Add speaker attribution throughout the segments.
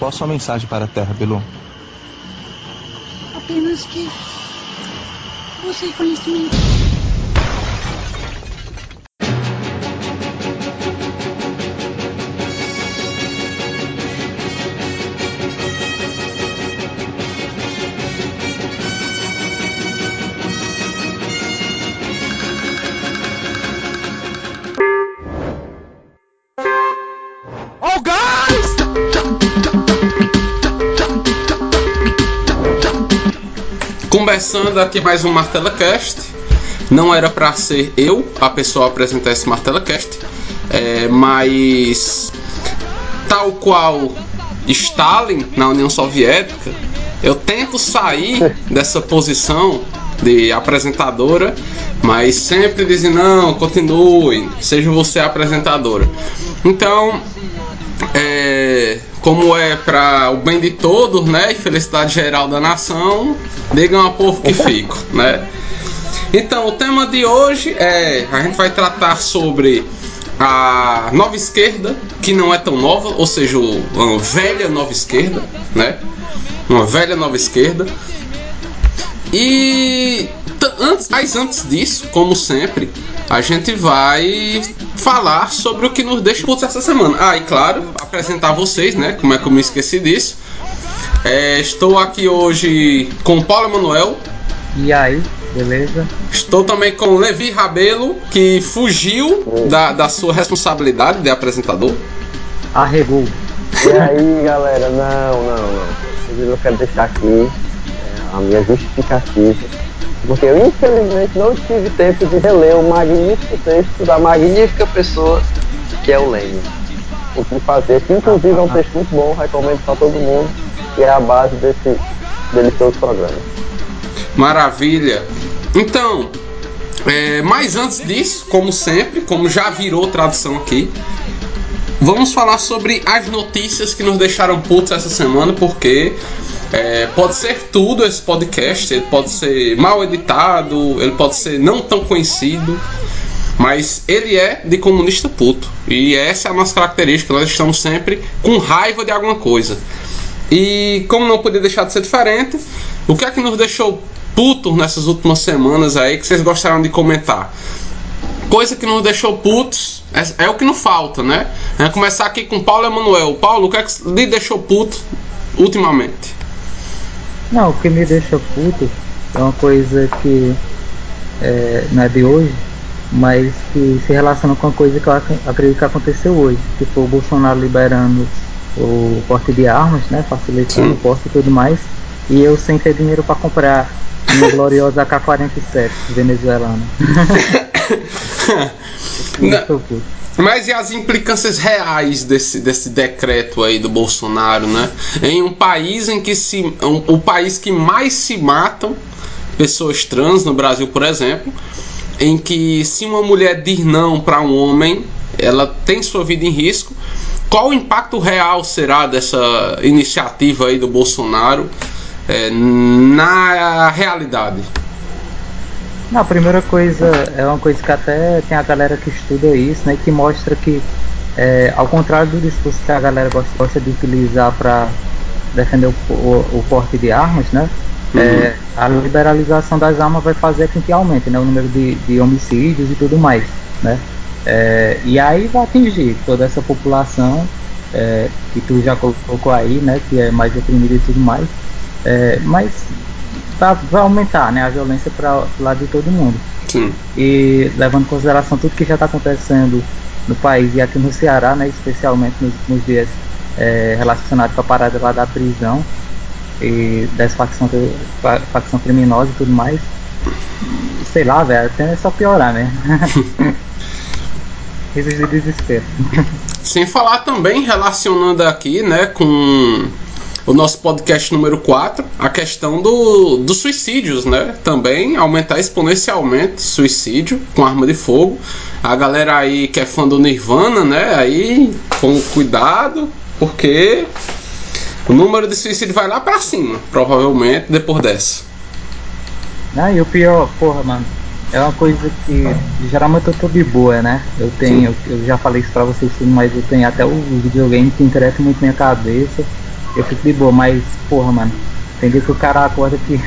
Speaker 1: Qual a sua mensagem para a Terra, Belu?
Speaker 2: Apenas que você é conhecimento.
Speaker 3: Começando aqui mais um MartelaCast. Não era para ser eu a pessoa a apresentar esse MartelaCast, é, mas tal qual Stalin na União Soviética, eu tento sair dessa posição de apresentadora, mas sempre dizem não, continue, seja você a apresentadora. Então, é, como é para o bem de todos, né, e felicidade geral da nação, digam a povo que fico, né? Então, o tema de hoje é a gente vai tratar sobre a nova esquerda, que não é tão nova, ou seja, uma velha nova esquerda, né? Uma velha nova esquerda. E antes, mas antes disso, como sempre, a gente vai falar sobre o que nos deixa putos essa semana. Ah, e claro, apresentar vocês, né? Como é que eu me esqueci disso? É, estou aqui hoje com Paulo Emanuel.
Speaker 4: E aí, beleza?
Speaker 3: Estou também com Levi Rabelo, que fugiu da, da sua responsabilidade de apresentador.
Speaker 4: Arregou.
Speaker 5: E aí, galera? Não, não, não. Eu quero deixar aqui é, a minha justificativa. Porque eu, infelizmente, não tive tempo de reler o magnífico texto da magnífica pessoa que é o Lênin. O que fazer, que inclusive é um texto muito bom, recomendo para todo mundo que é a base desse delicioso programa.
Speaker 3: Maravilha! Então, é, mas antes disso, como sempre, como já virou tradição aqui, vamos falar sobre as notícias que nos deixaram putos essa semana, porque é, pode ser tudo esse podcast, ele pode ser mal editado, ele pode ser não tão conhecido, mas ele é de comunista puto. E essa é a nossa característica, nós estamos sempre com raiva de alguma coisa. E como não podia deixar de ser diferente, o que é que nos deixou putos nessas últimas semanas aí que vocês gostaram de comentar? Coisa que nos deixou putos é, é o que não falta, né? É começar aqui com Paulo Emanuel. Paulo, o que é que lhe deixou puto ultimamente?
Speaker 4: Não, o que me deixa puto é uma coisa que é, não é de hoje, mas que se relaciona com a coisa que eu acredito que aconteceu hoje, que foi o Bolsonaro liberando o porte de armas, né, facilitando Sim. o porte e tudo mais, e eu sem ter dinheiro para comprar minha gloriosa AK-47 venezuelana.
Speaker 3: Mas e as implicâncias reais desse, desse decreto aí do Bolsonaro, né? Em um país em que se. Um, o país que mais se matam pessoas trans no Brasil, por exemplo, em que se uma mulher diz não para um homem, ela tem sua vida em risco. Qual o impacto real será dessa iniciativa aí do Bolsonaro é, na realidade?
Speaker 4: Na primeira coisa é uma coisa que até tem a galera que estuda isso, né, que mostra que é, ao contrário do discurso que a galera gosta, gosta de utilizar para defender o, o, o, porte de armas, né, uhum. é, a liberalização das armas vai fazer com que aumente né, o número de, de homicídios e tudo mais, né. É, e aí vai atingir toda essa população é, que tu já colocou aí, né, que é mais oprimida e tudo mais, é, mas vai, vai, aumentar né, a violência para o lado de todo mundo.
Speaker 3: Sim.
Speaker 4: E levando em consideração tudo que já está acontecendo no país e aqui no Ceará, né, especialmente nos últimos dias é, relacionado com a parada lá da prisão e dessa facção, facção criminosa e tudo mais. Sei lá, velho, até é só piorar, né? Risos de desespero.
Speaker 3: Sem falar também, relacionando aqui, né, com o nosso podcast número 4, a questão do, dos suicídios, né? Também aumentar exponencialmente suicídio com arma de fogo. A galera aí que é fã do Nirvana, né? Aí com cuidado, porque o número de suicídio vai lá para cima, provavelmente, depois dessa.
Speaker 4: Ah, e o pior, porra, mano, é uma coisa que geralmente eu tô de boa, né? Eu tenho, eu já falei isso pra vocês tudo, mas eu tenho até o videogame que interessa muito minha cabeça. Eu fico de boa, mas porra, mano, tem dia que o cara acorda que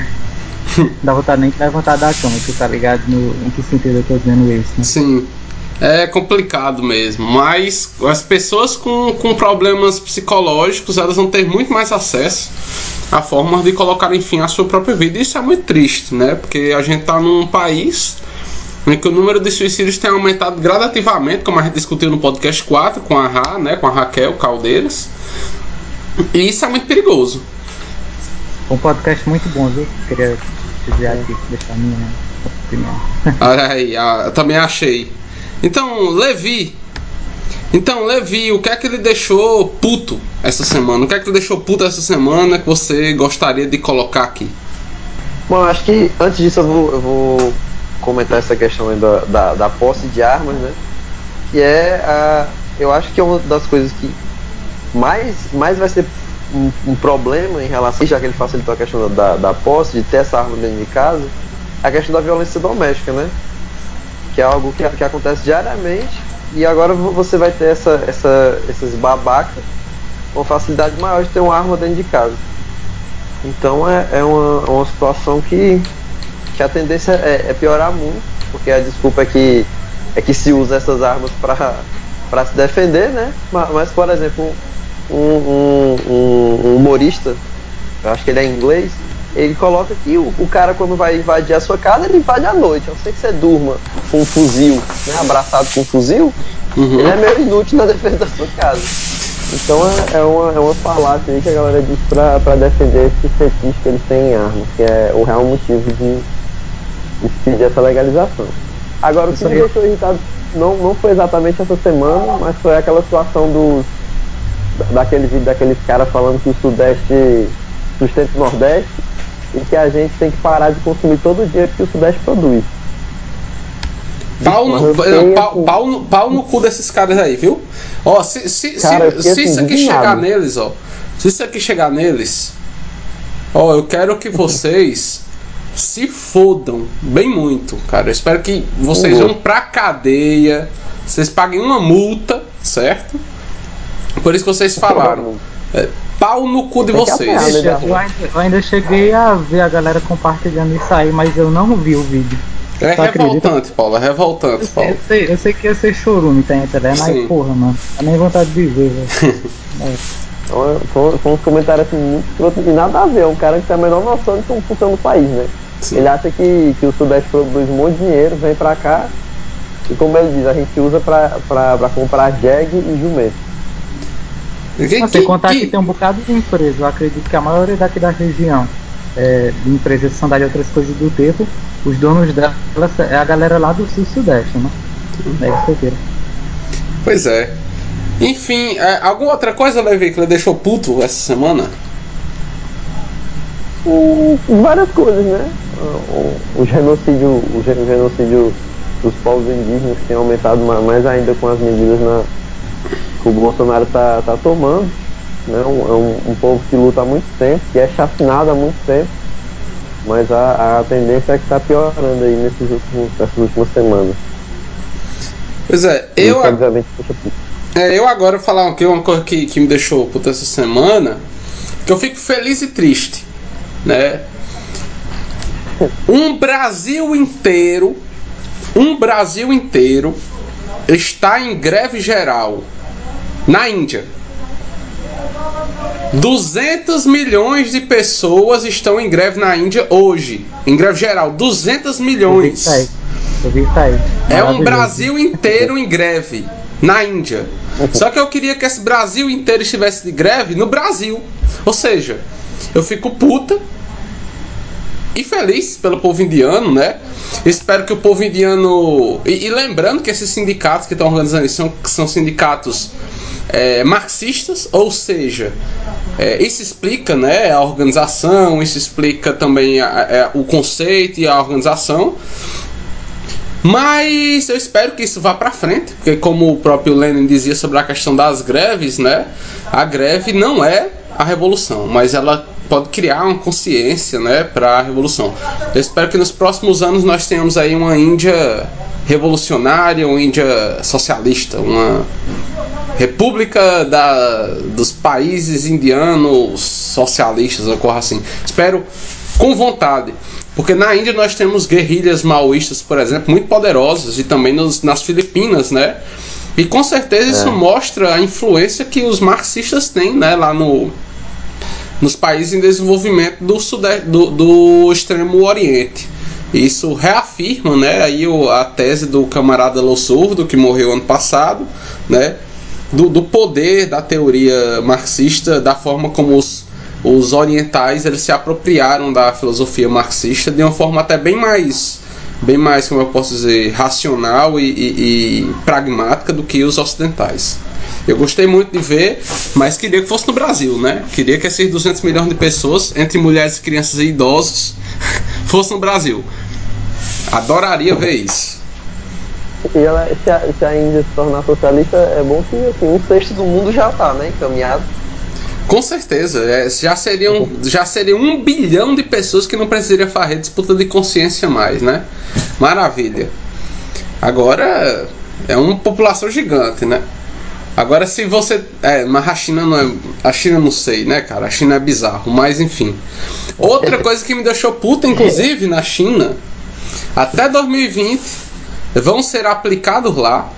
Speaker 4: dá vontade nem de levantar da cama, tu tá ligado no, em que sentido eu tô dizendo isso, né?
Speaker 3: Sim. É complicado mesmo, mas as pessoas com, com problemas psicológicos elas vão ter muito mais acesso a formas de colocar fim à sua própria vida. Isso é muito triste, né? Porque a gente está num país em que o número de suicídios tem aumentado gradativamente, como a gente discutiu no podcast 4 com a Ra, né? Com a Raquel Caldeiras. E isso é muito perigoso.
Speaker 4: Um podcast muito bom, viu? Queria dizer aqui, deixar a minha opinião.
Speaker 3: Olha aí, também achei. Então, Levi. Então, Levi, o que é que ele deixou puto essa semana? O que é que ele deixou puto essa semana que você gostaria de colocar aqui?
Speaker 5: Bom, acho que antes disso eu vou, eu vou comentar essa questão da, da, da, posse de armas, né? Que é a. Eu acho que é uma das coisas que mais, mais vai ser um, um problema em relação. Já que ele facilitou a questão da, da posse, de ter essa arma dentro de casa, a questão da violência doméstica, né? Que é algo que, que acontece diariamente e agora você vai ter essa, essa, esses babacas com facilidade maior de ter uma arma dentro de casa. Então é, é uma, uma situação que, que a tendência é, é piorar muito, porque a desculpa é que, é que se usa essas armas para se defender, né? Mas, mas por exemplo, um, um, um, um humorista, eu acho que ele é inglês, ele coloca que o, o, cara quando vai invadir a sua casa, ele invade à noite. A não ser que você durma com um fuzil, né, abraçado com um fuzil, uhum. ele é meio inútil na defesa da sua casa. Então é, é uma, é uma falácia aí que a galera diz pra, pra defender esse fetiche que eles têm em armas, que é o real motivo de, de pedir essa legalização. Agora o que me deixou irritado não, não foi exatamente essa semana, mas foi aquela situação dos daquele vídeo daqueles caras falando que o Sudeste sustenta o Nordeste e que a gente tem que parar de consumir todo dia que o Sudeste produz.
Speaker 3: Pau no, pau, pau, no, pau no cu desses caras aí, viu? Ó, se, se, Cara, se, se assim, isso aqui chegar neles, ó. Se isso aqui chegar neles, ó, eu quero que vocês se fodam bem muito, cara. Eu espero que vocês vão pra cadeia, vocês paguem uma multa, certo? Por isso que vocês falaram. É, pau no cu de vocês.
Speaker 4: Eu ainda, eu ainda cheguei a ver a galera compartilhando isso aí, mas eu não vi o vídeo.
Speaker 3: É revoltante, Paulo, é revoltante, Paulo.
Speaker 4: Eu sei, eu sei que ia ser chorume, tá entendendo? Mas porra, mano, tá nem vontade de ver, velho.
Speaker 5: é. Foi, foi uns comentários assim muito escrotos e nada a ver. É um cara que tem a menor noção de como funciona o país, né? Sim. Ele acha que, que o Sudeste produz um monte de dinheiro, vem pra cá e como ele diz, a gente usa pra, pra, pra comprar jegue e jumento.
Speaker 4: Que, Sem contar que... que tem um bocado de empresas. Eu acredito que a maioria daqui da região, é, de empresas que são de outras coisas do tempo, os donos delas é a galera lá do sul-sudeste, né? É isso que eu quero.
Speaker 3: Pois é. Enfim, é, alguma outra coisa, Levi, que ele deixou puto essa semana?
Speaker 5: Hum, várias coisas, né? O, o genocídio, o genocídio dos povos indígenas que tem aumentado mais ainda com as medidas na, que o Bolsonaro está tá tomando. Né? Um, é um, um, povo que luta há muito tempo, que é chacinado há muito tempo, mas a, a tendência é que está piorando aí nesses últimos, nessas últimas semanas.
Speaker 3: Pois é, eu. É, eu agora vou falar aqui uma coisa que, que me deixou puta essa semana, que eu fico feliz e triste, né? Um Brasil inteiro, um Brasil inteiro está em greve geral na Índia. 200 milhões de pessoas estão em greve na Índia hoje. Em greve geral, 200 milhões. É um Brasil inteiro em greve na Índia. Só que eu queria que esse Brasil inteiro estivesse de greve no Brasil. Ou seja, eu fico puta e feliz pelo povo indiano, né? Espero que o povo indiano. E, e lembrando que esses sindicatos que estão organizando isso são, são sindicatos é, marxistas, ou seja, é, isso explica né, a organização, isso explica também a, a, o conceito e a organização. Mas eu espero que isso vá para frente, porque como o próprio Lenin dizia sobre a questão das greves, né? A greve não é a revolução, mas ela pode criar uma consciência, né, para a revolução. Eu espero que nos próximos anos nós tenhamos aí uma Índia revolucionária, uma Índia socialista, uma república da, dos países indianos socialistas, ocorra assim. Espero com vontade. Porque na Índia nós temos guerrilhas maoístas, por exemplo, muito poderosas, e também nos, nas Filipinas, né? E com certeza é. isso mostra a influência que os marxistas têm, né, lá no, nos países em desenvolvimento do, sudeste, do, do extremo oriente. Isso reafirma, né, aí a tese do camarada Lossurdo, que morreu ano passado, né, do, do poder da teoria marxista, da forma como os, os orientais eles se apropriaram da filosofia marxista de uma forma até bem mais bem mais, como eu posso dizer, racional e, e, e pragmática do que os ocidentais. Eu gostei muito de ver, mas queria que fosse no Brasil, né? Queria que esses 200 milhões de pessoas, entre mulheres, crianças e idosos, fossem no Brasil. Adoraria ver isso.
Speaker 5: E ela, se, a, se se tornar socialista, é bom que assim, um sexto do mundo já está né, encaminhado.
Speaker 3: Com certeza, é, já seriam já seria um bilhão de pessoas que não precisaria fazer disputa de consciência mais, né? Maravilha. Agora é uma população gigante, né? Agora se você é, mas a China não é, a China não sei, né, cara? A China é bizarro, mas enfim. Outra coisa que me deixou puta inclusive na China, até 2020 vão ser aplicados lá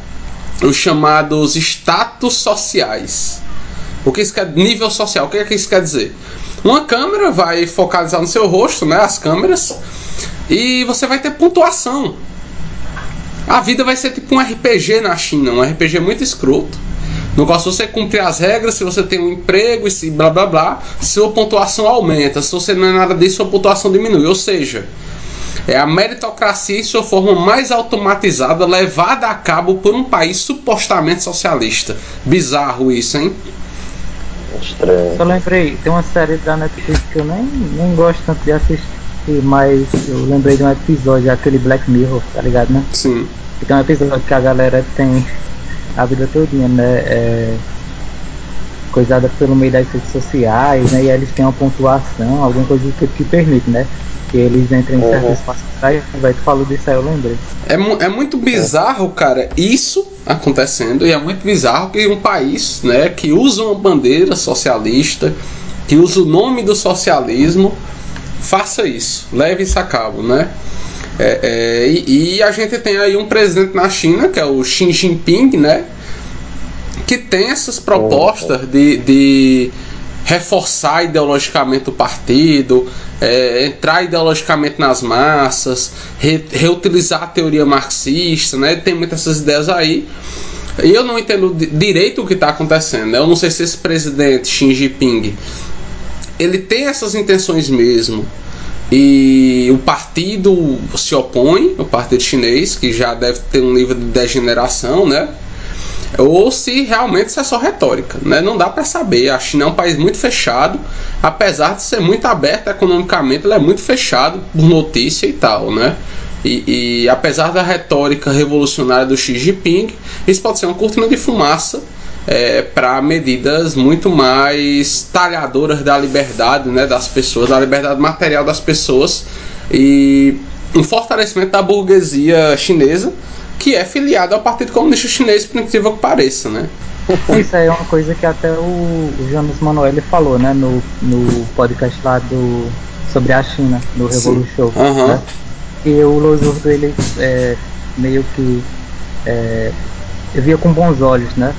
Speaker 3: os chamados status sociais. O que isso quer nível social? O que, é que isso quer dizer? Uma câmera vai focalizar no seu rosto, né? As câmeras, e você vai ter pontuação. A vida vai ser tipo um RPG na China, um RPG muito escroto. No qual, se você cumprir as regras, se você tem um emprego e se blá blá blá, sua pontuação aumenta. Se você não é nada disso, sua pontuação diminui. Ou seja, é a meritocracia em sua forma mais automatizada levada a cabo por um país supostamente socialista. Bizarro isso, hein?
Speaker 5: Estranho.
Speaker 4: Só lembrei, tem uma série da Netflix que eu nem, nem gosto tanto de assistir, mas eu lembrei de um episódio, aquele Black Mirror, tá ligado, né?
Speaker 3: Sim.
Speaker 4: Que tem um episódio que a galera tem a vida todinha, né? É, coisada pelo meio das redes sociais, né? E eles têm uma pontuação, alguma coisa que, que permite, né? que eles entram em uhum. certo espaço vai, tu falou disso aí, eu lembrei.
Speaker 3: É, é muito bizarro, cara, isso acontecendo, e é muito bizarro que um país, né, que usa uma bandeira socialista, que usa o nome do socialismo, faça isso, leve isso a cabo, né? É, é, e, e, a gente tem aí um presidente na China, que é o Xi Jinping, né? Que tem essas propostas de, de reforçar ideologicamente o partido, é, entrar ideologicamente nas massas, re, reutilizar a teoria marxista, né? Tem muitas essas ideias aí. E eu não entendo direito o que está acontecendo. Né? Eu não sei se esse presidente Xi Jinping ele tem essas intenções mesmo. E o partido se opõe, o partido chinês, que já deve ter um nível de degeneração, né? Ou se realmente isso é só retórica. Né? Não dá para saber. A China é um país muito fechado, apesar de ser muito aberto economicamente, ele é muito fechado por notícia e tal, né? E, e apesar da retórica revolucionária do Xi Jinping, isso pode ser uma cortina de fumaça é, para medidas muito mais talhadoras da liberdade né, das pessoas, da liberdade material das pessoas e um fortalecimento da burguesia chinesa que é filiado ao Partido Comunista Chinês, por incrível que pareça, né?
Speaker 4: Isso aí é uma coisa que até o Jonas Manoel falou, né, no, no podcast lá do sobre a China, do Revolution,
Speaker 3: uhum. né?
Speaker 4: E o Losurdo ele é, meio que é, via com bons olhos, né?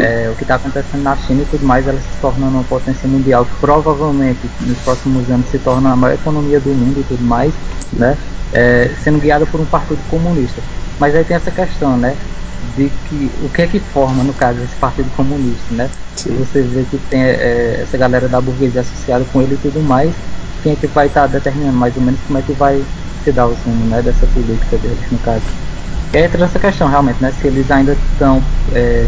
Speaker 4: É, o que está acontecendo na China e tudo mais, ela se tornando uma potência mundial que provavelmente nos próximos anos se torna a maior economia do mundo e tudo mais, né? É, sendo guiada por um partido comunista. Mas aí tem essa questão, né? De que o que é que forma, no caso, esse Partido Comunista, né? Sim. Você vê que tem é, essa galera da burguesia associada com ele e tudo mais, quem é que vai estar tá determinando mais ou menos como é que vai se dar o rumo, né? Dessa política deles, no caso. E aí entra essa questão, realmente, né? Se eles ainda estão. É,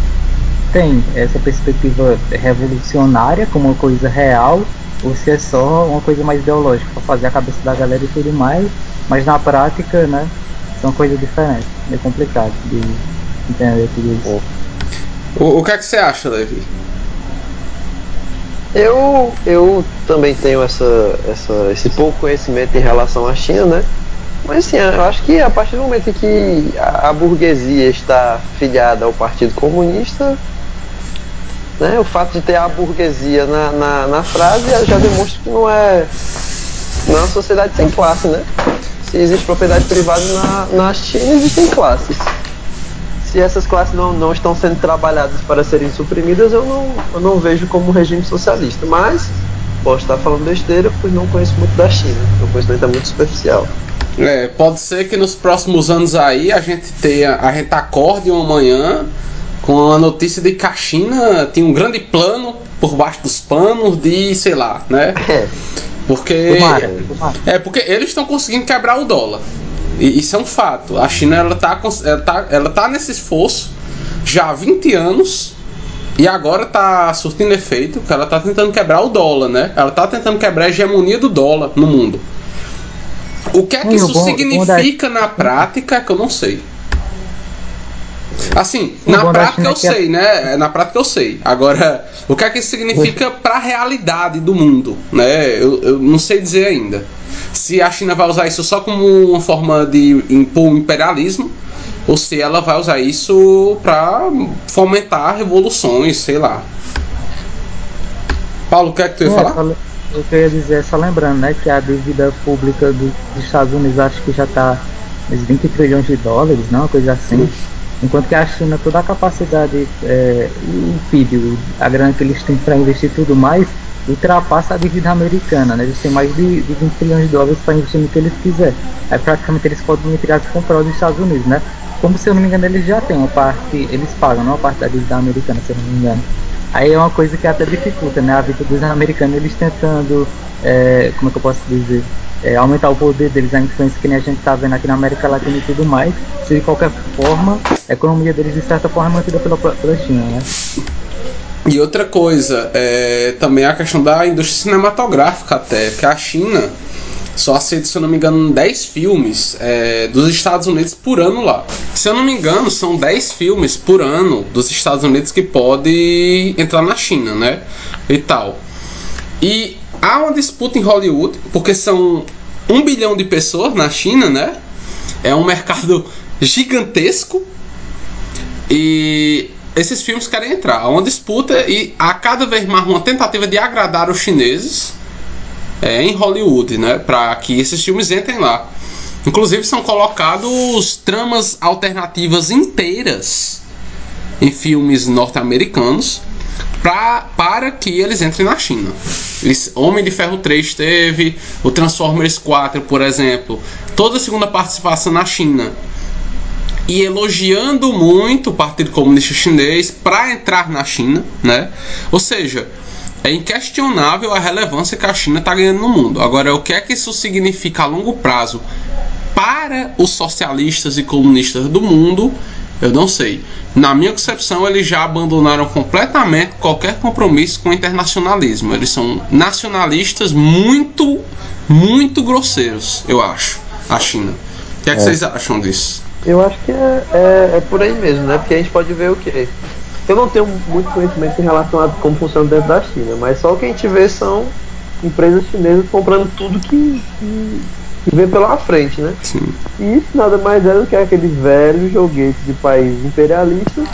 Speaker 4: tem essa perspectiva revolucionária como uma coisa real, ou se é só uma coisa mais ideológica para fazer a cabeça da galera e tudo mais, mas na prática, né? São coisas diferentes. É complicado de entender tudo isso.
Speaker 3: O, o que é que você acha, Levi?
Speaker 5: Eu, eu também tenho essa, essa, esse pouco conhecimento em relação à China, né? Mas assim, eu acho que a partir do momento em que a, a burguesia está filiada ao Partido Comunista, né, o fato de ter a burguesia na, na, na frase já demonstra que não é, não é uma sociedade sem classe, né? Se existe propriedade privada na, na China, existem classes. Se essas classes não, não estão sendo trabalhadas para serem suprimidas, eu não, eu não vejo como regime socialista. Mas posso estar falando besteira, pois não conheço muito da China. Meu conhecimento é muito superficial.
Speaker 3: É, pode ser que nos próximos anos aí a gente tenha, a gente acorde uma manhã com a notícia de que a China tinha um grande plano por baixo dos panos de, sei lá, né?
Speaker 5: É.
Speaker 3: Porque é porque eles estão conseguindo quebrar o dólar. E isso é um fato. A China ela tá, ela tá, ela tá nesse esforço já há 20 anos e agora tá surtindo efeito, que ela tá tentando quebrar o dólar, né? Ela tá tentando quebrar a hegemonia do dólar no mundo. O que é que
Speaker 4: Sim,
Speaker 3: isso
Speaker 4: bom- o bom
Speaker 3: significa na prática que eu não sei. Assim, na
Speaker 4: bom
Speaker 3: prática
Speaker 4: China
Speaker 3: eu
Speaker 4: é
Speaker 3: sei, né? Na prática eu sei. Agora, o que é que isso significa para a realidade do mundo, né? Eu, eu não sei dizer ainda. Se a China vai usar isso só como uma forma de impor o imperialismo ou se ela vai usar isso para fomentar revoluções, sei lá. Paulo, o que é que tu ia
Speaker 4: É,
Speaker 3: falar?
Speaker 4: eu ia dizer é só lembrando, né, que a dívida pública do- dos Estados Unidos acho que já está uns 20 trilhões de dólares, não? Uma coisa assim. Enquanto que a China, toda a capacidade, é, o PIB, a grana que eles têm para investir e tudo mais, ultrapassa a dívida americana, né? Eles têm mais de, de 20 trilhões de dólares para investir no que eles quiserem. Aí praticamente eles podem, entre aspas, comprar os Estados Unidos, né? Como se eu não me engano, eles já têm uma parte, eles pagam, não a parte da dívida americana, se eu não me engano. Aí é uma coisa que até dificulta, né? A vida dos americanos, eles tentando, é, como é que eu posso dizer, é, aumentar o poder deles, a influência que nem a gente tá vendo aqui na América Latina e tudo mais. Se de qualquer forma, a economia deles de certa forma é mantida pela, pela China, né?
Speaker 3: E outra coisa, é, também a questão da indústria cinematográfica até, que a China só aceita, se eu não me engano, 10 filmes é, dos Estados Unidos por ano lá. Se eu não me engano, são 10 filmes por ano dos Estados Unidos que pode entrar na China, né? E tal. E há uma disputa em Hollywood, porque são um bilhão de pessoas na China, né? É um mercado gigantesco. E esses filmes querem entrar. Há uma disputa e há cada vez mais uma tentativa de agradar os chineses é, em Hollywood, né? Para que esses filmes entrem lá. Inclusive são colocados tramas alternativas inteiras em filmes norte-americanos para que eles entrem na China. Eles, Homem de Ferro 3 teve, o Transformers 4, por exemplo, toda a segunda participação na China e elogiando muito o Partido Comunista Chinês para entrar na China, né? Ou seja, é inquestionável a relevância que a China está ganhando no mundo. Agora, o que é que isso significa a longo prazo para os socialistas e comunistas do mundo? Eu não sei. Na minha concepção, eles já abandonaram completamente qualquer compromisso com o internacionalismo. Eles são nacionalistas muito, muito grosseiros, eu acho. A China. O que é que vocês acham disso?
Speaker 5: Eu acho que é, é, é por aí mesmo, né? Porque a gente pode ver o quê? Eu não tenho muito conhecimento em relação a como funciona dentro da China, mas só o que a gente vê são empresas chinesas comprando tudo que, que, que vem pela frente, né?
Speaker 3: Sim.
Speaker 5: E isso nada mais é do que aqueles velhos joguetes de países imperialistas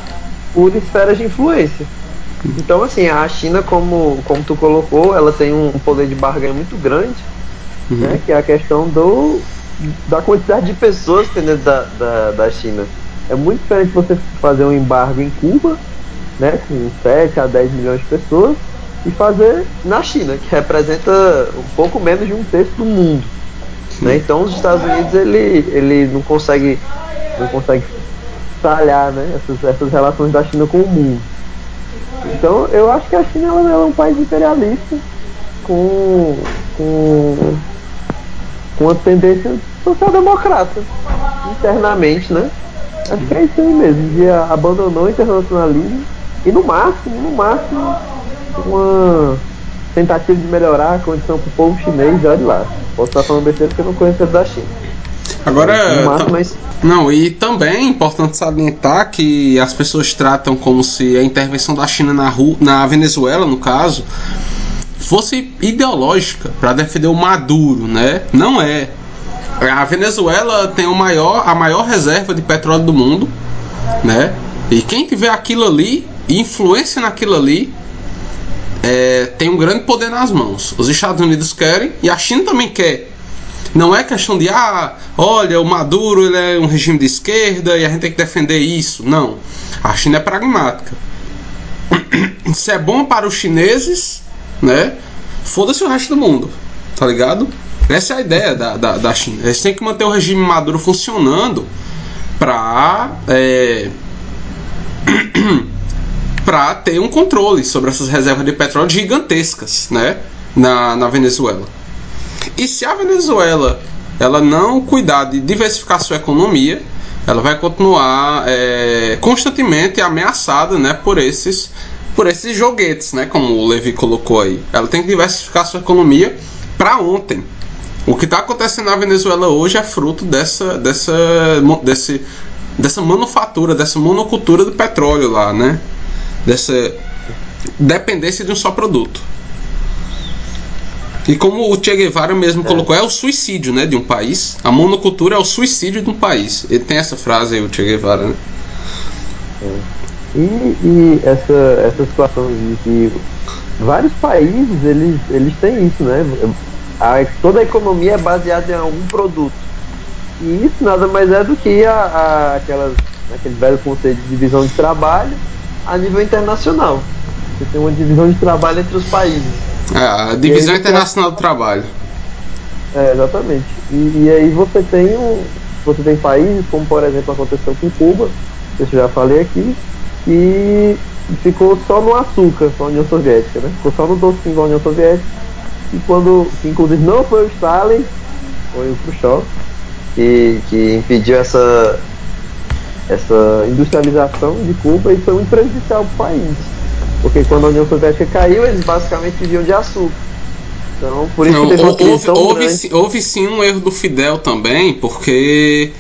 Speaker 5: por esferas de influência. Então, assim, a China, como, como tu colocou, ela tem um poder de barganha muito grande, né? Que é a questão do, da quantidade de pessoas que tem dentro da, da, da China. É muito diferente você fazer um embargo em Cuba, né? Com 7 a 10 milhões de pessoas, e fazer na China, que representa um pouco menos de um terço do mundo. Né? Então os Estados Unidos ele, ele não consegue não consegue talhar né, essas, essas relações da China com o mundo. Então eu acho que a China ela, ela é um país imperialista com, com, com uma tendência social-democrata internamente, né? Acho que é isso aí mesmo, de abandonou o internacionalismo e no máximo, no máximo, uma tentativa de melhorar a condição para o povo chinês, olha lá. Posso estar falando besteira porque eu não conheço da China.
Speaker 3: Agora,
Speaker 5: mas
Speaker 3: não, e também é importante salientar que as pessoas tratam como se a intervenção da China na, Ru na Venezuela, no caso, fosse ideológica para defender o Maduro, né? Não é. A Venezuela tem o maior, a maior reserva de petróleo do mundo, né? E quem tiver aquilo ali, influência naquilo ali, é, tem um grande poder nas mãos. Os Estados Unidos querem e a China também quer. Não é questão de, ah, olha, o Maduro ele é um regime de esquerda e a gente tem que defender isso. Não. A China é pragmática. Se é bom para os chineses, né? Foda-se o resto do mundo. Tá ligado? Essa é a ideia da, da, da China. Eles têm que manter o regime Maduro funcionando pra. É, para ter um controle sobre essas reservas de petróleo gigantescas, né, na, na Venezuela. E se a Venezuela ela não cuidar de diversificar sua economia, ela vai continuar é, constantemente ameaçada, né, por esses por esses joguetes, né, como o Levi colocou aí. Ela tem que diversificar sua economia para ontem. O que está acontecendo na Venezuela hoje é fruto dessa dessa desse, dessa manufatura, dessa monocultura do petróleo lá, né? Dessa dependência de um só produto. E como o Che Guevara mesmo colocou, é o suicídio né, de um país. A monocultura é o suicídio de um país. Ele tem essa frase aí, o Che Guevara. Né?
Speaker 5: E, e essa, essa situação de que vários países eles, eles têm isso, né? A, toda a economia é baseada em algum produto. E isso nada mais é do que a, a, aquelas, aquele velho conceito de divisão de trabalho a nível internacional. Você tem uma divisão de trabalho entre os países.
Speaker 3: É, a Divisão
Speaker 5: E
Speaker 3: Internacional do Trabalho.
Speaker 5: É, exatamente. E, e aí você tem um, você tem países, como por exemplo aconteceu com Cuba, que eu já falei aqui, que ficou só no açúcar com a União Soviética, né? Ficou só no docinho com a União Soviética. E quando, que inclusive não foi o Stalin, foi o Khrushchev, que, que impediu essa, essa industrialização de Cuba e foi muito prejudicial para o país. Porque quando a União Soviética caiu, eles basicamente viviam de açúcar. Então, por isso
Speaker 3: Não,
Speaker 5: que teve uma
Speaker 3: houve, houve, sim- houve sim um erro do Fidel também, porque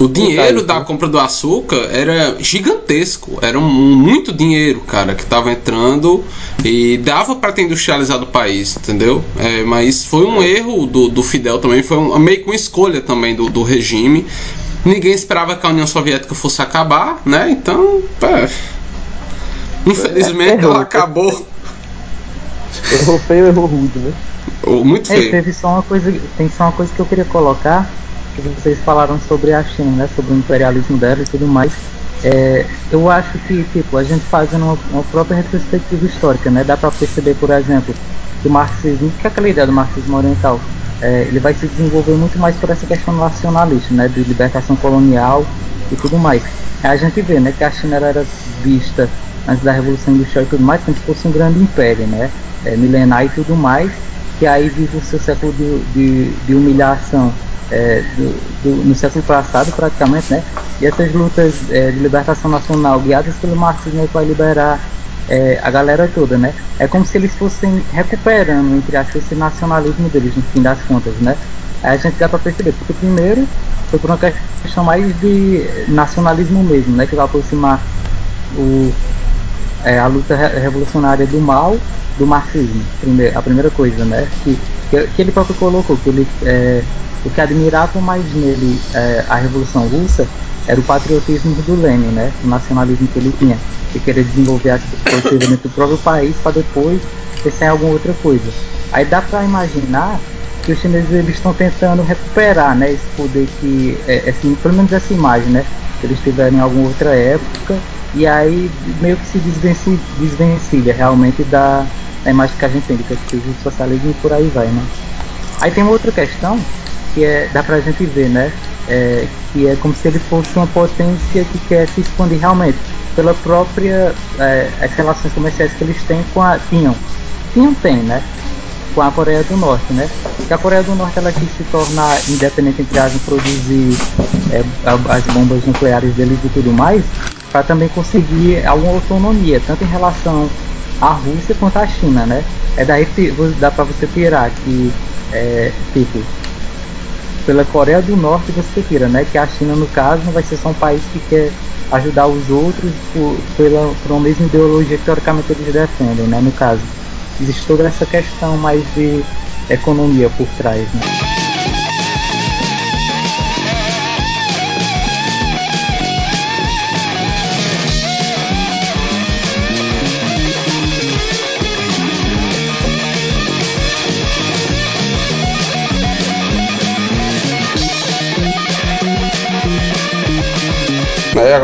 Speaker 3: o dinheiro da
Speaker 5: né?
Speaker 3: compra do açúcar era gigantesco, era muito dinheiro, cara, que estava entrando e dava para ter industrializado o país, entendeu? É, mas foi um erro do, do Fidel também, foi um, meio que uma escolha também do, do regime. Ninguém esperava que a União Soviética fosse acabar, né? Então, é, infelizmente
Speaker 5: É, errou.
Speaker 3: ela acabou
Speaker 5: Errou feio, errou rude, né?
Speaker 3: muito
Speaker 4: É,
Speaker 3: feio.
Speaker 4: teve só uma coisa, tem só uma coisa que eu queria colocar, que vocês falaram sobre a China, né, sobre o imperialismo dela e tudo mais. É, eu acho que, tipo, a gente fazendo uma, uma própria retrospectiva histórica, né, dá para perceber, por exemplo, que o marxismo, que é aquela ideia do marxismo oriental, é, ele vai se desenvolver muito mais por essa questão nacionalista, né, de libertação colonial e tudo mais. Aí a gente vê, né, que a China era vista antes da Revolução Industrial e tudo mais como se fosse um grande império, né, é, milenar e tudo mais, que aí vive o seu século de, de, de humilhação é, do, do- no século passado praticamente, né? E essas lutas é, de libertação nacional guiadas pelo marxismo para liberar é, a galera toda, né? É como se eles fossem recuperando, entre aspas, esse nacionalismo deles, no fim das contas, né? Aí a gente dá para perceber, porque primeiro foi por uma questão mais de nacionalismo mesmo, né? Que vai aproximar o, é, a luta re- revolucionária do mal do marxismo, a primeira coisa, né? Que, que, ele próprio colocou, que ele, é, o que admirava mais nele é, a Revolução Russa era o patriotismo do Lenin, né? O nacionalismo que ele tinha, que queria desenvolver as coisas do próprio país para depois pensar em alguma outra coisa. Aí dá para imaginar que os chineses eles estão tentando recuperar, né? Esse poder que, é, assim, pelo menos essa imagem, né? Que eles tiveram em alguma outra época e aí meio que se desvenci- desvencilha realmente da, da imagem que a gente tem, que é o socialismo e por aí vai, né? Aí tem uma outra questão que é, dá pra gente ver, né? É, que é como se ele fosse uma potência que quer se expandir realmente pela própria é, as relações comerciais que eles têm com a tinham, tinham tem, né? Com a Coreia do Norte, né? Que a Coreia do Norte ela quis se tornar independente entre aspas, produzir é, as bombas nucleares deles e tudo mais, para também conseguir alguma autonomia, tanto em relação à Rússia quanto à China, né? É daí que dá para você tirar que, é, tipo, pela Coreia do Norte você tira, né? Que a China, no caso, não vai ser só um país que quer ajudar os outros por, pela, por uma mesma ideologia que teoricamente eles defendem, né? No caso, existe toda essa questão mais de economia por trás, né?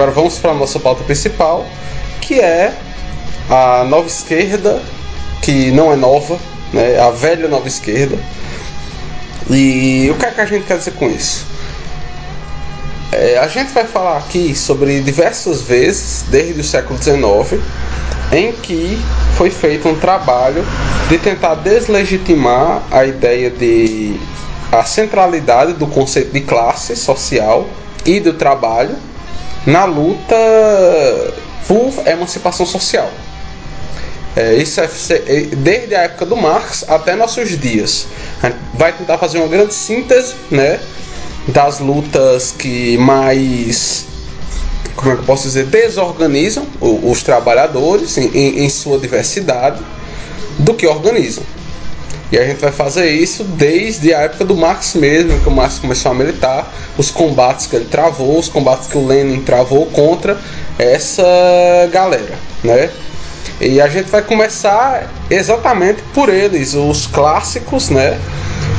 Speaker 3: Agora vamos para a nossa pauta principal, que é a nova esquerda, que não é nova, né? a velha nova esquerda. E o que, é que a gente quer dizer com isso? É, a gente vai falar aqui sobre diversas vezes, desde o século XIX, em que foi feito um trabalho de tentar deslegitimar a ideia de a centralidade do conceito de classe social e do trabalho na luta por emancipação social. É, isso é, é, desde a época do Marx até nossos dias. A gente vai tentar fazer uma grande síntese né, das lutas que mais, como é que eu posso dizer, desorganizam os trabalhadores em, em, em sua diversidade do que organizam. E a gente vai fazer isso desde a época do Marx mesmo, que o Marx começou a militar, os combates que ele travou, os combates que o Lenin travou contra essa galera, né? E a gente vai começar exatamente por eles, os clássicos, né?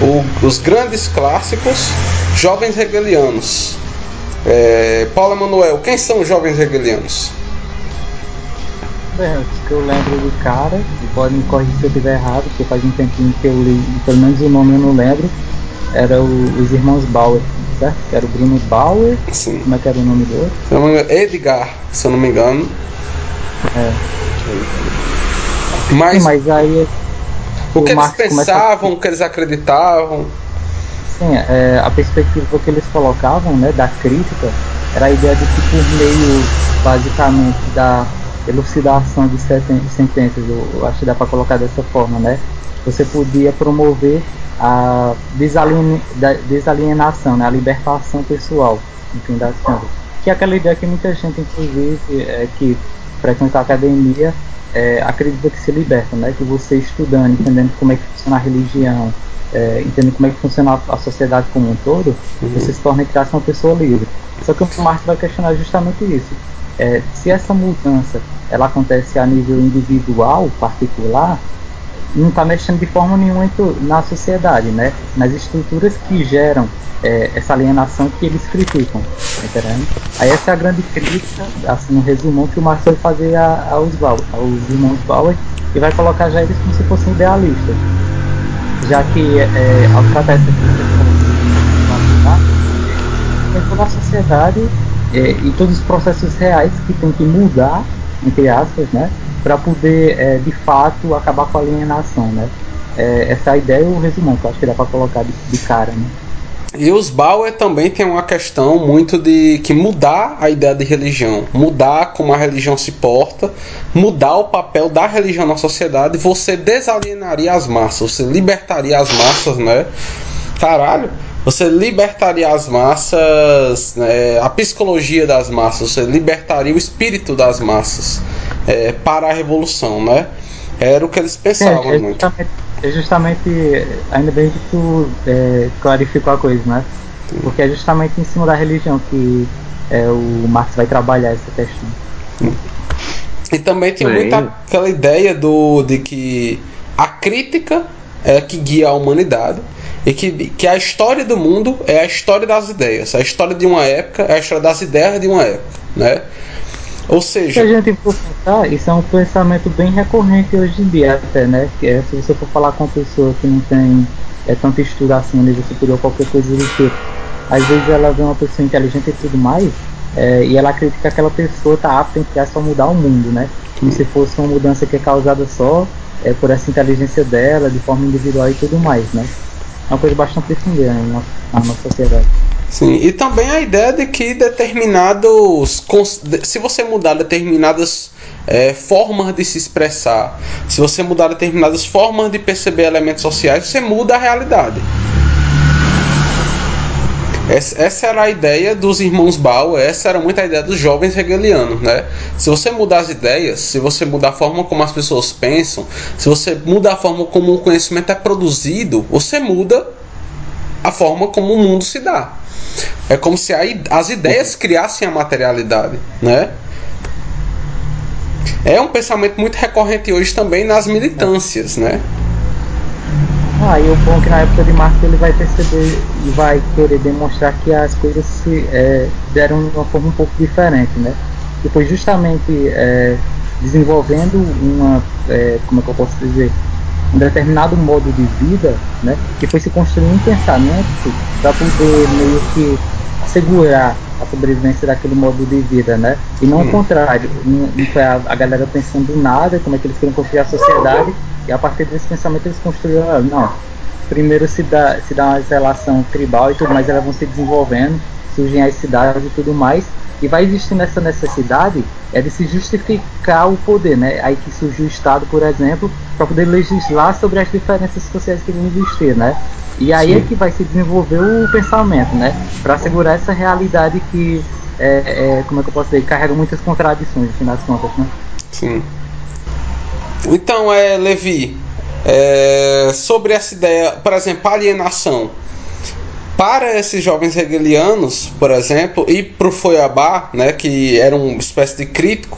Speaker 3: O, os grandes clássicos, jovens hegelianos. É, Paulo Manuel, quem são os jovens hegelianos?
Speaker 4: Bem, que eu lembro do cara, pode me corrigir se eu estiver errado, porque faz um tempinho que eu li, pelo menos o nome eu não lembro, era o, os irmãos Bauer, certo? Que era o Bruno Bauer,
Speaker 3: Sim.
Speaker 4: como é que era o nome outro?
Speaker 3: Se não engano, Edgar, se eu não me engano.
Speaker 4: É.
Speaker 3: Mas,
Speaker 4: Sim, mas aí
Speaker 3: o que eles
Speaker 4: Marx começa-
Speaker 3: pensavam, o que eles acreditavam.
Speaker 4: Sim, é, a perspectiva que eles colocavam, né, da crítica, era a ideia de que por meio, basicamente, da elucidação de sentenças, eu, acho que dá para colocar dessa forma, né, você podia promover a desalienação, né, a libertação pessoal, no fim das contas. Que é aquela ideia que muita gente, inclusive, é, que frequenta a academia, é, acredita que se liberta, né, que você estudando, entendendo como é que funciona a religião, é, entendendo como é que funciona a, sociedade como um todo, você se torna aspas, uma pessoa livre. Só que o Marx vai questionar justamente isso. É, se essa mudança ela acontece a nível individual, particular, não está mexendo de forma nenhuma na sociedade, né? Nas estruturas que geram é, essa alienação que eles criticam, tá entendendo? Aí essa é a grande crítica, assim, no resumão que o Marx vai fazer aos, aos irmãos Bauer e vai colocar já eles como se fossem idealistas já que é, ao tratar essa questão de toda a sociedade é, e todos os processos reais que tem que mudar, entre aspas, né, para poder é, de fato acabar com a alienação, né. É, essa é ideia e o resumão que eu acho que dá para colocar de, de cara, né.
Speaker 3: E os Bauer também tem uma questão muito de que mudar a ideia de religião, mudar como a religião se porta, mudar o papel da religião na sociedade, você desalienaria as massas, você libertaria as massas, né? Caralho, você libertaria as massas, né, a psicologia das massas, você libertaria o espírito das massas é, para a revolução, né? Era o que eles pensavam
Speaker 4: é, é
Speaker 3: muito.
Speaker 4: justamente, é justamente, ainda bem que tu é, clarificou a coisa, né? Porque é justamente em cima da religião que é, o Marx vai trabalhar essa questão.
Speaker 3: E também tem
Speaker 5: Sim.
Speaker 3: muita aquela ideia do de que a crítica é que guia a humanidade e que, que a história do mundo é a história das ideias. A história de uma época é a história das ideias de uma época, né? Ou
Speaker 4: Se a
Speaker 3: seja,
Speaker 4: gente for pensar, isso é um pensamento bem recorrente hoje em dia até, né? Que é, se você for falar com uma pessoa que não tem é, tanto estudo assim, nível superior, qualquer coisa do tipo, às vezes ela vê uma pessoa inteligente e tudo mais, é, e ela acredita que aquela pessoa tá apta entre aspas, a mudar o mundo, né? Como se fosse uma mudança que é causada só é, por essa inteligência dela, de forma individual e tudo mais, né? Uma coisa bastante difundida né, na, na nossa sociedade.
Speaker 3: sim, e também a ideia de que determinados. Se você mudar determinadas é, formas de se expressar, se você mudar determinadas formas de perceber elementos sociais, você muda a realidade. Essa era a ideia dos irmãos Bauer, essa era muito a ideia dos jovens hegelianos, né? Se você mudar as ideias, se você mudar a forma como as pessoas pensam, se você mudar a forma como o conhecimento é produzido, você muda a forma como o mundo se dá. É como se as ideias criassem a materialidade, né? É um pensamento muito recorrente hoje também nas militâncias, né?
Speaker 4: Ah, e o bom é que na época de Marx ele vai perceber e vai querer demonstrar que as coisas se é, deram de uma forma um pouco diferente, né? E foi justamente é, desenvolvendo uma, é, como é que eu posso dizer, um determinado modo de vida, né? Que foi se construindo um pensamento para poder meio que assegurar a sobrevivência daquele modo de vida, né? E não hum. o contrário, não, não foi a, a, galera pensando nada, como é que eles queriam construir a sociedade, e a partir desse pensamento eles construíram, ah, não, primeiro se dá, se dá uma relação tribal e tudo mais, elas vão se desenvolvendo, surgem as cidades e tudo mais, e vai existindo essa necessidade é de se justificar o poder, né? Aí que surgiu o Estado, por exemplo, para poder legislar sobre as diferenças sociais que vão existir, né? E aí Sim. é que vai se desenvolver o pensamento, né? Para assegurar essa realidade que, é, é, como é que eu posso dizer, carrega muitas contradições, no fim das contas, né?
Speaker 3: Sim. Então, é, Levi, é, sobre essa ideia, por exemplo, alienação. Para esses jovens hegelianos, por exemplo, e para o Feuerbach, né, que era uma espécie de crítico,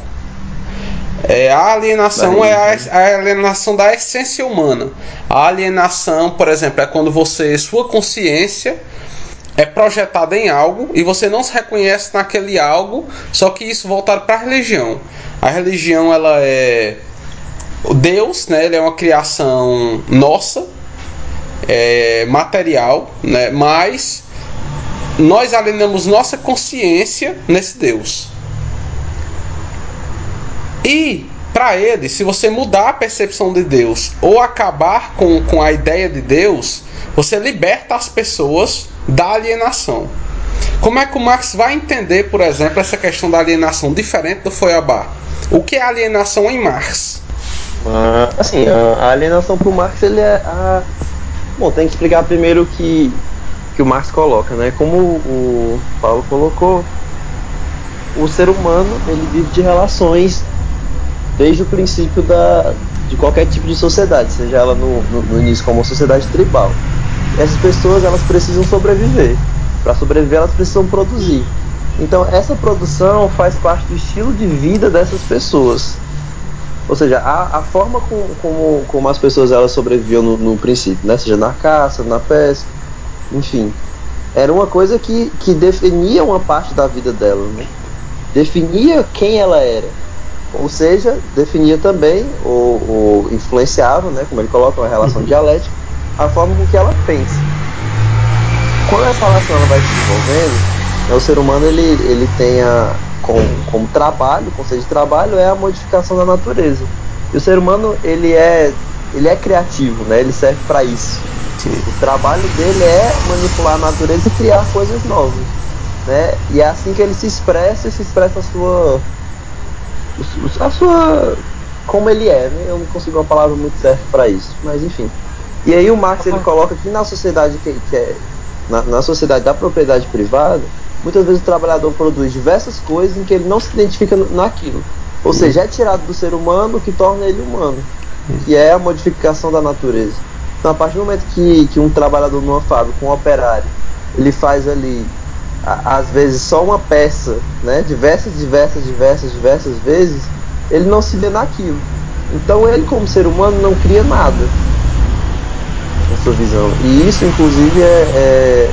Speaker 3: é, a alienação é a, a, alienação da essência humana. A alienação, por exemplo, é quando você, sua consciência é projetada em algo e você não se reconhece naquele algo, só que isso voltado para a religião. A religião ela é Deus, né? Ele é uma criação nossa, é, material, né? Mas nós alienamos nossa consciência nesse Deus. E para ele, se você mudar a percepção de Deus ou acabar com, com a ideia de Deus, você liberta as pessoas da alienação. Como é que o Marx vai entender, por exemplo, essa questão da alienação diferente do Feuerbach? O que é alienação em Marx?
Speaker 5: Uh, assim, a alienação para o Marx ele é a... Bom, tem que explicar primeiro que, que o Marx coloca, né? Como o Paulo colocou, o ser humano ele vive de relações desde o princípio da, de qualquer tipo de sociedade, seja ela no, no, no início como sociedade tribal. Essas pessoas elas precisam sobreviver. Para sobreviver elas precisam produzir. Então essa produção faz parte do estilo de vida dessas pessoas. Ou seja, a, a forma com, como, como as pessoas elas sobreviviam no, no princípio, né? seja na caça, na pesca, enfim, era uma coisa que, que definia uma parte da vida dela, né? definia quem ela era ou seja, definia também ou, ou influenciava, né, como ele coloca, uma relação uhum. dialética, a forma com que ela pensa. Quando essa relação ela vai se desenvolvendo, né, o ser humano ele, ele tem a, como, como trabalho, o conceito de trabalho é a modificação da natureza. E o ser humano ele é, ele é criativo, né, ele serve para isso. Sim. O trabalho dele é manipular a natureza e criar coisas novas. Né? E é assim que ele se expressa e se expressa a sua a sua como ele é, né? Eu não consigo uma palavra muito certa para isso, mas enfim. E aí o Marx ele coloca que na sociedade que, que é na, na, sociedade da propriedade privada, muitas vezes o trabalhador produz diversas coisas em que ele não se identifica naquilo. Ou seja, é tirado do ser humano o que torna ele humano, que é a modificação da natureza. Então, a partir do momento que, que um trabalhador numa fábrica, um operário, ele faz ali às vezes só uma peça, né, diversas, diversas, diversas, diversas vezes, ele não se vê naquilo. Então ele como ser humano não cria nada na sua visão. E isso inclusive é, é,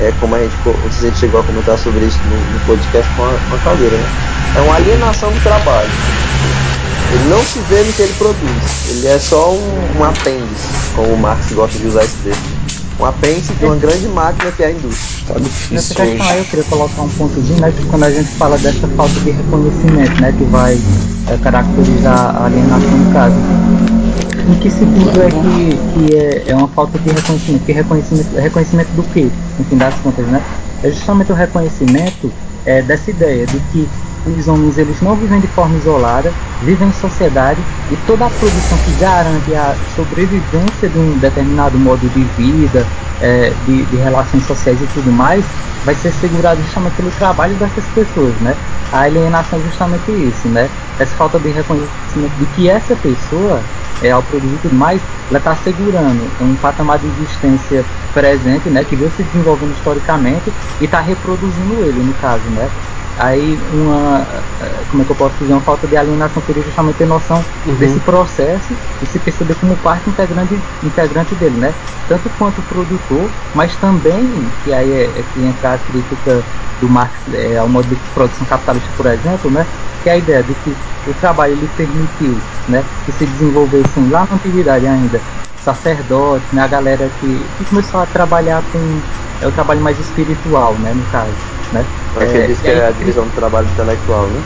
Speaker 5: é como a gente, a gente chegou a comentar sobre isso no, no podcast com a, com a Caldeira, né? É uma alienação do trabalho. Ele não se vê no que ele produz. Ele é só um, um apêndice, como o Marx gosta de usar esse termo um apêndice de uma grande máquina que é a indústria.
Speaker 4: Tá Nessa questão aí eu queria colocar um pontozinho, né, que quando a gente fala dessa falta de reconhecimento, né, que vai é, caracterizar a alienação no caso. Em que sentido é que, que é, é uma falta de reconhecimento? Que reconhecimento, reconhecimento do que, no fim das contas, né? É justamente o reconhecimento é, dessa ideia de que os homens eles não vivem de forma isolada, vivem em sociedade e toda a produção que garante a sobrevivência de um determinado modo de vida, é, de, de, relações sociais e tudo mais, vai ser segurado justamente pelo trabalho dessas pessoas, né? A alienação é justamente isso, né? Essa falta de reconhecimento de que essa pessoa, é, ao produzir tudo mais, ela está segurando um patamar de existência presente, né? Que veio se desenvolvendo historicamente e está reproduzindo ele, no caso, né? Aí uma, como é que eu posso dizer, uma falta de alienação seria justamente ter noção uhum. desse processo e se perceber como parte integrante, integrante dele, né? Tanto quanto produtor, mas também, que aí é, é que entra a crítica do Marx é, ao modo de produção capitalista, por exemplo, né? Que é a ideia de que o trabalho ele permitiu, né? Que se desenvolvessem lá na antiguidade ainda sacerdotes, né? A galera que, que começou a trabalhar com é o trabalho mais espiritual, né? No caso, né?
Speaker 5: Porque é, diz que é a divisão do trabalho intelectual, né?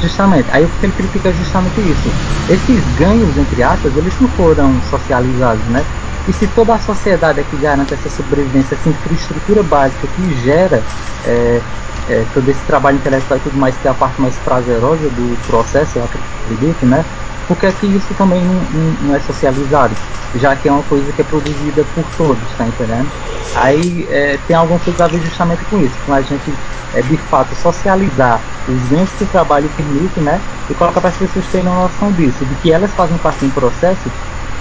Speaker 4: Justamente. Aí o que ele critica é justamente isso. Esses ganhos, entre aspas, eles não foram socializados, né? E se toda a sociedade é que garante essa sobrevivência, essa infraestrutura básica que gera é, é, todo esse trabalho intelectual e tudo mais, que é a parte mais prazerosa do processo, eu acredito, né? Por que, é que isso também não, não, não, é socializado? Já que é uma coisa que é produzida por todos, tá entendendo? Aí é, tem alguma coisa a ver justamente com isso, com a gente é, de fato socializar os ganhos que o trabalho permite, né? E colocar para as pessoas terem noção disso, de que elas fazem parte de um processo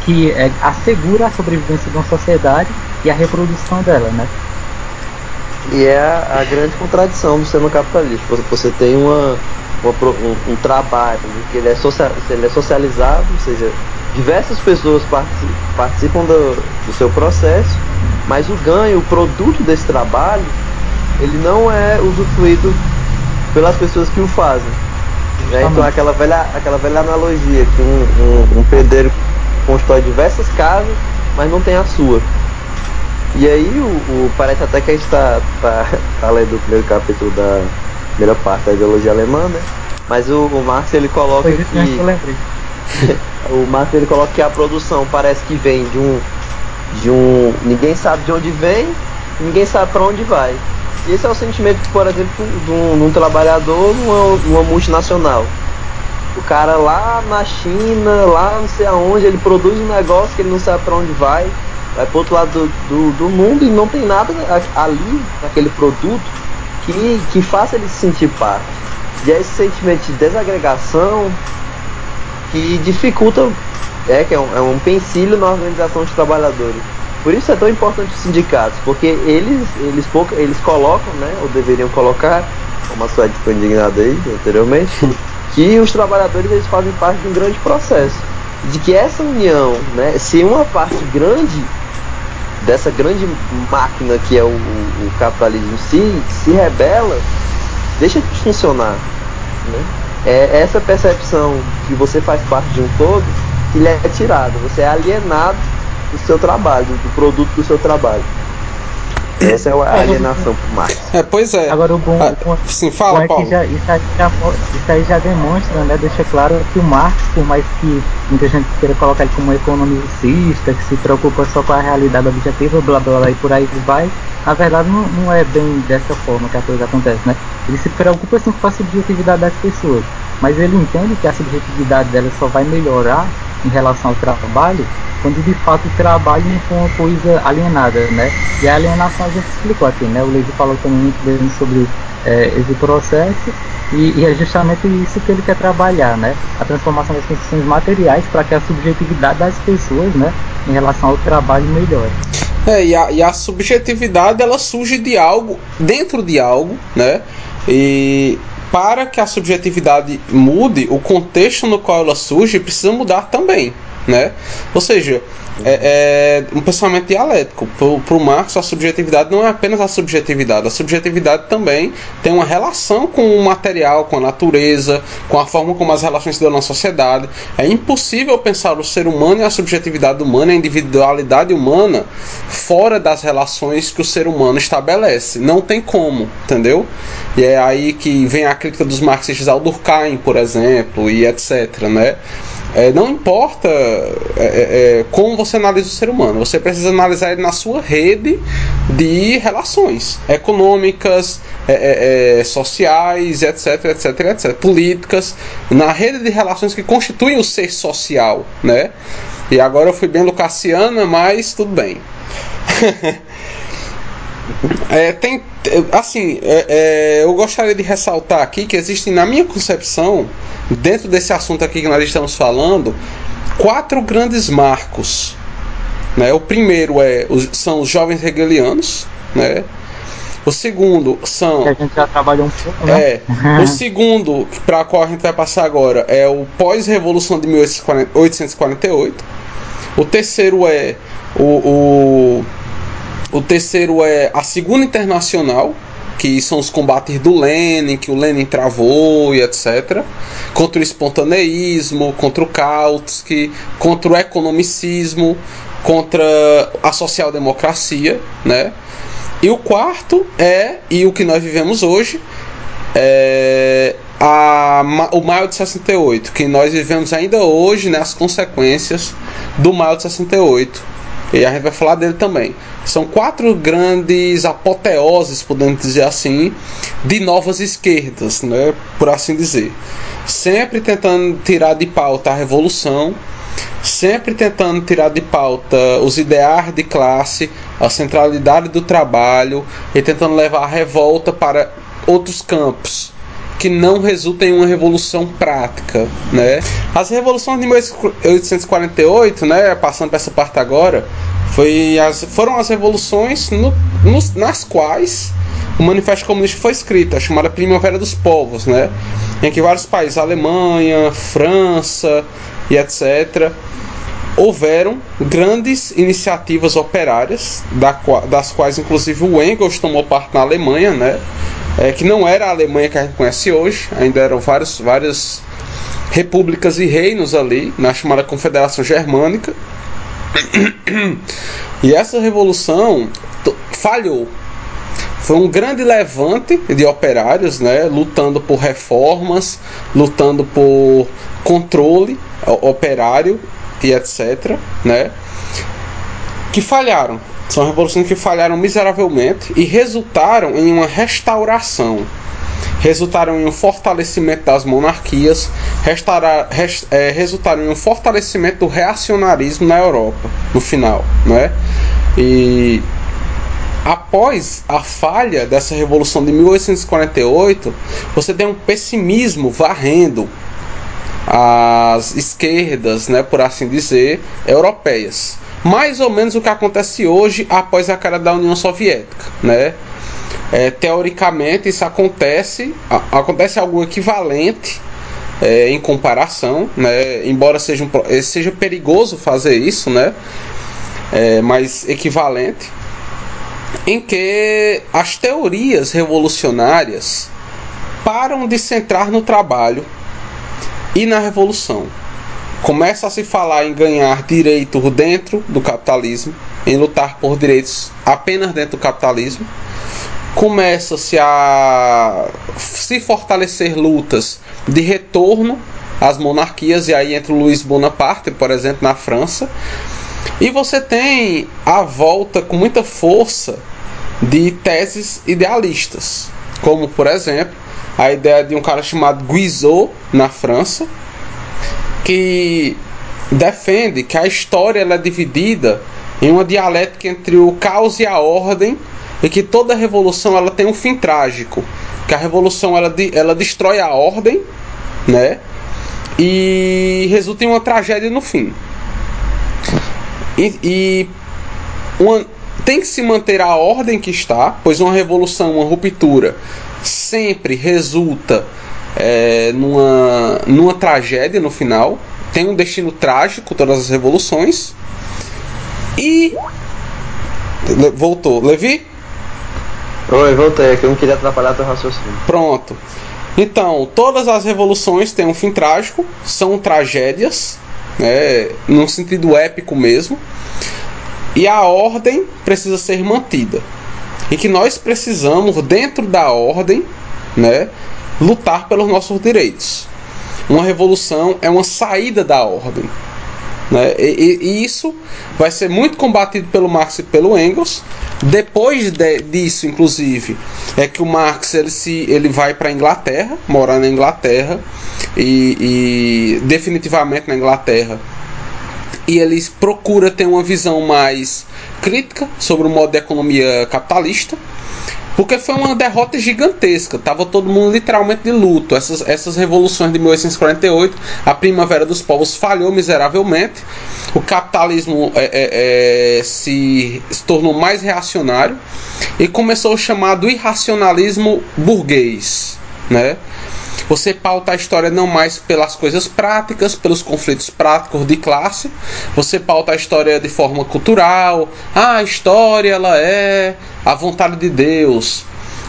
Speaker 4: que é, assegura a sobrevivência de uma sociedade e a reprodução dela, né?
Speaker 5: E é a, a grande contradição do sistema capitalista. Você tem uma, uma um, um, trabalho que ele é, social, ele é socializado, ou seja, diversas pessoas participam, participam do, do seu processo, mas o ganho, o produto desse trabalho, ele não é usufruído pelas pessoas que o fazem. Né? Então aquela velha, aquela velha analogia que um, um, um pedreiro constrói diversas casas, mas não tem a sua. E aí o, o parece até que a gente está tá, tá lendo o primeiro capítulo da primeira parte da ideologia alemã, né? Mas o, o Marx ele coloca Foi que. o Marx ele coloca que a produção parece que vem de um. de um. ninguém sabe de onde vem, ninguém sabe para onde vai. E esse é o sentimento, por exemplo, de um, de um trabalhador numa, numa multinacional. O cara lá na China, lá não sei aonde, ele produz um negócio que ele não sabe para onde vai, vai pro outro lado do, do, do, mundo e não tem nada ali, naquele produto, que, que faça ele se sentir parte. E é esse sentimento de desagregação que dificulta, é, que é um, é um pensilho na organização de trabalhadores. Por isso é tão importante os sindicatos, porque eles, eles, pouco, eles colocam, né, ou deveriam colocar, como a ficou indignada aí anteriormente, que os trabalhadores eles fazem parte de um grande processo. De que essa união, né, se uma parte grande dessa grande máquina que é o, o, capitalismo si, se rebela, deixa de funcionar. Né? É essa percepção que você faz parte de um todo que lhe é tirada. Você é alienado do seu trabalho, do produto do seu trabalho. Essa é a alienação pro Marx.
Speaker 3: É, pois é.
Speaker 4: Agora o bom, ah,
Speaker 3: o sim, fala, bom é Paulo.
Speaker 4: Já, isso, aí já, isso, aí já, demonstra, né, deixa claro que o Marx, por mais que muita gente queira colocar ele como economicista, que se preocupa só com a realidade objetiva, blá blá blá e por aí vai, na verdade não, não é bem dessa forma que a coisa acontece, né? Ele se preocupa sim com a subjetividade das pessoas, mas ele entende que a subjetividade dela só vai melhorar em relação ao trabalho quando de fato o trabalho não for uma coisa alienada, né? E a alienação a gente explicou aqui, né? O Levi falou também muito bem sobre é, esse processo e, e, é justamente isso que ele quer trabalhar, né? A transformação das condições materiais para que a subjetividade das pessoas, né, em relação ao trabalho melhore.
Speaker 3: É, e a, e a subjetividade ela surge de algo, dentro de algo, né? E para que a subjetividade mude, o contexto no qual ela surge precisa mudar também né? Ou seja, é, é um pensamento dialético. Para o Marx, a subjetividade não é apenas a subjetividade. A subjetividade também tem uma relação com o material, com a natureza, com a forma como as relações se dão na sociedade. É impossível pensar o ser humano e a subjetividade humana, a individualidade humana, fora das relações que o ser humano estabelece. Não tem como, entendeu? E é aí que vem a crítica dos marxistas ao Durkheim, por exemplo, e etc. Né? É, não importa é, é, é, como você analisa o ser humano, você precisa analisar ele na sua rede de relações econômicas, é, é, é, sociais, etc, etc, etc, políticas, na rede de relações que constituem o ser social, né? E agora eu fui bem lucassiana, mas tudo bem. é, tem, assim, é, é, eu gostaria de ressaltar aqui que existem, na minha concepção, dentro desse assunto aqui que nós estamos falando, quatro grandes marcos. Né? O primeiro é, são os jovens hegelianos, né? O segundo são.
Speaker 4: Que a gente já trabalhou um pouco, né?
Speaker 3: É. o segundo, para qual a gente vai passar agora, é o pós-revolução de 1848. O terceiro é o, o, o terceiro é a Segunda Internacional, que são os combates do Lenin, que o Lenin travou e etc. Contra o espontaneísmo, contra o Kautsky, contra o economicismo, contra a social-democracia, né? E o quarto é, e o que nós vivemos hoje, é a, o maio de 68, que nós vivemos ainda hoje né, consequências do maio de 68. E a gente vai falar dele também. São quatro grandes apoteoses, podemos dizer assim, de novas esquerdas, né, por assim dizer. Sempre tentando tirar de pauta a revolução, sempre tentando tirar de pauta os ideais de classe, a centralidade do trabalho e tentando levar a revolta para outros campos que não resultem em uma revolução prática, né? As revoluções de 1848, né, passando para essa parte agora, foi as, foram as revoluções no, no, nas quais o Manifesto Comunista foi escrito, a chamada Primavera dos Povos, né? Em que vários países, Alemanha, França e etc., houveram grandes iniciativas operárias, das quais inclusive o Engels tomou parte na Alemanha, né? É, que não era a Alemanha que a gente conhece hoje, ainda eram vários, várias repúblicas e reinos ali, na chamada Confederação Germânica. E essa revolução falhou. Foi um grande levante de operários, né, lutando por reformas, lutando por controle operário e etc, né? Que falharam. São revoluções que falharam miseravelmente e resultaram em uma restauração. Resultaram em um fortalecimento das monarquias, res, é, resultaram em um fortalecimento do reacionarismo na Europa, no final, né? E após a falha dessa revolução de 1848, você tem um pessimismo varrendo as esquerdas, né, por assim dizer, europeias. Mais ou menos o que acontece hoje após a queda da União Soviética, né? É, teoricamente isso acontece, acontece algo equivalente é, em comparação, né? Embora seja, um, é, seja perigoso fazer isso, né? É, mas equivalente, em que as teorias revolucionárias param de centrar no trabalho e na revolução. Começa a se falar em ganhar direito dentro do capitalismo, em lutar por direitos apenas dentro do capitalismo. Começa-se a se fortalecer lutas de retorno às monarquias, e aí entra o Luiz Bonaparte, por exemplo, na França. E você tem a volta com muita força de teses idealistas, como por exemplo a ideia de um cara chamado Guizot na França, que defende que a história ela é dividida em uma dialética entre o caos e a ordem e que toda revolução ela tem um fim trágico, que a revolução ela, ela destrói a ordem, né? E resulta em uma tragédia no fim. E, e uma, tem que se manter a ordem que está, pois uma revolução, uma ruptura, sempre resulta é, numa, numa tragédia no final. Tem um destino trágico, todas as revoluções. E. Voltou. Levi?
Speaker 5: Oi, voltei, é que eu não queria atrapalhar teu raciocínio.
Speaker 3: Pronto. Então, todas as revoluções têm um fim trágico, são tragédias, né, num sentido épico mesmo. E a ordem precisa ser mantida e que nós precisamos, dentro da ordem, né, lutar pelos nossos direitos. Uma revolução é uma saída da ordem. Né? E, e, isso vai ser muito combatido pelo Marx e pelo Engels. Depois de, disso, inclusive, é que o Marx ele, se, ele vai para a Inglaterra, morar na Inglaterra, e, e definitivamente na Inglaterra. E ele procura ter uma visão mais crítica sobre o modo de economia capitalista porque foi uma derrota gigantesca. Tava todo mundo literalmente de luto. Essas, essas revoluções de 1848, a primavera dos povos falhou miseravelmente. O capitalismo é, é, é, se, se tornou mais reacionário e começou o chamado irracionalismo burguês, né? Você pauta a história não mais pelas coisas práticas, pelos conflitos práticos de classe. Você pauta a história de forma cultural. Ah, a história ela é a vontade de Deus.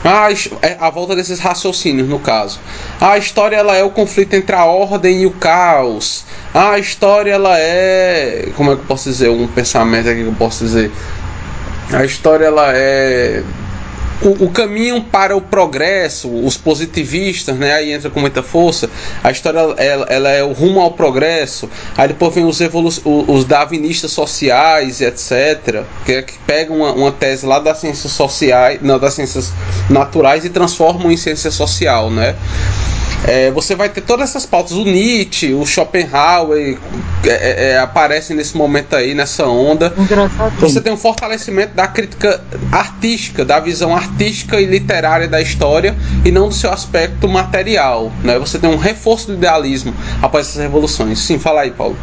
Speaker 3: Ah, é a volta desses raciocínios, no caso. A história ela é o conflito entre a ordem e o caos. A história ela é, como é que eu posso dizer, um pensamento aqui que eu posso dizer. A história ela é o, o, caminho para o progresso, os positivistas, né? Aí entra com muita força. A história ela, ela é o rumo ao progresso. Aí depois vem os, evolu os darwinistas sociais, etc. Que, é que pegam uma, uma, tese lá das ciências sociais, não, das ciências naturais e transformam em ciência social, né? É, você vai ter todas essas pautas. O Nietzsche, o Schopenhauer é, é, é aparecem nesse momento aí, nessa onda. Você tem um fortalecimento da crítica artística, da visão artística e literária da história e não do seu aspecto material. Né? Você tem um reforço do idealismo após essas revoluções. Sim, fala aí, Paulo.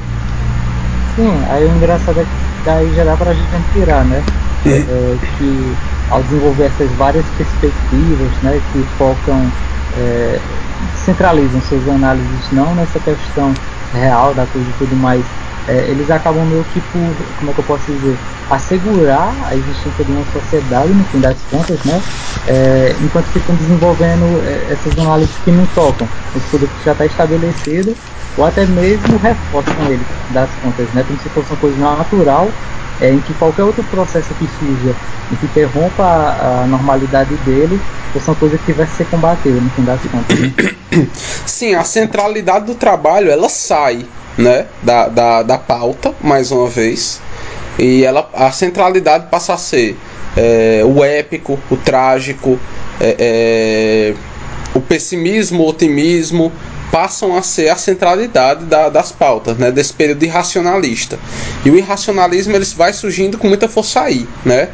Speaker 4: Sim, aí o engraçado é que daí já dá pra gente tirar, né? Uhum. É, que ao desenvolver essas várias perspectivas, né, que focam é, centralizam suas análises não nessa questão real da coisa e tudo mais, é, eles acabam meio que por, como é que eu posso dizer, assegurar a existência de uma sociedade no fim das contas, né? É, enquanto ficam desenvolvendo é, essas análises que não tocam os produtos que já está estabelecido ou até mesmo reforçam ele das contas, né? Como se fosse uma coisa natural é, em que qualquer outro processo que surja e que interrompa a, a normalidade dele, são coisas que vai ser combatida no fim das contas. Né?
Speaker 3: Sim, a centralidade do trabalho ela sai né, da, da, da pauta, mais uma vez, e ela, a centralidade passa a ser é, o épico, o trágico, é, é, o pessimismo, o otimismo, passam a ser a centralidade da, das pautas, né, desse período irracionalista. E o irracionalismo ele vai surgindo com muita força aí, né?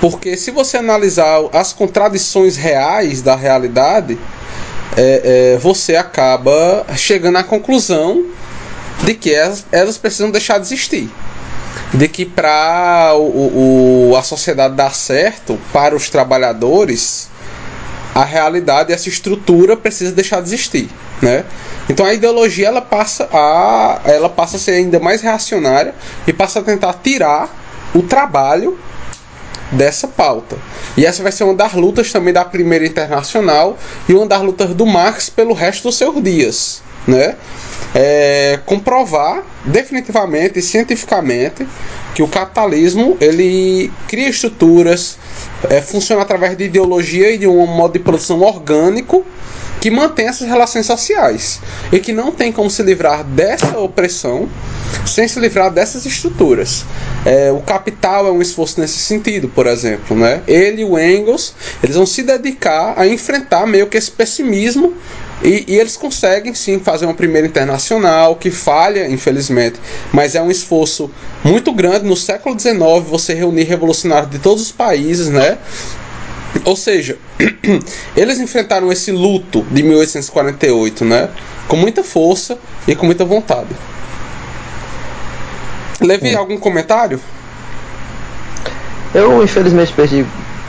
Speaker 3: Porque se você analisar as contradições reais da realidade, é, é, você acaba chegando à conclusão de que elas, elas precisam deixar de existir. De que para o, o, a sociedade dar certo, para os trabalhadores, a realidade, essa estrutura precisa deixar de existir, né? Então a ideologia ela passa a ela passa a ser ainda mais reacionária e passa a tentar tirar o trabalho dessa pauta. E essa vai ser uma das lutas também da primeira internacional e uma das lutas do Marx pelo resto dos seus dias, né? É, comprovar definitivamente cientificamente que o capitalismo ele cria estruturas, é, funciona através de ideologia e de um modo de produção orgânico que mantém essas relações sociais e que não tem como se livrar dessa opressão sem se livrar dessas estruturas. É, o capital é um esforço nesse sentido, por exemplo, né? Ele e o Engels, eles vão se dedicar a enfrentar meio que esse pessimismo e, e, eles conseguem sim fazer uma primeira internacional que falha, infelizmente, mas é um esforço muito grande no século XIX você reunir revolucionários de todos os países, né? Ou seja, eles enfrentaram esse luto de 1848, né? Com muita força e com muita vontade. Levi, é. algum comentário?
Speaker 5: Eu infelizmente perdi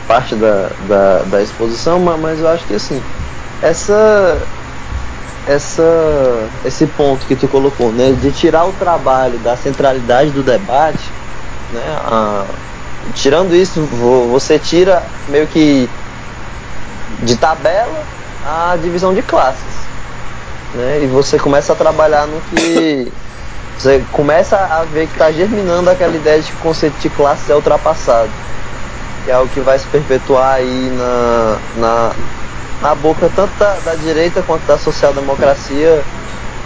Speaker 5: parte da, da, da exposição, mas eu acho que assim, essa essa esse ponto que tu colocou, né, de tirar o trabalho da centralidade do debate, né, a, tirando isso, você tira meio que de tabela a divisão de classes, né, e você começa a trabalhar no que você começa a ver que está germinando aquela ideia de que o conceito de classe é ultrapassado, que é o que vai se perpetuar aí na, na na boca tanto da, da direita quanto da social-democracia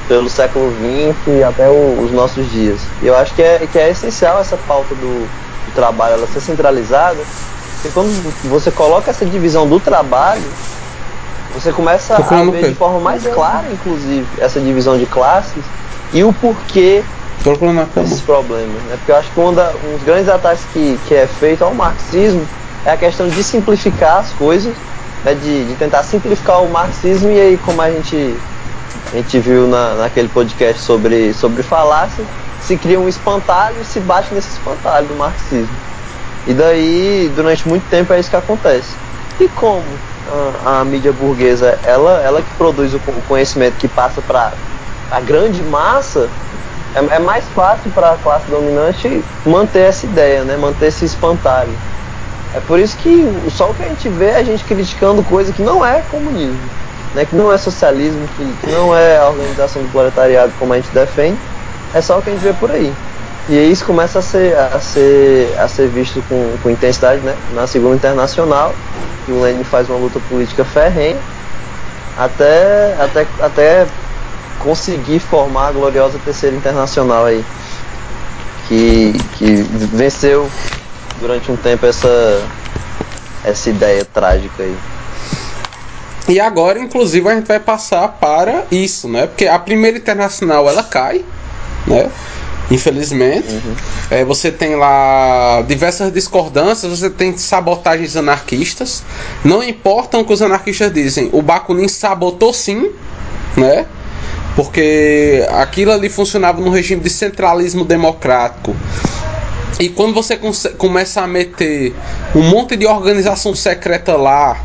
Speaker 5: pelo século XX e até o, os nossos dias. E eu acho que é, que é essencial essa pauta do, do trabalho ela ser centralizada, porque quando você coloca essa divisão do trabalho, você começa a ver de forma mais clara, inclusive, essa divisão de classes e o porquê desses problemas. Né? Porque eu acho que um, da, um dos grandes ataques que, que é feito ao marxismo é a questão de simplificar as coisas, né? de, de tentar simplificar o marxismo e aí como a gente, a gente viu na, naquele podcast sobre, sobre falácia, se cria um espantalho e se bate nesse espantalho do marxismo. E daí, durante muito tempo, é isso que acontece. E como a, a mídia burguesa, ela, ela que produz o, o conhecimento que passa para a grande massa, é, é mais fácil para a classe dominante manter essa ideia, né? manter esse espantalho. É por isso que só o que a gente vê é a gente criticando coisa que não é comunismo, né? que não é socialismo, que, não é a organização do proletariado como a gente defende, é só o que a gente vê por aí. E isso começa a ser, a ser, a ser visto com, com intensidade né? na Segunda Internacional, que o Lenin faz uma luta política ferrenha, até, até, até conseguir formar a gloriosa Terceira Internacional aí, que, que venceu durante um tempo essa, essa ideia trágica aí.
Speaker 3: E agora, inclusive, a gente vai passar para isso, né? Porque a primeira internacional ela cai, né? Infelizmente. Uhum. É, você tem lá diversas discordâncias, você tem sabotagens anarquistas. Não importa o que os anarquistas dizem, o Bakunin sabotou sim, né? Porque aquilo ali funcionava num regime de centralismo democrático. E quando você começa a meter um monte de organização secreta lá,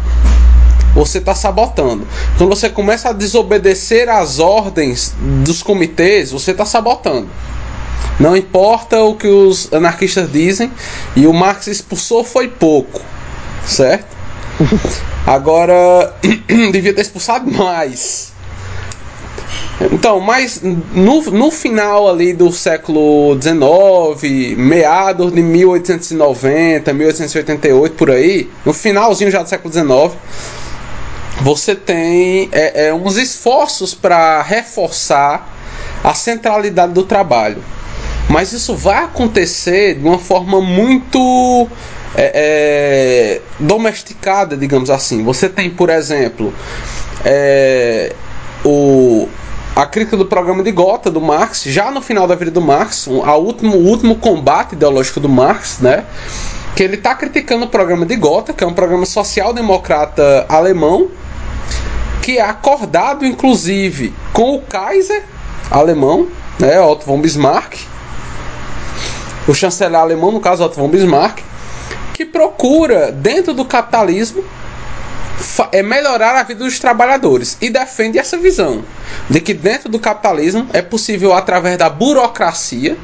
Speaker 3: você está sabotando. Quando você começa a desobedecer às ordens dos comitês, você está sabotando. Não importa o que os anarquistas dizem, e o Marx expulsou foi pouco, certo? Agora, devia ter expulsado mais. Então, mas no, no final ali do século XIX, meados de 1890, 1888 por aí, no finalzinho já do século XIX, você tem é, é, uns esforços para reforçar a centralidade do trabalho. Mas isso vai acontecer de uma forma muito é, é, domesticada, digamos assim. Você tem, por exemplo, é, o, a crítica do programa de Gotha do Marx, já no final da vida do Marx, a último, o último combate ideológico do Marx, né? Que ele está criticando o programa de Gotha, que é um programa social-democrata alemão, que é acordado inclusive com o Kaiser alemão, né, Otto von Bismarck, o chanceler alemão, no caso Otto von Bismarck, que procura, dentro do capitalismo, é melhorar a vida dos trabalhadores e defende essa visão de que dentro do capitalismo é possível através da burocracia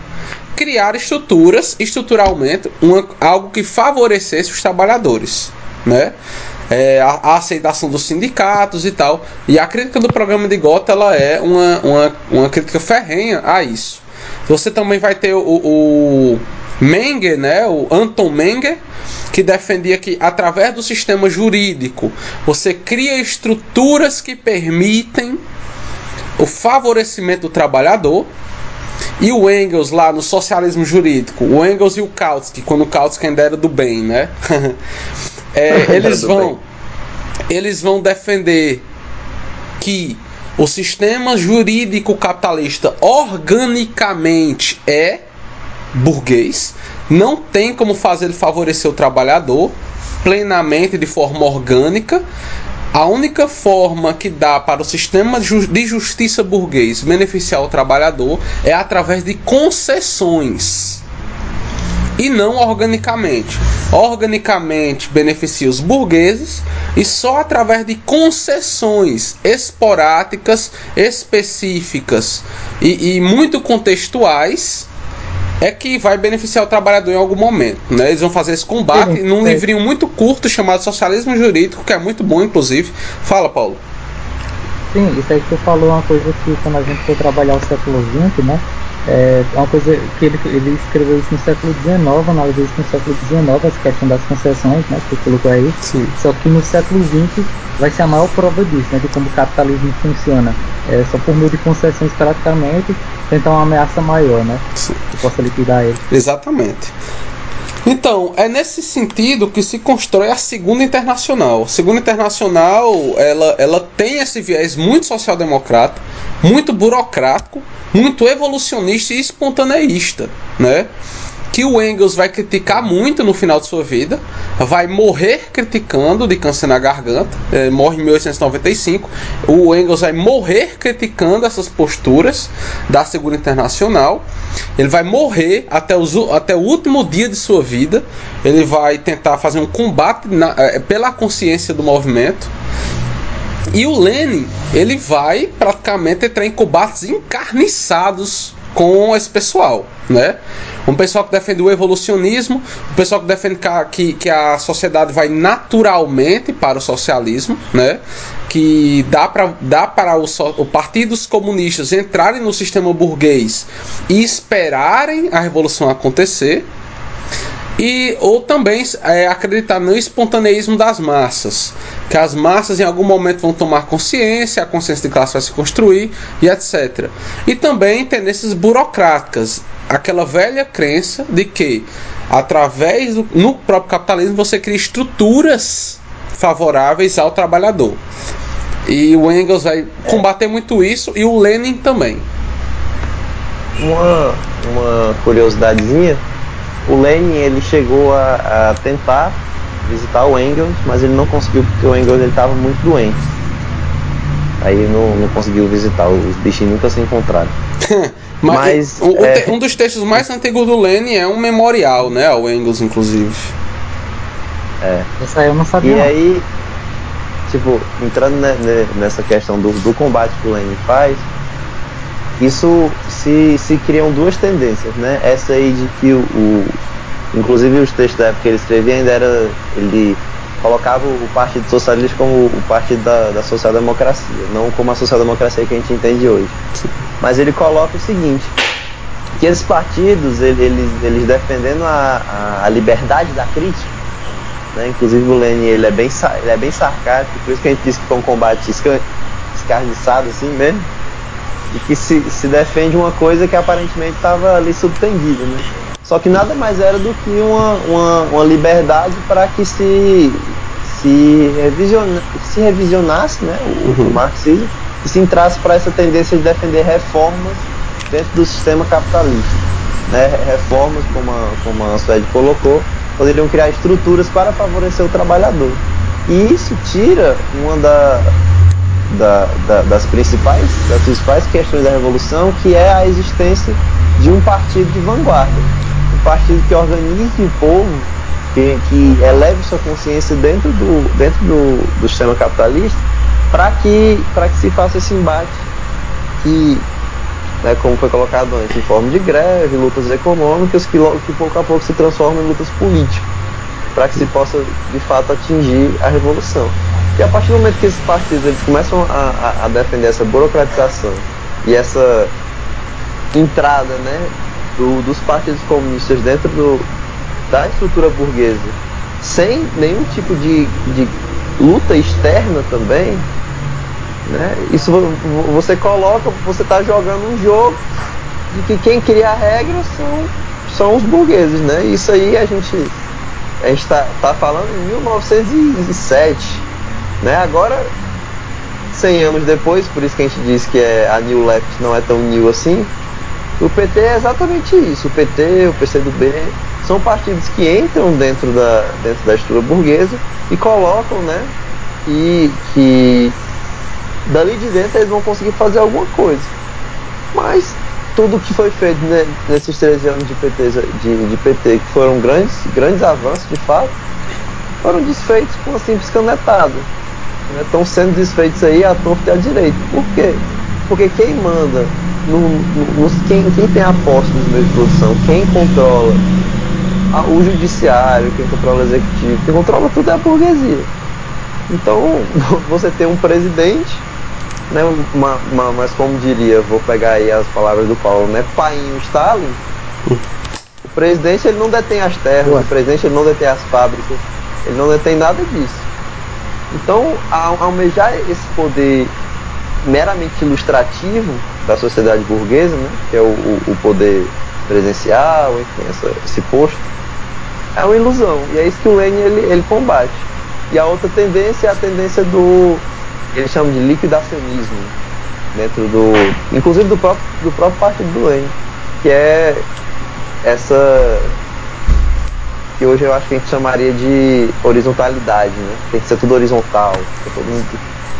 Speaker 3: criar estruturas, estruturalmente, uma, algo que favorecesse os trabalhadores, né? É, a, a, aceitação dos sindicatos e tal. E a crítica do programa de Gotha ela é uma, uma, uma crítica ferrenha a isso. Você também vai ter o, o Menger, né, o Anton Menger, que defendia que através do sistema jurídico você cria estruturas que permitem o favorecimento do trabalhador. E o Engels lá no socialismo jurídico, o Engels e o Kautsky, quando o Kautsky ainda era do bem, né? é, eles vão eles vão defender que o sistema jurídico capitalista organicamente é burguês, não tem como fazer ele favorecer o trabalhador plenamente de forma orgânica. A única forma que dá para o sistema de justiça burguês beneficiar o trabalhador é através de concessões e não organicamente. Organicamente beneficia os burgueses e só através de concessões esporádicas, específicas e, e muito contextuais é que vai beneficiar o trabalhador em algum momento. Né? Eles vão fazer esse combate Sim, num é. livrinho muito curto chamado Socialismo Jurídico, que é muito bom, inclusive. Fala, Paulo.
Speaker 4: Sim, isso aí que você falou é uma coisa que quando a gente for trabalhar o século XX, né? É uma coisa que ele, ele escreveu isso no século XIX, analisou isso no século XIX, essa questão das concessões, né, que você colocou aí.
Speaker 3: Sim.
Speaker 4: Só que no século XX vai ser a maior prova disso, né, de como o capitalismo funciona. É só por meio de concessões praticamente tentar uma ameaça maior, né,
Speaker 3: Sim.
Speaker 4: que possa liquidar ele.
Speaker 3: Exatamente. Então, é nesse sentido que se constrói a Segunda Internacional. A Segunda Internacional, ela, ela tem esse viés muito social-democrata, muito burocrático, muito evolucionista e espontaneísta, né? Que o Engels vai criticar muito no final de sua vida, vai morrer criticando de câncer na garganta, é, morre em 1895. O Engels vai morrer criticando essas posturas da Segunda Internacional. Ele vai morrer até, os, até o último dia de sua vida. Ele vai tentar fazer um combate na, é, pela consciência do movimento. E o Lenin, ele vai praticamente entrar em combates encarniçados com esse pessoal, né? Um pessoal que defende o evolucionismo, um pessoal que defende que a, que, que a sociedade vai naturalmente para o socialismo, né? Que dá para dá para os partidos comunistas entrarem no sistema burguês e esperarem a revolução acontecer, e ou também é, acreditar no espontaneísmo das massas, que as massas em algum momento vão tomar consciência, a consciência de classe vai se construir e etc. E também tendências burocráticas, aquela velha crença de que através do no próprio capitalismo você cria estruturas favoráveis ao trabalhador. E o Engels vai combater muito isso e o Lenin também.
Speaker 5: Uma, uma curiosidadezinha o Lenin ele chegou a, a, tentar visitar o Engels, mas ele não conseguiu porque o Engels estava muito doente. Aí não, não conseguiu visitar, os bichinhos nunca se encontraram.
Speaker 3: mas, mas o, é... um dos textos mais antigos do Lenin é um memorial, né, ao Engels inclusive.
Speaker 5: É.
Speaker 4: Isso aí eu não sabia.
Speaker 5: E aí, tipo, entrando nessa questão do, do combate que o Lenin faz, isso se, se criam duas tendências, né? Essa aí de que o, o inclusive os textos da época que ele escrevia ainda era ele colocava o Partido Socialista como o partido da, da social-democracia, não como a social-democracia que a gente entende hoje. Mas ele coloca o seguinte, que esses partidos, eles, eles defendendo a, a, liberdade da crítica, né? inclusive o Lenin ele é, bem, ele é bem sarcástico, por isso que a gente diz que foi um combate escarniçado assim mesmo, e que se, se defende uma coisa que aparentemente estava ali subtendida, né? Só que nada mais era do que uma, uma, uma liberdade para que se, se, revisiona, se revisionasse né, o, uhum. o marxismo e se entrasse para essa tendência de defender reformas dentro do sistema capitalista. Né? Reformas, como a, como a Suede colocou, poderiam criar estruturas para favorecer o trabalhador. E isso tira uma da, da, da, das, principais, das principais questões da Revolução, que é a existência de um partido de vanguarda. Um partido que organize o povo, que, que eleve sua consciência dentro do, dentro do, do sistema capitalista, para que, que se faça esse embate que, né, como foi colocado antes, em forma de greve, lutas econômicas, que, que pouco a pouco se transformam em lutas políticas, para que se possa de fato atingir a revolução. E a partir do momento que esses partidos eles começam a, a, defender essa burocratização e essa entrada né, do, dos partidos comunistas dentro do, da estrutura burguesa, sem nenhum tipo de, de luta externa também, né, isso você coloca, você está jogando um jogo de que quem cria a regra são, são os burgueses. Né? Isso aí a gente a está tá falando em 1907 né? Agora, 100 anos depois, por isso que a gente diz que é, a New Left não é tão new assim, o PT é exatamente isso. O PT, o PCdoB, são partidos que entram dentro da, dentro da estrutura burguesa e colocam, né? E que dali de dentro eles vão conseguir fazer alguma coisa. Mas tudo que foi feito né, nesses 13 anos de PT, de, de PT, que foram grandes, grandes avanços de fato, foram desfeitos com uma simples canetada estão né, sendo desfeitos aí à torta e à direita. Por quê? Porque quem manda, no, no, quem, quem tem a posse dos meios de produção, quem controla a, o judiciário, quem controla o executivo, quem controla tudo é a burguesia. Então você tem um presidente né, uma, uma, mas como diria, vou pegar aí as palavras do Paulo, né, painho Stalin, o presidente ele não detém as terras, Ué. o presidente ele não detém as fábricas, ele não detém nada disso. Então, ao almejar esse poder meramente ilustrativo da sociedade burguesa, né, que é o, o poder presencial, enfim, essa, esse posto, é uma ilusão. E é isso que o Lenin ele, ele combate. E a outra tendência é a tendência do ele chama de liquidacionismo dentro do, inclusive do próprio do próprio partido do Lenin, que é essa que hoje eu acho que a gente chamaria de horizontalidade, né? Tem que ser tudo horizontal, todo mundo,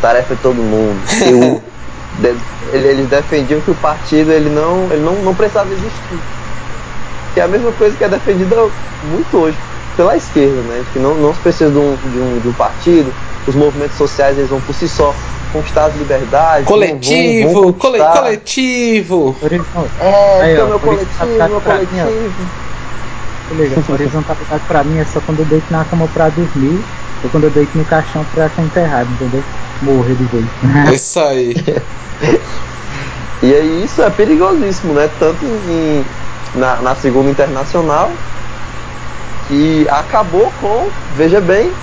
Speaker 5: tarefa de todo mundo. Eu, de, eles defendiam que o partido ele não, ele não, não precisava existir. Que é a mesma coisa que é defendida muito hoje pela esquerda, né? Que não, não se precisa de um, de um, de um partido, os movimentos sociais eles vão por si só conquistar as liberdades.
Speaker 3: Coletivo,
Speaker 5: vão, vão
Speaker 3: cole, coletivo.
Speaker 5: É, Aí, ó, meu coletivo, meu coletivo.
Speaker 4: Horizontalidade pra mim é só quando eu deito na cama pra dormir ou quando eu deito no caixão pra ser enterrado, entendeu? Morrer de vez.
Speaker 3: Isso aí.
Speaker 5: e aí isso é perigosíssimo, né? Tanto em, na, na Segunda Internacional, que acabou com, veja bem,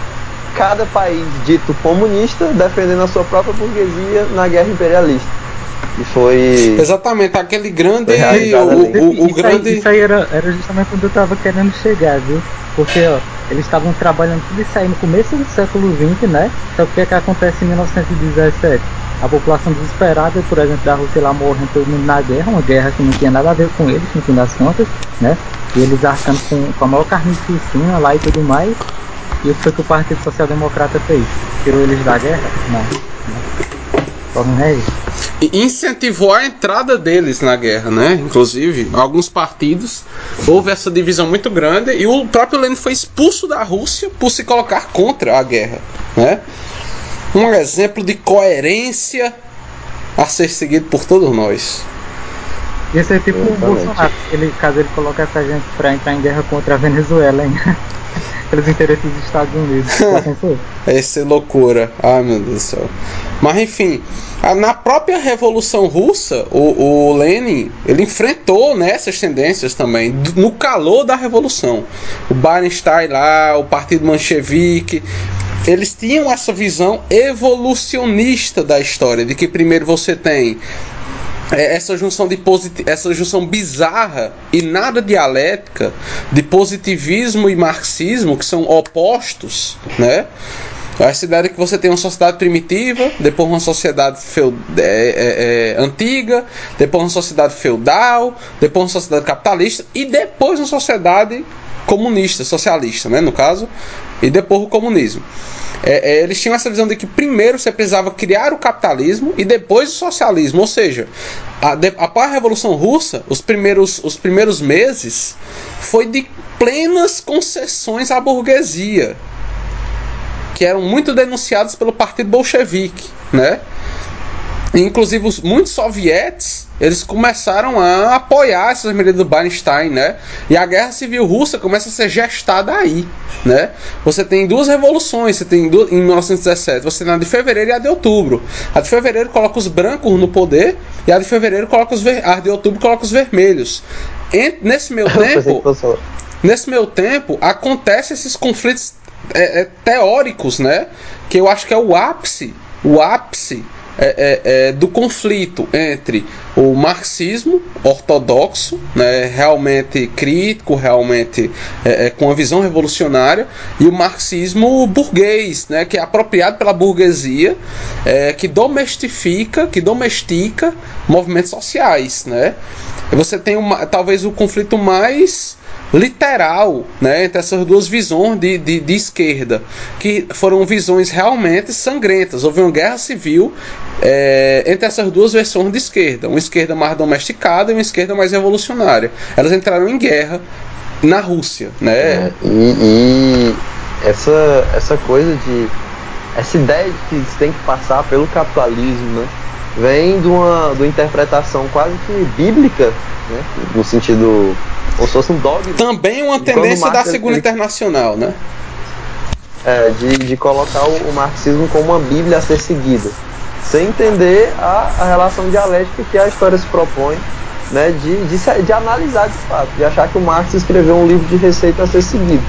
Speaker 5: cada país dito comunista defendendo a sua própria burguesia na guerra imperialista. E foi.
Speaker 3: Exatamente, aquele grande. O, o, o,
Speaker 4: isso
Speaker 3: grande.
Speaker 4: Aí, isso aí era, era justamente quando eu estava querendo chegar, viu? Porque ó, eles estavam trabalhando tudo isso aí no começo do século XX, né? Só que o que, é que acontece em 1917? A população desesperada, por exemplo, da Rússia lá morrendo todo mundo na guerra, uma guerra que não tinha nada a ver com eles, no fim das contas, né? E eles arcando com, com a maior carnificina lá e tudo mais. Isso foi que o Partido Social Democrata fez. Tirou eles da guerra? Não. Só não é isso.
Speaker 3: E incentivou a entrada deles na guerra, né? Inclusive, alguns partidos houve essa divisão muito grande e o próprio Lenin foi expulso da Rússia por se colocar contra a guerra, né? Um exemplo de coerência a ser seguido por todos nós.
Speaker 4: Esse é tipo o Bolsonaro, ele, caso ele colocasse a gente para entrar em guerra contra a Venezuela, hein? pelos interesses dos Estados Unidos.
Speaker 3: Essa é loucura. Ai meu Deus do céu. Mas enfim, na própria Revolução Russa, o, o Lenin ele enfrentou nessas né, tendências também, no calor da Revolução. O Bernstein lá, o Partido Manchevique, eles tinham essa visão evolucionista da história, de que primeiro você tem essa junção de essa junção bizarra e nada dialética de positivismo e marxismo que são opostos, né? Essa ideia de que você tem uma sociedade primitiva, depois uma sociedade feud... É, é, é, antiga, depois uma sociedade feudal, depois uma sociedade capitalista e depois uma sociedade comunista, socialista, né, no caso, e depois o comunismo. É, é, eles tinham essa visão de que primeiro você precisava criar o capitalismo e depois o socialismo. Ou seja, a, após a Revolução Russa, os primeiros, os primeiros meses foi de plenas concessões à burguesia, que eram muito denunciados pelo Partido Bolchevique, né? Inclusive, os, muitos sovietes eles começaram a apoiar essas medidas do Bernstein, né? E a guerra civil russa começa a ser gestada aí, né? Você tem duas revoluções, você tem duas, em 1917, você tem a de fevereiro e a de outubro. A de fevereiro coloca os brancos no poder e a de fevereiro coloca os ver, a de outubro coloca os vermelhos. nesse meu tempo, nesse meu tempo acontece esses conflitos é, é, teóricos, né? Que eu acho que é o ápice, o ápice é, é, é, do conflito entre o marxismo ortodoxo, né, realmente crítico, realmente é, com uma visão revolucionária, e o marxismo burguês, né, que é apropriado pela burguesia, que domestifica, que domestica movimentos sociais. Né? Você tem uma, talvez o conflito mais literal né, entre essas duas visões de, de, de, esquerda, que foram visões realmente sangrentas. Houve uma guerra civil é, entre essas duas versões de esquerda, uma esquerda mais domesticada e uma esquerda mais revolucionária. Elas entraram em guerra na Rússia. Né?
Speaker 5: É, e, e essa, essa coisa de. Essa ideia de que se tem que passar pelo capitalismo, né? Vem de uma, de uma interpretação quase que bíblica, né? no sentido como se fosse um dogma.
Speaker 3: Também uma tendência da Segunda Internacional, né?
Speaker 5: É, de, de colocar o, o, marxismo como uma bíblia a ser seguida. sem entender a, a relação dialética que a história se propõe né, de, de, de, analisar de fato, de achar que o Marx escreveu um livro de receita a ser seguido.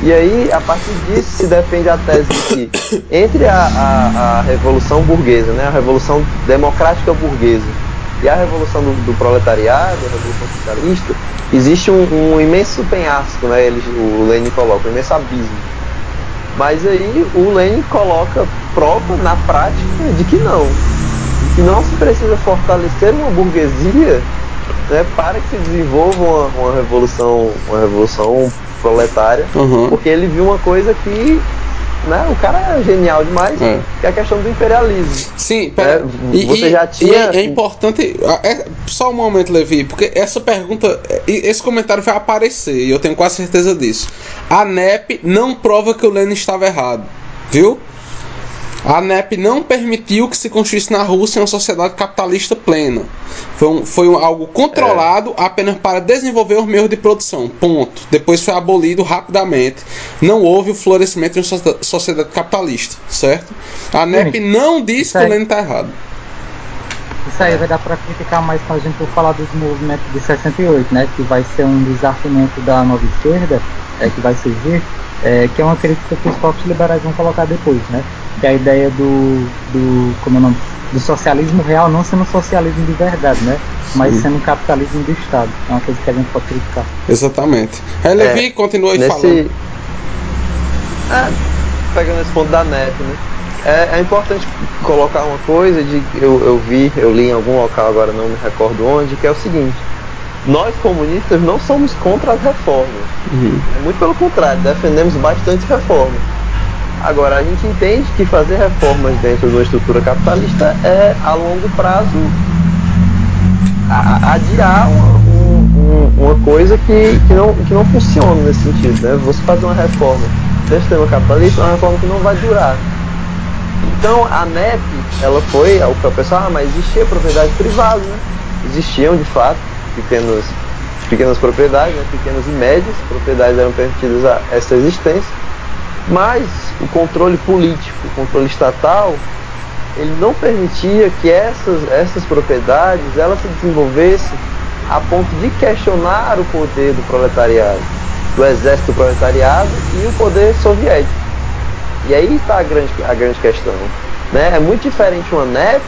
Speaker 5: E aí, a partir disso, se defende a tese de que entre a, a, a revolução burguesa, né, a revolução democrática burguesa, e a revolução do, do proletariado, a revolução socialista, existe um, um imenso penhasco, né, ele, o Lenin coloca, um imenso abismo. Mas aí o Lenin coloca prova na prática de que não. Que não se precisa fortalecer uma burguesia né, para que se desenvolva uma, uma revolução, uma revolução proletária,
Speaker 3: Uhum.
Speaker 5: porque ele viu uma coisa que né, o cara é genial demais,
Speaker 3: É.
Speaker 5: que é a questão do imperialismo.
Speaker 3: Sim, pera.
Speaker 5: É,
Speaker 3: e,
Speaker 5: você
Speaker 3: e-
Speaker 5: já
Speaker 3: e
Speaker 5: tinha-
Speaker 3: é, é importante. é- só um momento, Levi, porque essa pergunta. e- Esse comentário vai aparecer, e eu tenho quase certeza disso. A NEP não prova que o Lenin estava errado, viu? A NEP não permitiu que se construísse na Rússia uma sociedade capitalista plena. Foi, um, foi um- algo controlado apenas para desenvolver os meios de produção. Ponto. Depois foi abolido rapidamente. Não houve o florescimento de uma socie- sociedade capitalista, certo? A NEP não disse que o. Lenin está errado.
Speaker 4: Isso aí vai dar para criticar mais quando a gente for falar dos movimentos de 68, né? Que vai ser um desafiamento da nova esquerda, é, que vai surgir, é, que é uma crítica que os próprios liberais vão colocar depois, né? Que é a ideia do, do como é o nome? Do socialismo real não sendo socialismo de verdade, né? Mas
Speaker 3: Sim.
Speaker 4: sendo um capitalismo de Estado. É uma coisa que a gente pode criticar.
Speaker 3: Exatamente. Aí Levi continua aí falando.
Speaker 5: nesse é, pegando esse ponto da NEP, né? É, é importante colocar uma coisa de que eu, eu vi, eu li em algum local agora não me recordo onde, que é o seguinte: nós comunistas não somos contra as reformas.
Speaker 3: Uhum.
Speaker 5: É muito pelo contrário, defendemos bastante reformas. Agora, a gente entende que fazer reformas dentro de uma estrutura capitalista é, a longo prazo, adiar uma, um- um- uma coisa que, que, não, que não funciona nesse sentido. Né? Você fazer uma reforma dentro do sistema capitalista é uma reforma que não vai durar. Então, a NEP, ela foi, o pessoal, ah, mas existia propriedade privada, né? Existiam, de fato, pequenos, pequenas propriedades, né? pequenas e médias propriedades eram permitidas a essa existência, mas o controle político, o controle estatal, ele não permitia que essas, essas propriedades elas se desenvolvessem a ponto de questionar o poder do proletariado, do exército proletariado e o poder soviético. E aí está a grande, a grande questão. Né? É muito diferente uma NEP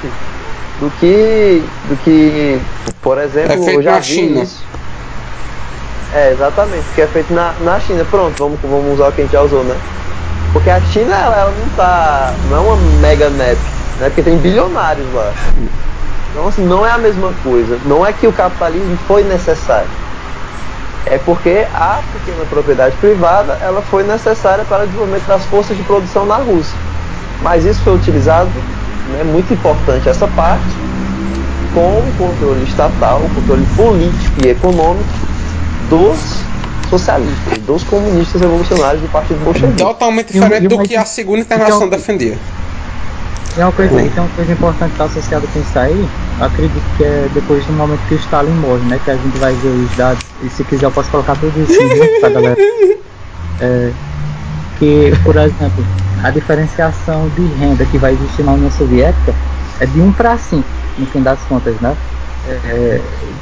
Speaker 5: do que, do que por exemplo,
Speaker 3: É feito
Speaker 5: eu já
Speaker 3: na
Speaker 5: vi
Speaker 3: China.
Speaker 5: isso. É, exatamente, que é feito na, na China. Pronto, vamos, vamos usar o que a gente já usou, né? Porque a China, ela, ela não tá. não é uma mega NEP, né? Porque tem bilionários lá. Então, assim, não é a mesma coisa. Não é que o capitalismo foi necessário. É porque a pequena propriedade privada ela foi necessária para o desenvolvimento das forças de produção na Rússia. Mas isso foi utilizado, é né, muito importante essa parte, com o controle estatal, o controle político e econômico dos socialistas, dos comunistas revolucionários do Partido Bolchevique.
Speaker 3: Totalmente diferente do que a segunda internacional
Speaker 4: então-
Speaker 3: defendia.
Speaker 4: E uma coisa,
Speaker 3: Uhum.
Speaker 4: tem uma coisa importante que está associada com isso aí, eu acredito que é depois do momento que o Stalin morre, né? Que a gente vai ver os dados, e se quiser eu posso colocar tudo isso junto pra galera. É, que, por exemplo, a diferenciação de renda que vai existir na União Soviética é de 1 para 5, no fim das contas, né? É,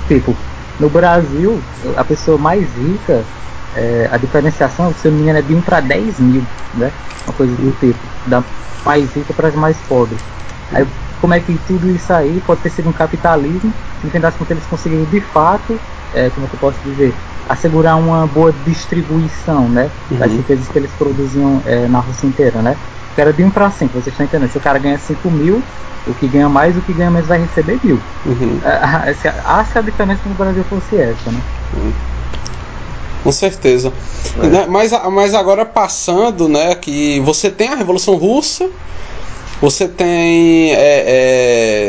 Speaker 4: tipo, no Brasil, a pessoa mais rica, é, a diferenciação, se eu não me engano, é de 1 para 10 mil, né? Uma coisa do tipo, da mais rica para as mais pobres. Aí, como é que tudo isso aí pode ter sido um capitalismo, no fim das contas eles conseguiram de fato, é, como é que eu posso dizer, assegurar uma boa distribuição, né? Das
Speaker 3: Uhum.
Speaker 4: riquezas que eles produziam é, na Rússia inteira, né? Era de 1 para 5, vocês estão entendendo? Se o cara ganha 5 mil, o que ganha mais, o que ganha menos vai receber mil.
Speaker 3: Uhum.
Speaker 4: Ah, se a- Acho que a diferença no Brasil fosse essa, né?
Speaker 3: Com certeza.
Speaker 5: É.
Speaker 3: Né, Mas, mas agora passando, né, que você tem a Revolução Russa, você tem é,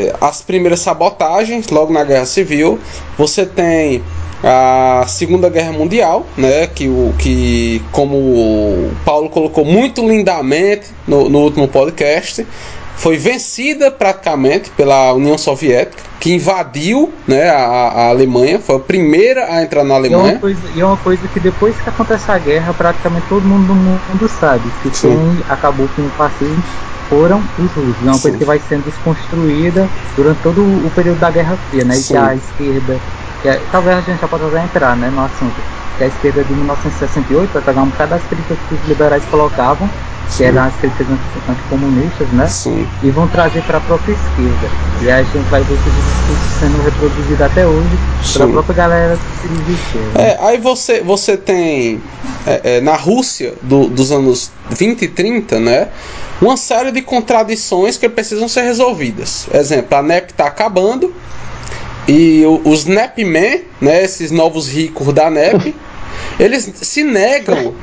Speaker 3: é, as primeiras sabotagens logo na Guerra Civil, você tem a Segunda Guerra Mundial, né, que, o, que como o Paulo colocou muito lindamente no, no último podcast, foi vencida praticamente pela União Soviética, que invadiu né, a, a Alemanha, foi a primeira a entrar na
Speaker 4: E é,
Speaker 3: Alemanha.
Speaker 4: uma coisa, e é uma coisa que depois que acontece a guerra, praticamente todo mundo do mundo sabe que
Speaker 3: Sim.
Speaker 4: quem acabou com o fascismo foram os russos. É uma
Speaker 3: Sim.
Speaker 4: coisa que vai sendo desconstruída durante todo o período da Guerra Fria, né? E que a esquerda, que é- talvez a gente já possa até entrar né, no assunto, que a esquerda de 1968 vai pegar um bocado das críticas que os liberais colocavam, que
Speaker 3: Sim.
Speaker 4: eram as críticas anti- anticomunistas, né?
Speaker 3: Sim.
Speaker 4: e vão trazer para a própria esquerda. E aí a gente vai ver esse discurso sendo reproduzido até hoje pela
Speaker 3: Sim.
Speaker 4: própria galera que se diz esquerda.
Speaker 3: É, aí você, você tem é, é, na Rússia do- dos anos 20 e 30, né? Uma série de contradições que precisam ser resolvidas. Exemplo, a NEP está acabando e os NEP Men, né, esses novos ricos da NEP, eles se negam,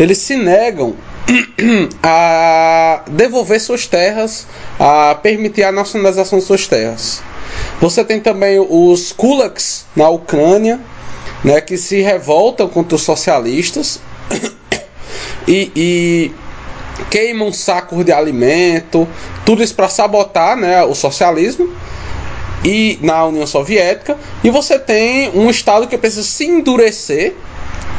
Speaker 3: eles se negam a devolver suas terras, a permitir a nacionalização de suas terras. Você tem também os kulaks na Ucrânia, né, que se revoltam contra os socialistas e, e queimam sacos de alimento, tudo isso para sabotar né, o socialismo e na União Soviética. E você tem um Estado que precisa se endurecer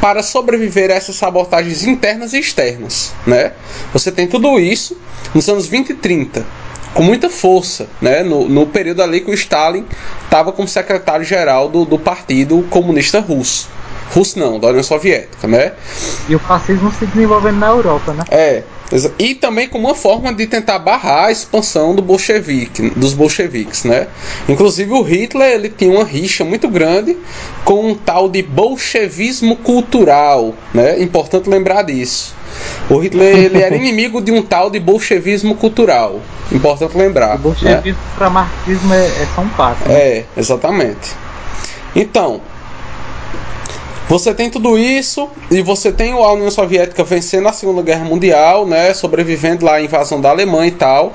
Speaker 3: para sobreviver a essas sabotagens internas e externas. Né? Você tem tudo isso nos anos 20 e 30, com muita força, né? no, no período ali que o Stalin estava como secretário-geral do, do Partido Comunista Russo. Russo não, da União Soviética, né?
Speaker 4: E o fascismo se desenvolvendo na Europa, né?
Speaker 3: É. E também como uma forma de tentar barrar a expansão do bolchevique, dos bolcheviques, né? Inclusive o Hitler ele tinha uma rixa muito grande com um tal de bolchevismo cultural, né? Importante lembrar disso. O Hitler ele era inimigo de um tal de bolchevismo cultural. Importante lembrar.
Speaker 4: O
Speaker 3: né?
Speaker 4: bolchevismo para marxismo é, é só um passo. né?
Speaker 3: É, exatamente. Então, você tem tudo isso e você tem a União Soviética vencendo a Segunda Guerra Mundial, né, sobrevivendo lá à invasão da Alemanha e tal.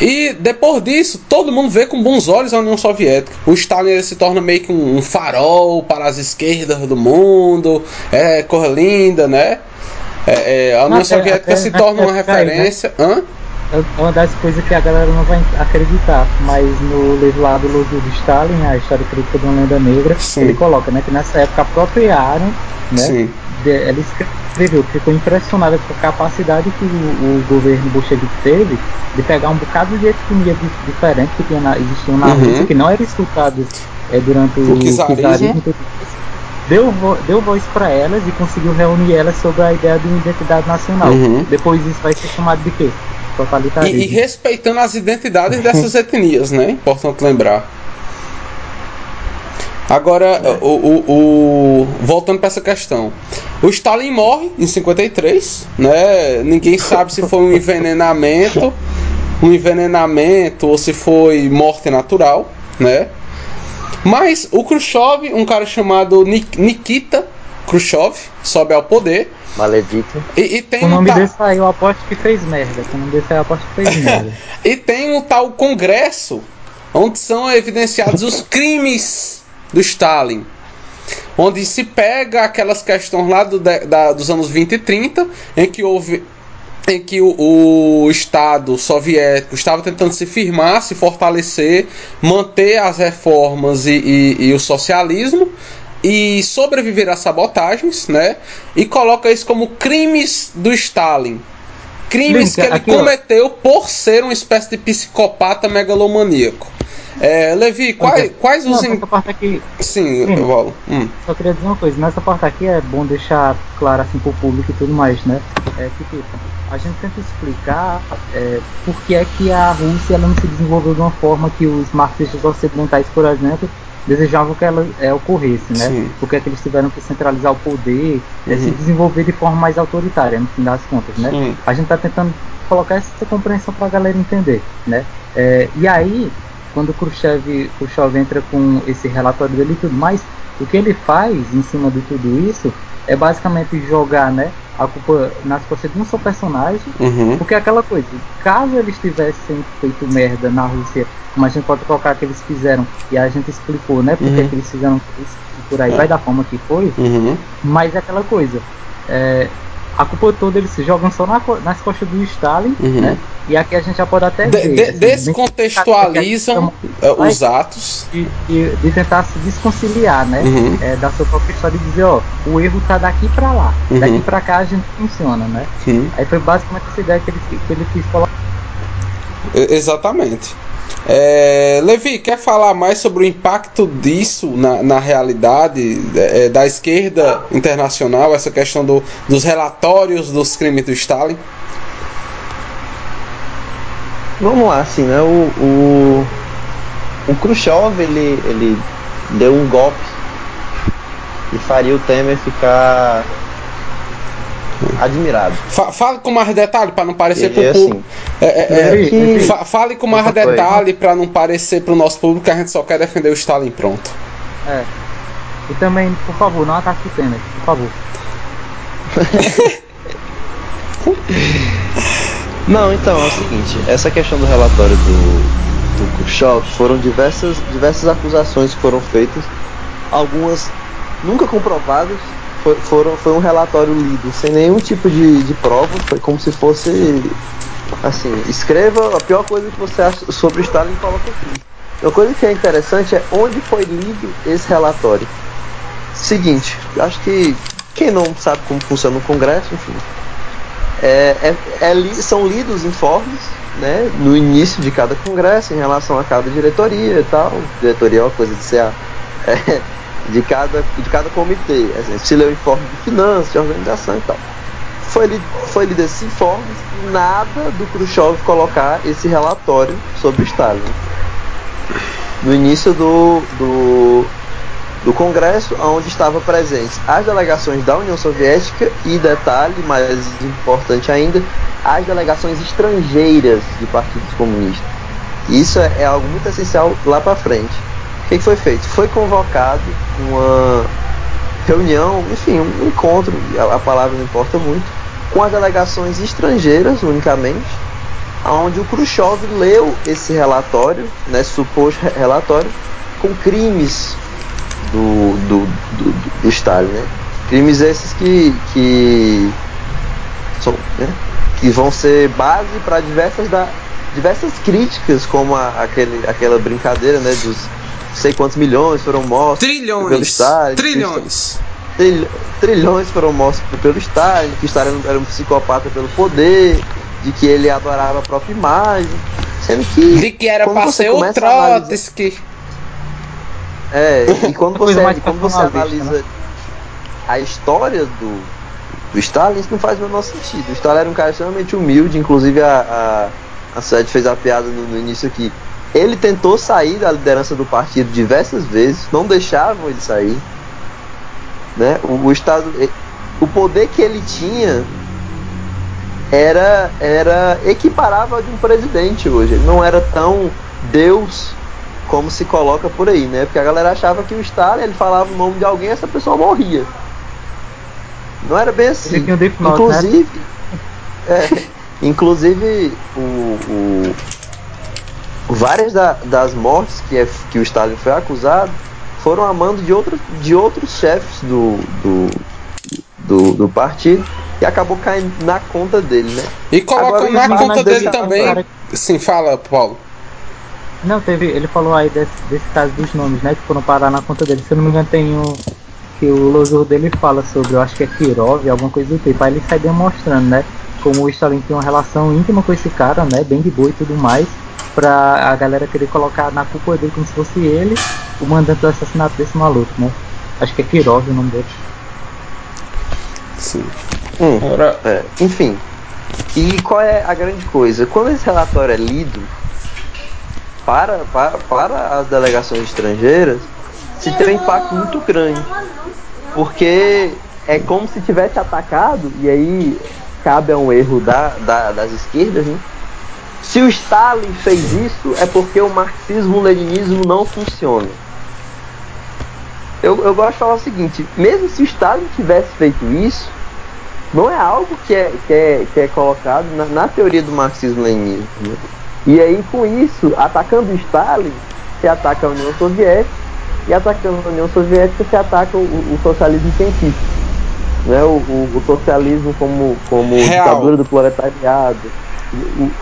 Speaker 3: E depois disso, todo mundo vê com bons olhos a União Soviética. O Stalin se torna meio que um, farol para as esquerdas do mundo, é coisa linda, né? É, é, a União
Speaker 4: Até-
Speaker 3: Soviética
Speaker 4: até
Speaker 3: se
Speaker 4: na
Speaker 3: torna uma
Speaker 4: época aí, né?
Speaker 3: referência. Hã?
Speaker 4: É uma das coisas que a galera não vai acreditar, mas no livro lá do Lúcio do Stalin, a história crítica de uma lenda negra,
Speaker 3: Sim.
Speaker 4: ele coloca né, que nessa época apropriaram, né,
Speaker 3: Sim.
Speaker 4: de- ela escreveu que ficou impressionada com a capacidade que o, o governo bolchevique teve de pegar um bocado de etnia di- diferente que tinha na, existiam na
Speaker 3: Uhum.
Speaker 4: Rússia, que não era escutado é, durante o,
Speaker 3: O czarismo.
Speaker 4: Deu, vo- deu voz para elas e conseguiu reunir elas sobre a ideia de uma identidade nacional.
Speaker 3: Uhum.
Speaker 4: Depois isso vai ser chamado de quê? Totalitarismo.
Speaker 3: E, e respeitando as identidades dessas etnias, né? Importante lembrar. Agora, o, o- o- voltando para essa questão. O Stalin morre em 53, né? Ninguém sabe se foi um envenenamento, um envenenamento ou se foi morte natural, né? Mas o Khrushchev, um cara chamado Nik- Nikita Khrushchev, sobe ao poder
Speaker 5: Maledica.
Speaker 3: e, e tem
Speaker 4: O
Speaker 3: um
Speaker 4: nome
Speaker 3: ta-
Speaker 4: desse aí eu aposto que fez merda. O nome desse aí eu aposto que fez merda.
Speaker 3: E tem um tal congresso onde são evidenciados os crimes do Stalin. Onde se pega aquelas questões lá do da- dos anos 20 e 30, em que houve em que o, o Estado soviético estava tentando se firmar, se fortalecer, manter as reformas e, e- e o socialismo e sobreviver às sabotagens, né? E coloca isso como crimes do Stalin. Crimes
Speaker 4: Link,
Speaker 3: que ele
Speaker 4: ó.
Speaker 3: cometeu por ser uma espécie de psicopata megalomaníaco. É, Levi, quais, quais os.
Speaker 4: Não,
Speaker 3: in-
Speaker 4: parte aqui,
Speaker 3: Sim,
Speaker 4: Sim.
Speaker 3: eu vou. Hum,
Speaker 4: só queria dizer uma coisa. Nessa parte aqui é bom deixar claro assim pro público e tudo mais, né? É que tipo, a gente tenta explicar é, por que é que a Rússia ela não se desenvolveu de uma forma que os marxistas ocidentais, por exemplo, desejavam que ela é, ocorresse, né?
Speaker 3: Sim.
Speaker 4: Porque é que eles tiveram que centralizar o poder, é, se
Speaker 3: Uhum.
Speaker 4: desenvolver de forma mais autoritária, no fim das contas, né?
Speaker 3: Hum.
Speaker 4: A gente está tentando colocar essa compreensão para a galera entender, né? É, e aí, quando o Khrushchev, Khrushchev entra com esse relatório dele e tudo mais, o que ele faz em cima de tudo isso é basicamente jogar, né, a culpa nas costas de um só personagem,
Speaker 3: uhum,
Speaker 4: porque é aquela coisa, caso eles tivessem feito merda na Rússia, como a gente pode colocar que eles fizeram, e a gente explicou, né, porque
Speaker 3: Uhum.
Speaker 4: que eles fizeram isso, por aí vai da forma que foi,
Speaker 3: uhum,
Speaker 4: mas é aquela coisa. é, a culpa toda eles se jogam só na, nas costas do Stalin,
Speaker 3: Uhum.
Speaker 4: né? E aqui a gente já pode até
Speaker 3: De-
Speaker 4: ver.
Speaker 3: de-
Speaker 4: assim,
Speaker 3: descontextualizam eh, os atos.
Speaker 4: de, de, de tentar se desconciliar, né?
Speaker 3: Uhum.
Speaker 4: É, da sua própria história e dizer, ó, o erro tá daqui pra lá,
Speaker 3: Uhum.
Speaker 4: daqui pra cá a gente funciona, né? Aí foi basicamente essa ideia que ele, que ele quis colocar.
Speaker 3: Exatamente. É, Levi, quer falar mais sobre o impacto disso na, na realidade é, da esquerda internacional, essa questão do- dos relatórios dos crimes do Stalin?
Speaker 5: Vamos lá, assim, né? O, o, o Khrushchev, ele, ele deu um golpe e faria o Temer ficar admirado.
Speaker 3: Fa- fale com mais detalhe para não parecer
Speaker 5: Ele
Speaker 3: pro
Speaker 5: é
Speaker 3: público. É, é, é, fale com mais detalhe para não parecer pro nosso público que a gente só quer defender o Stalin pronto.
Speaker 4: É. E também, por favor, não ataque o Temer, por favor.
Speaker 5: Não, então, é o seguinte, essa questão do relatório do, do Khrushchev foram diversas, diversas acusações que foram feitas, algumas nunca comprovadas, foi, foram, foi um relatório lido sem nenhum tipo de, de prova, foi como se fosse assim, escreva a pior coisa que você acha sobre o Stalin e coloca aqui. Uma coisa que é interessante é onde foi lido esse relatório. Seguinte, acho que quem não sabe como funciona o Congresso, enfim, é, é- é são lidos informes né, no início de cada congresso em relação a cada diretoria e tal. Diretoria é uma coisa de ser a- é, de, cada, de cada comitê. Assim, se lê o informe de finanças, de organização e tal. Foi lido, foi lido esses informes e nada do Khrushchev colocar esse relatório sobre Stalin. No início do, do, do Congresso, onde estavam presentes as delegações da União Soviética e, detalhe mais importante ainda, as delegações estrangeiras de partidos comunistas. Isso é, é algo muito essencial lá para frente. O que, que foi feito? Foi convocado uma reunião, enfim, um encontro, a, a palavra não importa muito, com as delegações estrangeiras unicamente, onde o Khrushchev leu esse relatório, né, suposto re- relatório, com crimes do, do, do, do- do Stalin, né? Crimes esses que, que, são, né, que vão ser base para diversas, da, diversas críticas, como a, aquele, aquela brincadeira né, dos não sei quantos milhões foram mortos pelo
Speaker 3: Trilhões!
Speaker 5: Stalin.
Speaker 3: Trilhões!
Speaker 5: Trilh- trilhões foram mortos pelo Stalin, que Stalin era um psicopata pelo poder, de que ele adorava a própria imagem, sendo que
Speaker 3: De que era
Speaker 5: você
Speaker 3: ser o Trotsky.
Speaker 5: é, e quando você,
Speaker 4: mais
Speaker 5: quando você analisa a história do, do Stalin, isso não faz o menor sentido. O Stalin era um cara extremamente humilde, inclusive a, a, a Suede fez a piada no, no início aqui. Ele tentou sair da liderança do partido diversas vezes, não deixavam ele sair. Né? O, o Estado. O poder que ele tinha era, era equiparável ao de um presidente hoje. Ele não era tão Deus como se coloca por aí, né? Porque a galera achava que o Stalin, ele falava o nome de alguém e essa pessoa morria. Não era bem assim.
Speaker 4: Note,
Speaker 5: inclusive, é, inclusive o, o- várias da- das mortes que, é- que o Stalin foi acusado foram a mando de outros, de outros chefes do, do, do, do partido e acabou caindo na conta dele, né?
Speaker 3: E colocam
Speaker 5: Agora,
Speaker 3: na conta dele também.
Speaker 4: cara.
Speaker 3: Sim, fala, Paulo.
Speaker 4: Não, teve. Ele falou aí desse, desse caso dos nomes, né? Que foram parar na conta dele. Se eu não me engano, tem um. Que o louvor dele fala sobre, eu acho que é Kirov, alguma coisa do tipo. Aí ele sai demonstrando, né? Como o Stalin tem uma relação íntima com esse cara, né? Bem de boa e tudo mais. Pra a galera querer colocar na culpa dele como se fosse ele o mandante do assassinato desse maluco, né? Acho que é Kirov o nome dele.
Speaker 3: Sim.
Speaker 5: Hum.
Speaker 3: Agora,
Speaker 5: É, enfim. E qual é a grande coisa? Quando esse relatório é lido para, para, para as delegações estrangeiras, se tem um impacto muito grande. Porque é como se tivesse atacado, e aí cabe a um erro da, da- das esquerdas, né? Se o Stalin fez isso, é porque o marxismo-leninismo não funciona. Eu, eu gosto de falar o seguinte: mesmo se o Stalin tivesse feito isso, não é algo que é, que é, que é colocado na, na teoria do marxismo-leninismo. E aí, com isso, atacando Stalin, se ataca a União Soviética, e atacando a União Soviética, se ataca o, o socialismo científico. Né, o, o, o socialismo como, como
Speaker 3: Real.
Speaker 5: ditadura do proletariado.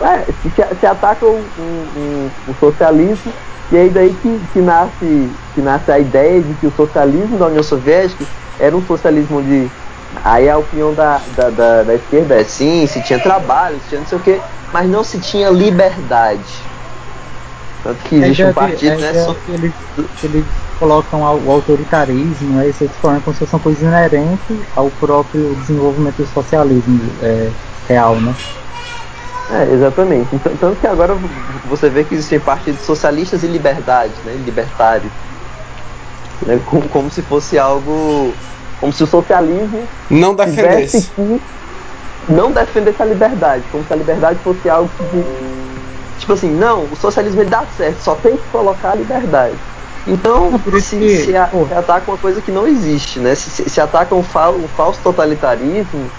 Speaker 5: É, se, se ataca o, o, o socialismo e aí daí que, que, nasce, que nasce a ideia de que o socialismo da União Soviética era um socialismo onde aí a opinião da, da, da, da esquerda é sim, se tinha trabalho, se tinha não sei o quê, mas não se tinha liberdade. Tanto que existe um partido, né? só-
Speaker 4: que eles, que eles colocam o autoritarismo, né, esse forma como se fosse uma coisa inerente ao próprio desenvolvimento do socialismo é, real, né?
Speaker 5: É, exatamente. Então, tanto que agora você vê que existem partidos socialistas e liberdade, né? Libertários. Né? Como, como se fosse algo. Como se o socialismo
Speaker 3: Não
Speaker 5: tivesse
Speaker 3: defendesse.
Speaker 5: que não defendesse a liberdade. Como se a liberdade fosse algo que. Tipo assim, não, o socialismo ele dá certo, só tem que colocar a liberdade. Então, se,
Speaker 4: que,
Speaker 5: se, a- se ataca uma coisa que não existe, né? Se, se, ataca um, fal, um falso totalitarismo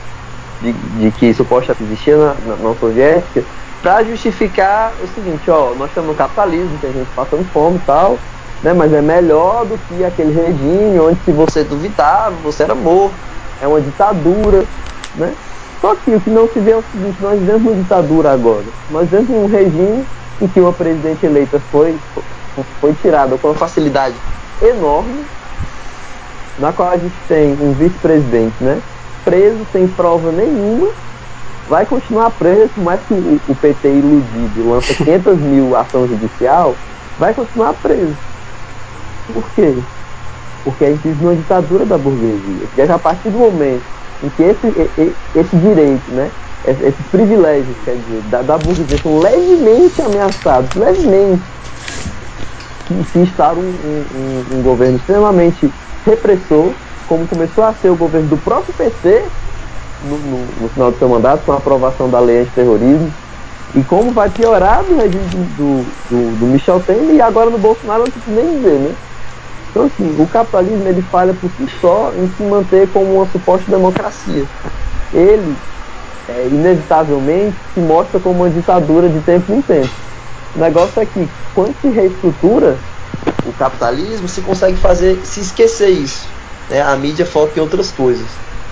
Speaker 5: de, de que supostamente existia na, na União Soviética, para justificar o seguinte, ó, nós estamos no capitalismo, tem gente passando fome e tal, né? Mas é melhor do que aquele regime onde se você duvidava, você era morto, é uma ditadura, né? Só que o que não se vê é o seguinte, nós vivemos uma ditadura agora. Nós vivemos um regime em que uma presidente eleita foi, foi tirada com uma facilidade enorme, na qual a gente tem um vice-presidente, né? Preso sem prova nenhuma, vai continuar preso, por mais que o, o PT iludido lança 500 mil ação judicial, vai continuar preso. Por quê? Porque a gente vive numa ditadura da burguesia. Porque a partir do momento em que esse, esse direito, né, es- esses privilégios, quer dizer, da, da burguesia são levemente ameaçados, levemente, se instala um, um- um- governo extremamente repressor, como começou a ser o governo do próprio PT no, no- no final do seu mandato, com a aprovação da lei antiterrorismo, e como vai piorar no regime do, do, do- do Michel Temer e agora no Bolsonaro, não preciso nem dizer, né? Então, assim, o capitalismo ele falha por si só em se manter como uma suposta democracia. Ele, é, inevitavelmente, se mostra como uma ditadura de tempo em tempo. O negócio é que, quando se reestrutura o capitalismo, se consegue fazer se esquecer isso. Né? A mídia foca em outras coisas.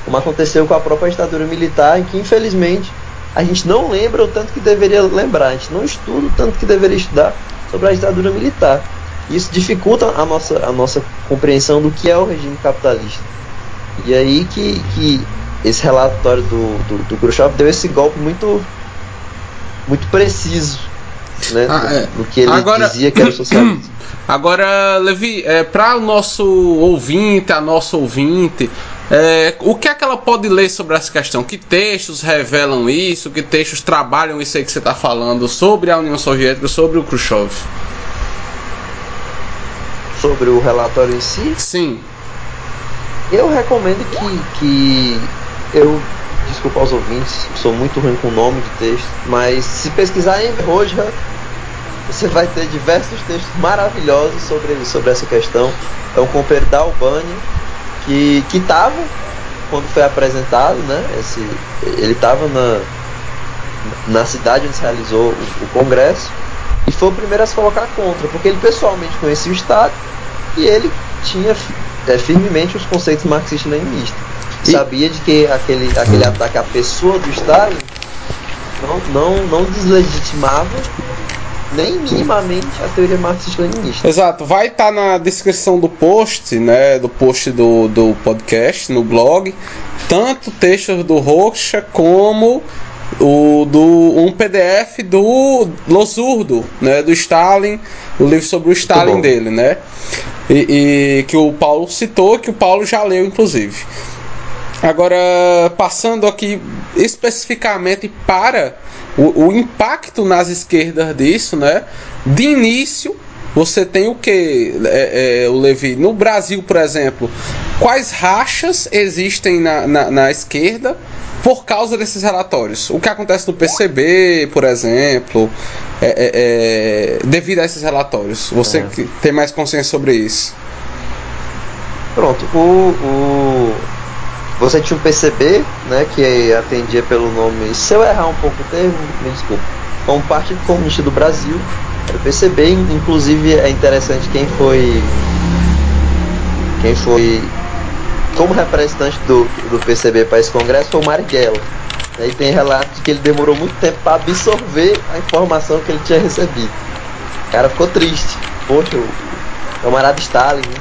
Speaker 5: Como aconteceu com a própria ditadura militar, em que, infelizmente, a gente não lembra o tanto que deveria lembrar, a gente não estuda o tanto que deveria estudar sobre a ditadura militar. Isso dificulta a nossa, a nossa compreensão do que é o regime capitalista. E aí que, que esse relatório do, do, do Khrushchev deu esse golpe muito, muito preciso né,
Speaker 3: Ah, é.
Speaker 5: do que ele
Speaker 3: Agora-
Speaker 5: dizia que era socialismo.
Speaker 3: Agora, Levi, é, para o nosso ouvinte, a nossa ouvinte, é, o que é que ela pode ler sobre essa questão? Que textos revelam isso? Que textos trabalham isso aí que você está falando sobre a União Soviética, sobre o Khrushchev?
Speaker 5: Sobre o relatório em si,
Speaker 3: Sim.
Speaker 5: Eu recomendo que, que eu, desculpa aos ouvintes, sou muito ruim com nome de texto, mas se pesquisar em Roja, você vai ter diversos textos maravilhosos sobre, sobre essa questão. É um companheiro da Albânia que que estava quando foi apresentado, né? Esse, ele estava na na cidade onde se realizou o, o congresso e foi o primeiro a se colocar contra, porque ele pessoalmente conhecia o Estado e ele tinha é, firmemente os conceitos marxistas-leninistas.
Speaker 3: E-
Speaker 5: Sabia de que aquele, aquele ataque à pessoa do Stalin não, não, não deslegitimava nem minimamente a teoria marxista-leninista.
Speaker 3: Exato, vai estar na descrição do post, né, do post do, do podcast, no blog, tanto textos do Rocha como o do um PDF do Losurdo, né, do Stalin, o livro sobre o Stalin dele, né, e, e que o Paulo citou, que o Paulo já leu inclusive. Agora, passando aqui especificamente para o, o impacto nas esquerdas disso, né? De início, você tem o que, é, é, o Levi? No Brasil, por exemplo, quais rachas existem na, na, na esquerda por causa desses relatórios? O que acontece no PCB, por exemplo, é, é, é, devido a esses relatórios? Você que tem mais consciência sobre isso?
Speaker 5: Pronto, o, o você tinha o PCB, né, que atendia pelo nome, se eu errar um pouco o termo, me desculpe, como Partido Comunista do Brasil, era o PCB, inclusive é interessante quem foi quem foi como representante do, do PCB para esse congresso foi o Marighella. E tem relatos que ele demorou muito tempo para absorver a informação que ele tinha recebido. O cara ficou triste. Poxa, o camarada Stalin, né?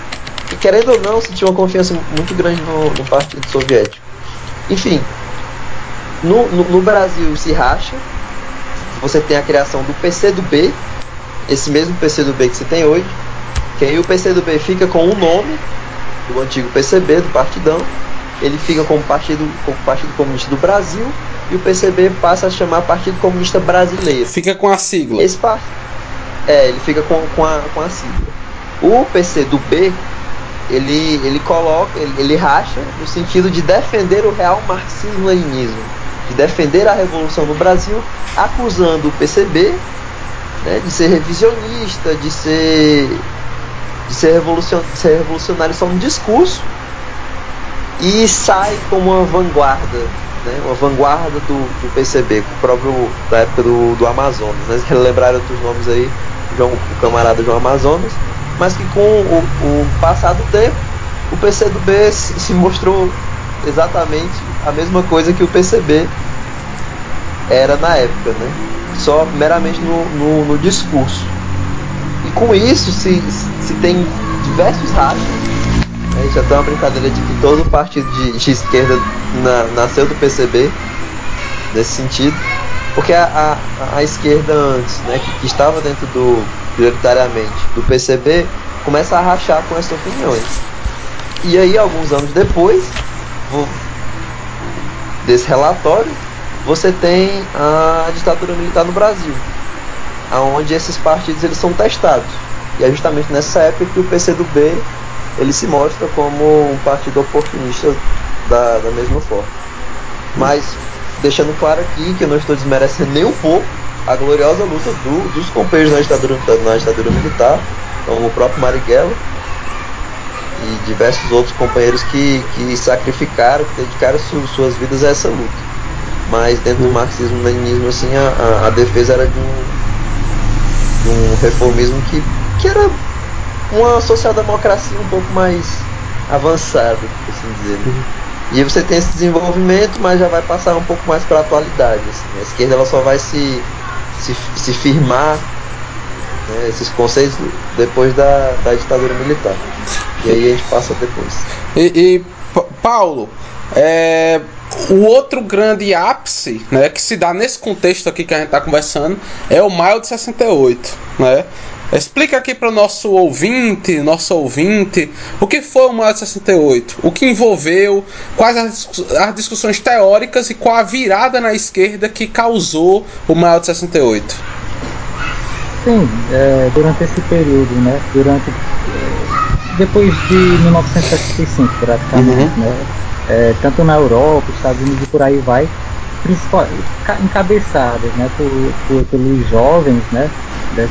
Speaker 5: E querendo ou não, sentiu uma confiança muito grande no, no Partido Soviético. Enfim, no, no, no, Brasil se racha. Você tem a criação do PCdoB, esse mesmo PCdoB que você tem hoje. Que aí o PCdoB fica com o nome do antigo PCB, do Partidão. Ele fica como Partido, como Partido Comunista do Brasil e o PCB passa a chamar Partido Comunista Brasileiro.
Speaker 3: Fica com a sigla.
Speaker 5: Esse par... É, ele fica com, com, a, com a sigla. O PCdoB ele, ele coloca, ele, ele racha no sentido de defender o real marxismo-leninismo, de defender a revolução no Brasil, acusando o PCB né, de ser revisionista, de ser de ser, revolucion, de ser revolucionário só no discurso e sai como uma vanguarda, né, uma vanguarda do, do PCB, o próprio da época do, do Amazonas. Né, lembraram outros nomes aí, João, o camarada João Amazonas, mas que com o, o passar do tempo, o PCdoB se mostrou exatamente a mesma coisa que o PCB era na época, né? só meramente no, no, no discurso. E com isso se, se tem diversos rachas. Né? Já tem uma brincadeira de que todo partido de, de esquerda na, nasceu do PCB, nesse sentido. Porque a, a, a esquerda antes, né, que, que estava dentro do, prioritariamente do PCB, começa a rachar com essas opiniões. E aí, alguns anos depois desse relatório, você tem a ditadura militar no Brasil, aonde esses partidos eles são testados. E é justamente nessa época que o PCdoB ele se mostra como um partido oportunista da, da mesma forma. Mas deixando claro aqui que eu não estou desmerecendo nem um pouco a gloriosa luta do, dos companheiros na ditadura, na ditadura militar, como o próprio Marighella e diversos outros companheiros que, que sacrificaram, que dedicaram su, suas vidas a essa luta. Mas dentro do marxismo-leninismo, assim, a, a, defesa era de um, de um reformismo que, que era uma social-democracia um pouco mais avançada, por assim dizer. Né? E você tem esse desenvolvimento, mas já vai passar um pouco mais para a atualidade. Assim. A esquerda ela só vai se se, se firmar né, esses conceitos depois da, da ditadura militar. E aí a gente passa depois.
Speaker 3: E, e Paulo, é, o outro grande ápice né, que se dá nesse contexto aqui que a gente está conversando é o maio de 68. Né? Explica aqui para o nosso ouvinte, nosso ouvinte, o que foi o Maio de 68, o que envolveu, quais as, discussões teóricas e qual a virada na esquerda que causou o Maio de 68.
Speaker 4: Sim, é, durante esse período, né, durante depois de 1975 praticamente, uhum. né, é, tanto na Europa, Estados Unidos e por aí vai, principal, encabeçadas né, por, por, pelos jovens né,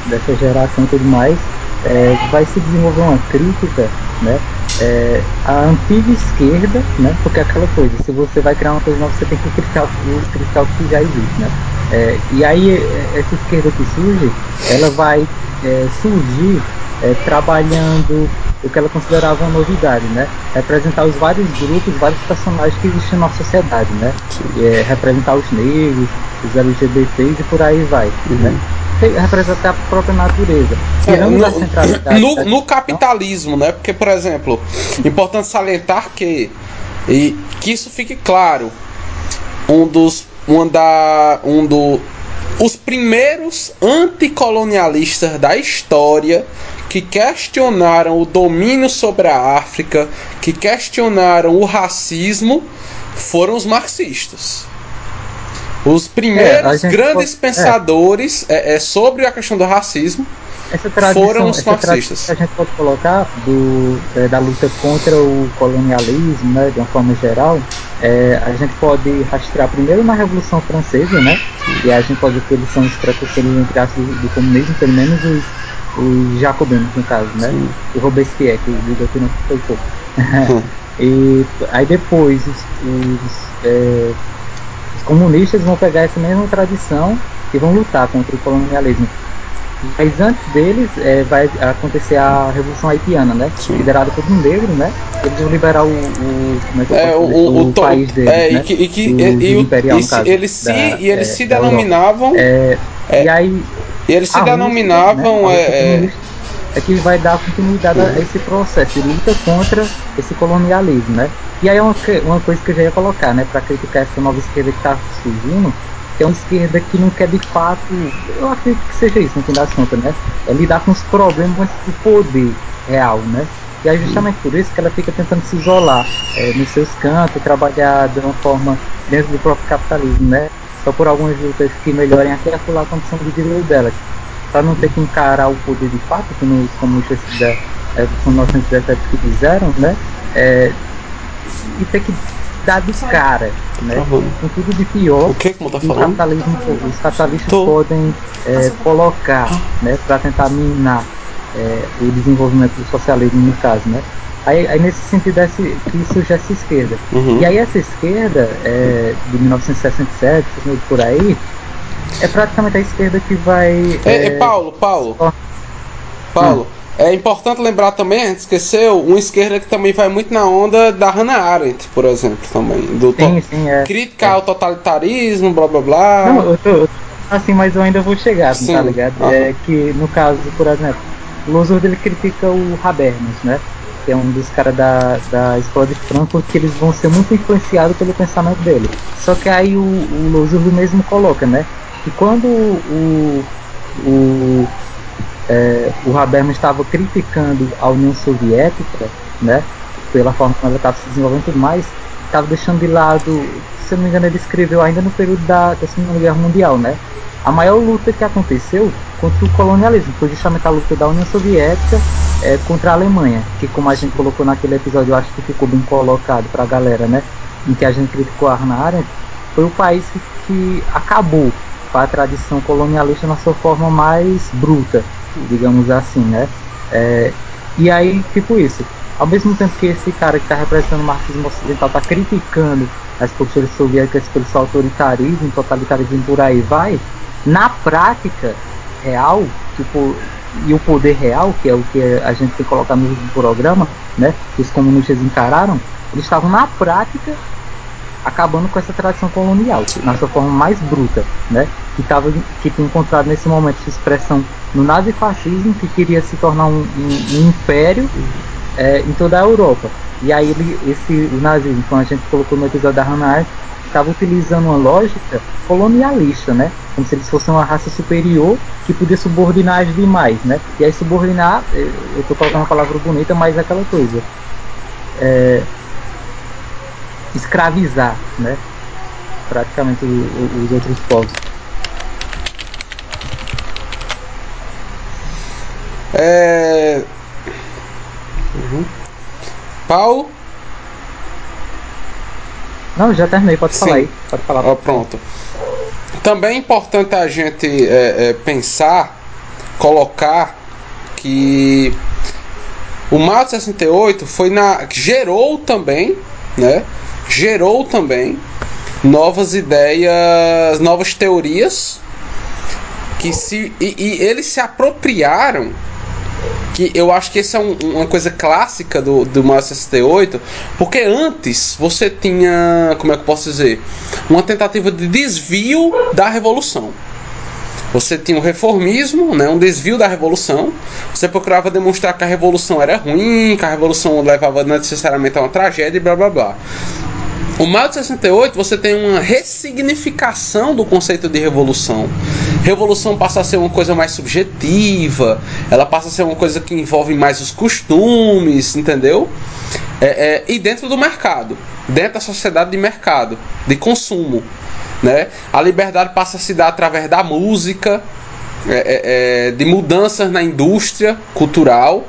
Speaker 4: dessa geração e tudo mais, é, vai se desenvolver uma crítica né, é, à antiga esquerda, né, porque é aquela coisa, se você vai criar uma coisa nova, você tem que criticar, criticar o que já existe. Né? É, e aí, é, essa esquerda que surge, ela vai é, surgir é, trabalhando o que ela considerava uma novidade, né? Representar os vários grupos, vários personagens que existem na sociedade, né? Representar os negros, os LGBTs e por aí vai, uhum. né? Representar a própria natureza.
Speaker 3: É, no, no, no, capitalismo, né? Porque, por exemplo, importante salientar que e que isso fique claro. Um dos um da um do os primeiros anticolonialistas da história que questionaram o domínio sobre a África, que questionaram o racismo, foram os marxistas. Os primeiros é, grandes pode, pensadores é. É, sobre a questão do racismo tradição, foram os marxistas.
Speaker 4: a gente pode colocar do, é, da luta contra o colonialismo, né, de uma forma geral, é, a gente pode rastrear primeiro na Revolução Francesa, né, e a gente pode ver que eles são os precursores do, do comunismo, pelo menos os, os jacobinos, no caso, né, Sim. e Robespierre, que diga que não foi pouco. e aí depois os, os, é, os comunistas vão pegar essa mesma tradição e vão lutar contra o colonialismo Mas antes deles é, vai acontecer a Revolução Haitiana, né?
Speaker 3: Sim.
Speaker 4: Liderada por um negro, né? Eles vão liberar o, o, como é
Speaker 3: É, o, o, o
Speaker 4: país deles,
Speaker 3: é,
Speaker 4: né?
Speaker 3: e que, e que
Speaker 4: Do-
Speaker 3: e,
Speaker 4: imperial,
Speaker 3: e
Speaker 4: caso,
Speaker 3: eles se,
Speaker 4: da-
Speaker 3: e eles
Speaker 4: é,
Speaker 3: se denominavam.
Speaker 4: É,
Speaker 3: É.
Speaker 4: E aí
Speaker 3: E eles se
Speaker 4: a Rússia,
Speaker 3: denominavam.
Speaker 4: né,
Speaker 3: é,
Speaker 4: que vai dar continuidade a esse processo de luta contra esse colonialismo, né? E aí é uma, uma coisa que eu já ia colocar, né, para criticar essa nova esquerda que está surgindo, que é uma esquerda que não quer de fato, eu acredito que seja isso, no fim das contas, né? É lidar com os problemas do poder real, né? E é justamente por isso que ela fica tentando se isolar é, nos seus cantos, trabalhar de uma forma dentro do próprio capitalismo, né? Só por algumas lutas que melhorem e acolá a condição de vida delas para não ter que encarar o poder de fato, como os comunistas da Revolução de 1917 que fizeram, né? É, e ter que dar de cara, né?
Speaker 3: Travando.
Speaker 4: Com tudo de pior
Speaker 3: O que que tá
Speaker 4: que o
Speaker 3: falando?
Speaker 4: capitalismo, os capitalistas
Speaker 3: Tô.
Speaker 4: podem é, colocar, né? Para tentar minar é, o desenvolvimento do socialismo no caso, né? Aí, aí nesse sentido é que surge essa esquerda.
Speaker 3: Uhum.
Speaker 4: E aí essa esquerda é, de 1967, por aí, é praticamente a esquerda que vai.
Speaker 3: É, é, Paulo, Paulo. Paulo, é importante lembrar também, a gente esqueceu, uma esquerda que também vai muito na onda da Hannah Arendt, por exemplo, também. Do
Speaker 4: Sim, sim, é.
Speaker 3: Crítica ao totalitarismo, blá blá blá.
Speaker 4: Não, eu tô, eu tô- assim, mas eu ainda vou chegar,
Speaker 3: Sim,
Speaker 4: tá ligado? É que no caso, por exemplo, o Lousor ele critica o Habermas, né? Que é um dos caras da, da escola de Frankfurt que eles vão ser muito influenciados pelo pensamento dele. Só que aí o, o Lousor mesmo coloca, né? Que quando o, o, é, o Habermas estava criticando a União Soviética, né? Pela forma como ela estava se desenvolvendo tudo mais, estava deixando de lado, se eu não me engano, ele escreveu ainda no período da, da Segunda Guerra Mundial, né? A maior luta que aconteceu contra o colonialismo foi justamente a luta da União Soviética é, contra a Alemanha, que como a gente colocou naquele episódio, eu acho que ficou bem colocado para a galera, né? Em que a gente criticou a Hannah Arendt, foi o país que, que acabou com a tradição colonialista na sua forma mais bruta, digamos assim, né? É, e aí, tipo isso, ao mesmo tempo que esse cara que está representando o marxismo ocidental está criticando as posturas soviéticas pelo seu autoritarismo, totalitarismo por aí vai, na prática real, tipo, e o poder real, que é o que a gente tem que colocar no programa, né, que os comunistas encararam, eles estavam na prática acabando com essa tradição colonial, na sua forma mais bruta, né, que, tava, que tinha encontrado nesse momento sua expressão no nazifascismo, que queria se tornar um, um- um império é, em toda a Europa. E aí ele, esse, o nazismo, como a gente colocou no episódio da Hannah Arendt, estava utilizando uma lógica colonialista, né? Como se eles fossem uma raça superior que podia subordinar as demais, né? E aí subordinar, eh, eu estou colocando uma palavra bonita, mas é aquela coisa. É, escravizar, né? Praticamente o- o- os outros povos.
Speaker 3: É. Uhum. Paulo?
Speaker 4: Não, já terminei, pode
Speaker 3: Sim.
Speaker 4: falar aí. Pode falar.
Speaker 3: Ó, pronto. Também é importante a gente é, é, pensar, colocar que o Maio de 68 foi na. gerou também, né? Gerou também novas ideias, novas teorias que se. E, e eles se apropriaram. Que eu acho que essa é um- uma coisa clássica do, do Maio de 68, porque antes você tinha, como é que eu posso dizer, uma tentativa de desvio da revolução. Você tinha um reformismo, né, um desvio da revolução. Você procurava demonstrar que a revolução era ruim, que a revolução levava necessariamente a uma tragédia e blá blá blá. O Maio de 68 você tem uma ressignificação do conceito de revolução. Revolução passa a ser uma coisa mais subjetiva, ela passa a ser uma coisa que envolve mais os costumes, entendeu? É, é, e dentro do mercado, dentro da sociedade de mercado, de consumo. Né? A liberdade passa a se dar através da música, é, é, é, de mudanças na indústria cultural.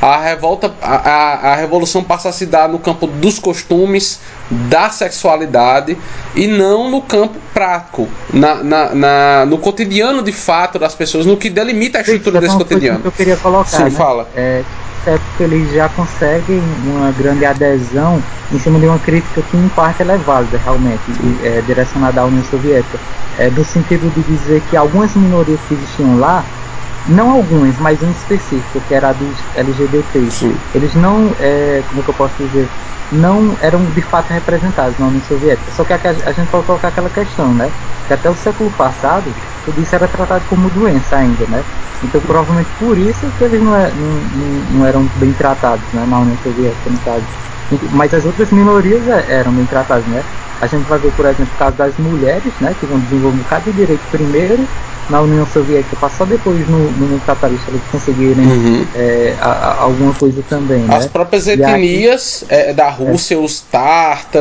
Speaker 3: A revolta, a, a, a revolução passa a se dar no campo dos costumes, da sexualidade e não no campo prático, na, na, na- no cotidiano de fato das pessoas, no que delimita a estrutura desse
Speaker 4: é uma coisa
Speaker 3: cotidiano.
Speaker 4: que eu queria colocar.
Speaker 3: Sim,
Speaker 4: né?
Speaker 3: fala.
Speaker 4: É, nessa época eles já conseguem uma grande adesão em cima de uma crítica que em parte é válida realmente, é, direcionada à União Soviética, é, do sentido de dizer que algumas minorias que existiam lá não algumas, mas um específico, que era a dos LGBTs. Eles não, é, como é que eu posso dizer, não eram de fato representados na União Soviética. Só que a, a gente pode colocar aquela questão, né? Que até o século passado, tudo isso era tratado como doença ainda, né? Então provavelmente por isso que eles não, é, não, não eram bem tratados né, na União Soviética, no caso. Mas as outras minorias é, eram bem tratadas, né? A gente vai ver, por exemplo, o caso das mulheres, né? Que vão desenvolver de direito primeiro na União Soviética, passar depois no, no mundo capitalista eles conseguirem uhum. é, a, a, alguma coisa também. Né?
Speaker 3: As próprias etnias aqui, é, da Rússia, é. os tártaros,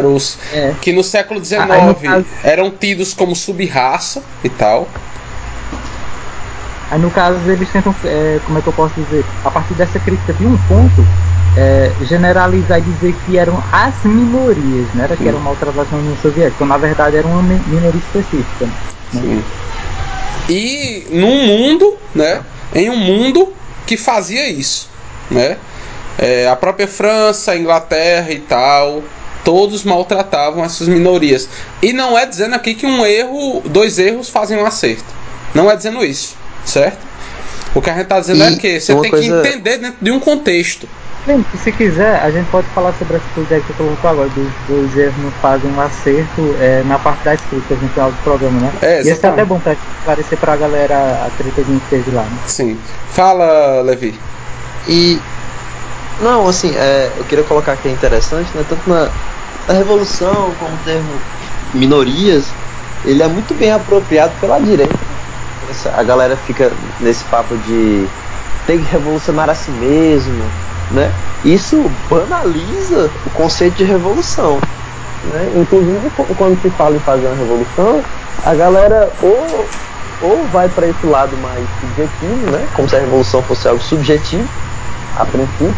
Speaker 3: é. que no século XIX caso, eram tidos como sub-raça e tal.
Speaker 4: Aí no caso eles tentam, é, como é que eu posso dizer, a partir dessa crítica de um ponto, é, generalizar e dizer que eram as minorias, né? Era que eram maltratadas na União Soviética, então na verdade era uma minoria específica. Né?
Speaker 3: Sim. E num mundo, né? Em um mundo que fazia isso, né? É, a própria França, a Inglaterra e tal, todos maltratavam essas minorias. E não é dizendo aqui que um erro, dois erros fazem um acerto. Não é dizendo isso, certo? O que a gente está dizendo é e é que você tem coisa... que entender dentro de um contexto.
Speaker 4: Bem, se quiser, a gente pode falar sobre essa coisa que você colocou agora, dos dois erros não fazem um acerto é, na parte da escrita no final do programa, né? É, e isso é até bom para esclarecer para a galera a treta que a gente teve lá, né?
Speaker 3: Sim. Fala, Levi.
Speaker 6: E. Não, assim, é, eu queria colocar que é interessante, né? Tanto na, na Revolução como o termo minorias, ele é muito bem apropriado pela direita. Essa, a galera fica nesse papo de tem que revolucionar a si mesmo, né? Isso banaliza o conceito de revolução.
Speaker 5: Né? Inclusive, quando se fala em fazer uma revolução, a galera ou, ou vai para esse lado mais subjetivo, né? como se a revolução fosse algo subjetivo, a princípio,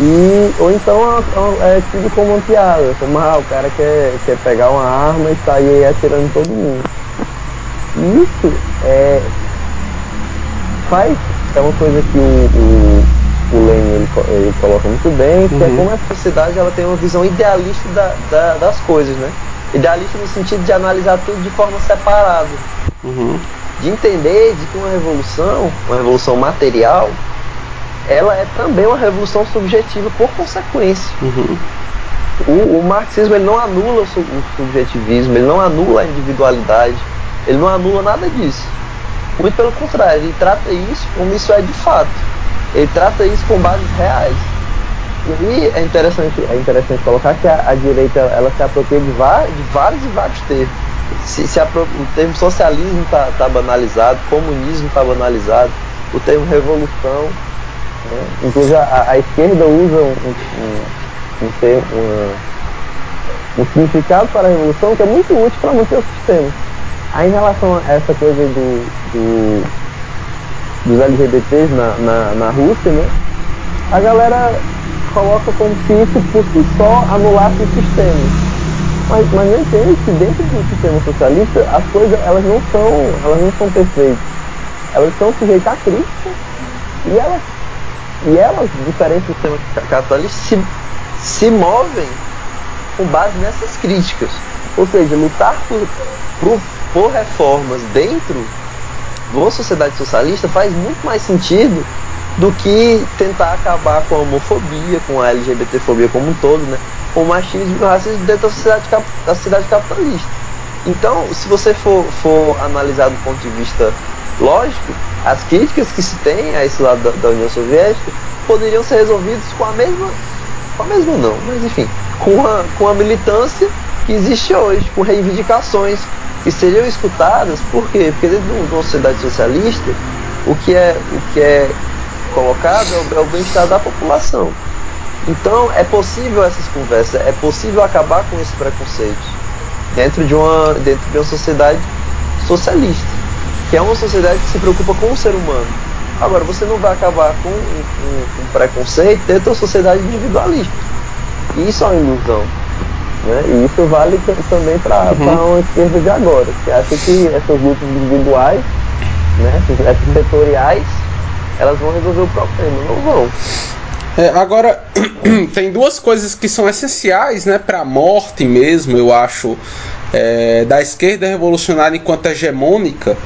Speaker 5: e, ou então é, é tido como uma piada, como ah, o cara quer, quer pegar uma arma e sair atirando todo mundo. Isso é, faz, é uma coisa que o, o o Lenin ele, ele coloca muito bem, que é uhum. é como a sociedade ela tem uma visão idealista da, da, das coisas, né? Idealista no sentido de analisar tudo de forma separada. Uhum. De entender de que uma revolução, uma revolução material, ela é também uma revolução subjetiva por consequência. Uhum. O, o, marxismo ele não anula o, o subjetivismo, ele não anula a individualidade, ele não anula nada disso. Muito pelo contrário, ele trata isso como isso é de fato. Ele trata isso com bases reais. E é interessante, é interessante colocar que a, a direita ela se apropria de, de vários e vários termos. Se, se o termo socialismo está tá banalizado, comunismo está banalizado, o termo revolução. Né? Inclusive a, a, esquerda usa um, um, um, termo, um, um significado para a revolução que é muito útil para manter o sistema. Aí em relação a essa coisa do, do dos LGBTs na, na, na Rússia, né? A galera coloca como se isso si só anulasse o sistema. Mas, mas não entende que dentro do sistema socialista as coisas elas não são, elas não são perfeitas. Elas estão sujeitas à crítica e elas, e elas, diferente do sistema capitalista, se, se movem com base nessas críticas. Ou seja, lutar por, por, por reformas dentro uma sociedade socialista faz muito mais sentido do que tentar acabar com a homofobia, com a LGBTfobia como um todo, né? com o machismo e o racismo dentro da sociedade, da sociedade capitalista. Então, se você for, for analisar do ponto de vista lógico, as críticas que se tem a esse lado da, da União Soviética poderiam ser resolvidas com a mesma, com a mesma não, mas enfim, com a, com a militância que existe hoje, com reivindicações, que seriam escutadas, por quê? Porque dentro de uma sociedade socialista, o que é, o que é colocado é o, é o bem-estar da população. Então, é possível essas conversas, é possível acabar com esses preconceitos dentro de uma, dentro de uma sociedade socialista, que é uma sociedade que se preocupa com o ser humano. Agora, você não vai acabar com um, preconceito dentro de uma sociedade individualista. Isso é uma ilusão. Né? E isso vale também para uhum. uma esquerda de agora, que acha que essas lutas individuais, né, essas setoriais,
Speaker 7: elas vão resolver o problema, não vão.
Speaker 3: É, agora, tem duas coisas que são essenciais né, para a morte mesmo, eu acho, é, da esquerda revolucionária enquanto hegemônica,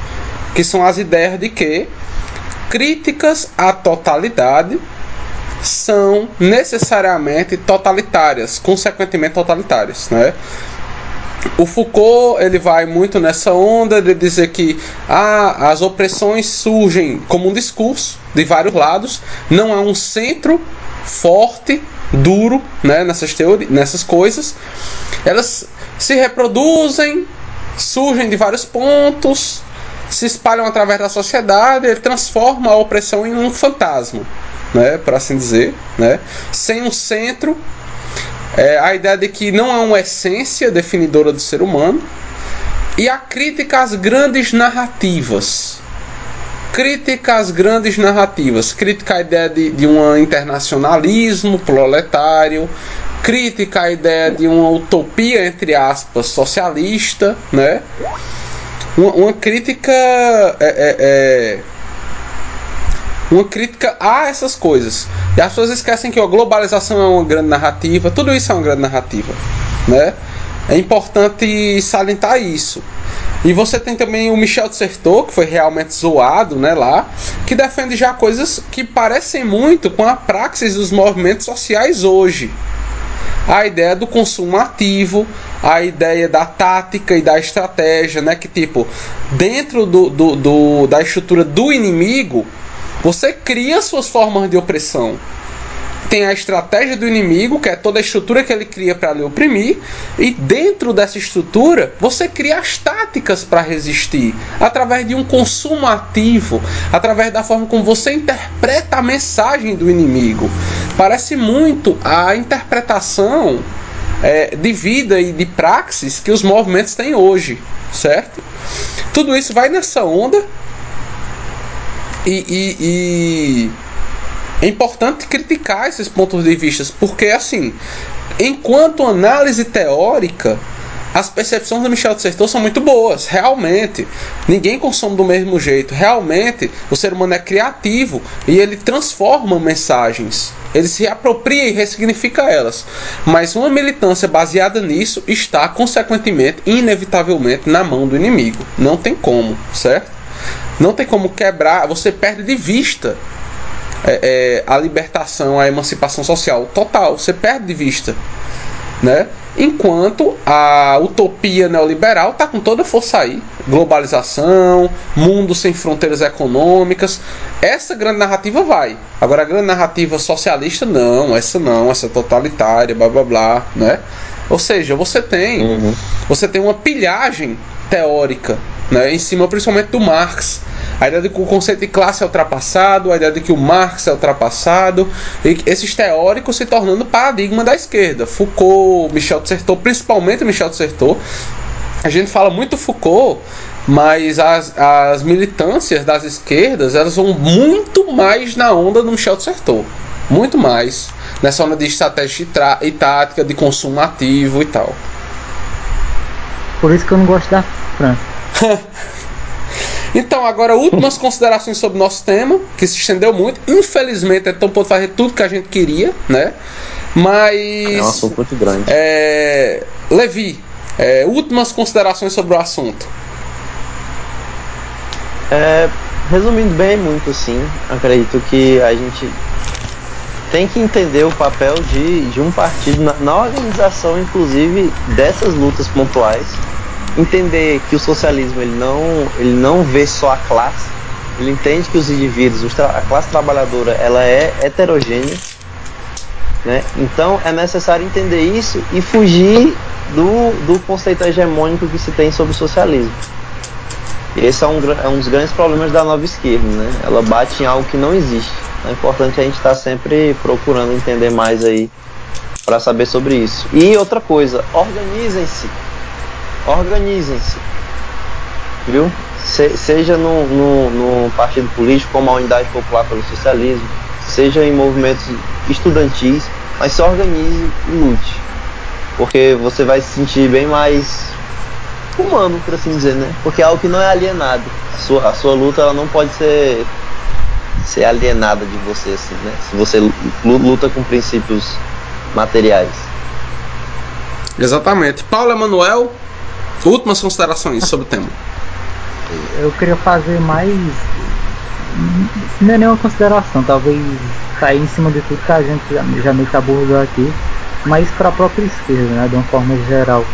Speaker 3: que são as ideias de que críticas à totalidade são necessariamente totalitárias, consequentemente totalitárias, né? O Foucault ele vai muito nessa onda de dizer que ah, as opressões surgem como um discurso de vários lados, não há um centro forte, duro, né, nessas teorias, nessas coisas. Elas se reproduzem, surgem de vários pontos, se espalham através da sociedade e transforma a opressão em um fantasma, né, por assim dizer, né, sem um centro. É, a ideia de que não há uma essência definidora do ser humano e a crítica às grandes narrativas. Crítica às grandes narrativas, crítica à ideia de, de um internacionalismo proletário, crítica à ideia de uma utopia, entre aspas, socialista, né? Uma, uma crítica é, é, é, uma crítica a essas coisas. E as pessoas esquecem que a globalização é uma grande narrativa, tudo isso é uma grande narrativa, né? É importante salientar isso. E você tem também o Michel Certeau, que foi realmente zoado, né, lá, que defende já coisas que parecem muito com a praxis dos movimentos sociais hoje. A ideia do consumo ativo, a ideia da tática e da estratégia, né? Que tipo, dentro do, do, do, da estrutura do inimigo, você cria suas formas de opressão. Tem a estratégia do inimigo, que é toda a estrutura que ele cria para lhe oprimir, e dentro dessa estrutura você cria as táticas para resistir, através de um consumo ativo, através da forma como você interpreta a mensagem do inimigo. Parece muito a interpretação é, de vida e de praxis que os movimentos têm hoje, certo? Tudo isso vai nessa onda e, e, e é importante criticar esses pontos de vista, porque assim, enquanto análise teórica as percepções do Michel de Certeau são muito boas, realmente. Ninguém consome do mesmo jeito. Realmente, o ser humano é criativo e ele transforma mensagens. Ele se apropria e ressignifica elas. Mas uma militância baseada nisso está, consequentemente, inevitavelmente, na mão do inimigo. Não tem como, certo? Não tem como quebrar. Você perde de vista é, é, a libertação, a emancipação social total. Você perde de vista. Né? Enquanto a utopia neoliberal está com toda força aí. Globalização, mundo sem fronteiras econômicas. Essa grande narrativa vai. Agora a grande narrativa socialista, não, essa não, essa totalitária, blá blá blá, né? Ou seja, você tem, uhum. você tem uma pilhagem teórica, né, em cima principalmente do Marx, a ideia de que o conceito de classe é ultrapassado, a ideia de que o Marx é ultrapassado, e esses teóricos se tornando paradigma da esquerda. Foucault, Michel Certeau, principalmente Michel Certeau. A gente fala muito Foucault, mas as, as militâncias das esquerdas elas vão muito mais na onda do Michel Certeau. Muito mais. Nessa onda de estratégia e tática, de consumo ativo e tal.
Speaker 4: Por isso que eu não gosto da França.
Speaker 3: Então, agora, últimas considerações sobre o nosso tema, que se estendeu muito. Infelizmente, então pôde fazer tudo que a gente queria, né? Mas.
Speaker 5: É um assunto muito grande.
Speaker 3: É... Levi, é, últimas considerações sobre o assunto.
Speaker 5: É, resumindo bem muito sim, acredito que a gente tem que entender o papel de, de um partido na, na organização, inclusive, dessas lutas pontuais entender que o socialismo ele não, ele não vê só a classe, ele entende que os indivíduos, a classe trabalhadora, ela é heterogênea, né? Então é necessário entender isso e fugir do, do conceito hegemônico que se tem sobre o socialismo. Esse é um, é um dos grandes problemas da nova esquerda, né? Ela bate em algo que não existe. É importante a gente estar tá sempre procurando entender mais aí para saber sobre isso. E outra coisa, organizem-se organizem-se, viu? Se, seja no, no, no, partido político como a Unidade Popular pelo Socialismo, seja em movimentos estudantis, mas se organize e lute, porque você vai se sentir bem mais humano, por assim dizer, né? Porque é algo que não é alienado. A sua, a sua luta ela não pode ser
Speaker 6: ser alienada de você, assim, né? Se você luta com princípios materiais.
Speaker 3: Exatamente. Paulo Emanuel, últimas considerações sobre o tema.
Speaker 4: Eu queria fazer mais. Não é nenhuma consideração, talvez cair em cima de tudo que a gente já, já meio que abordou aqui, mas para a própria esquerda, né, de uma forma geral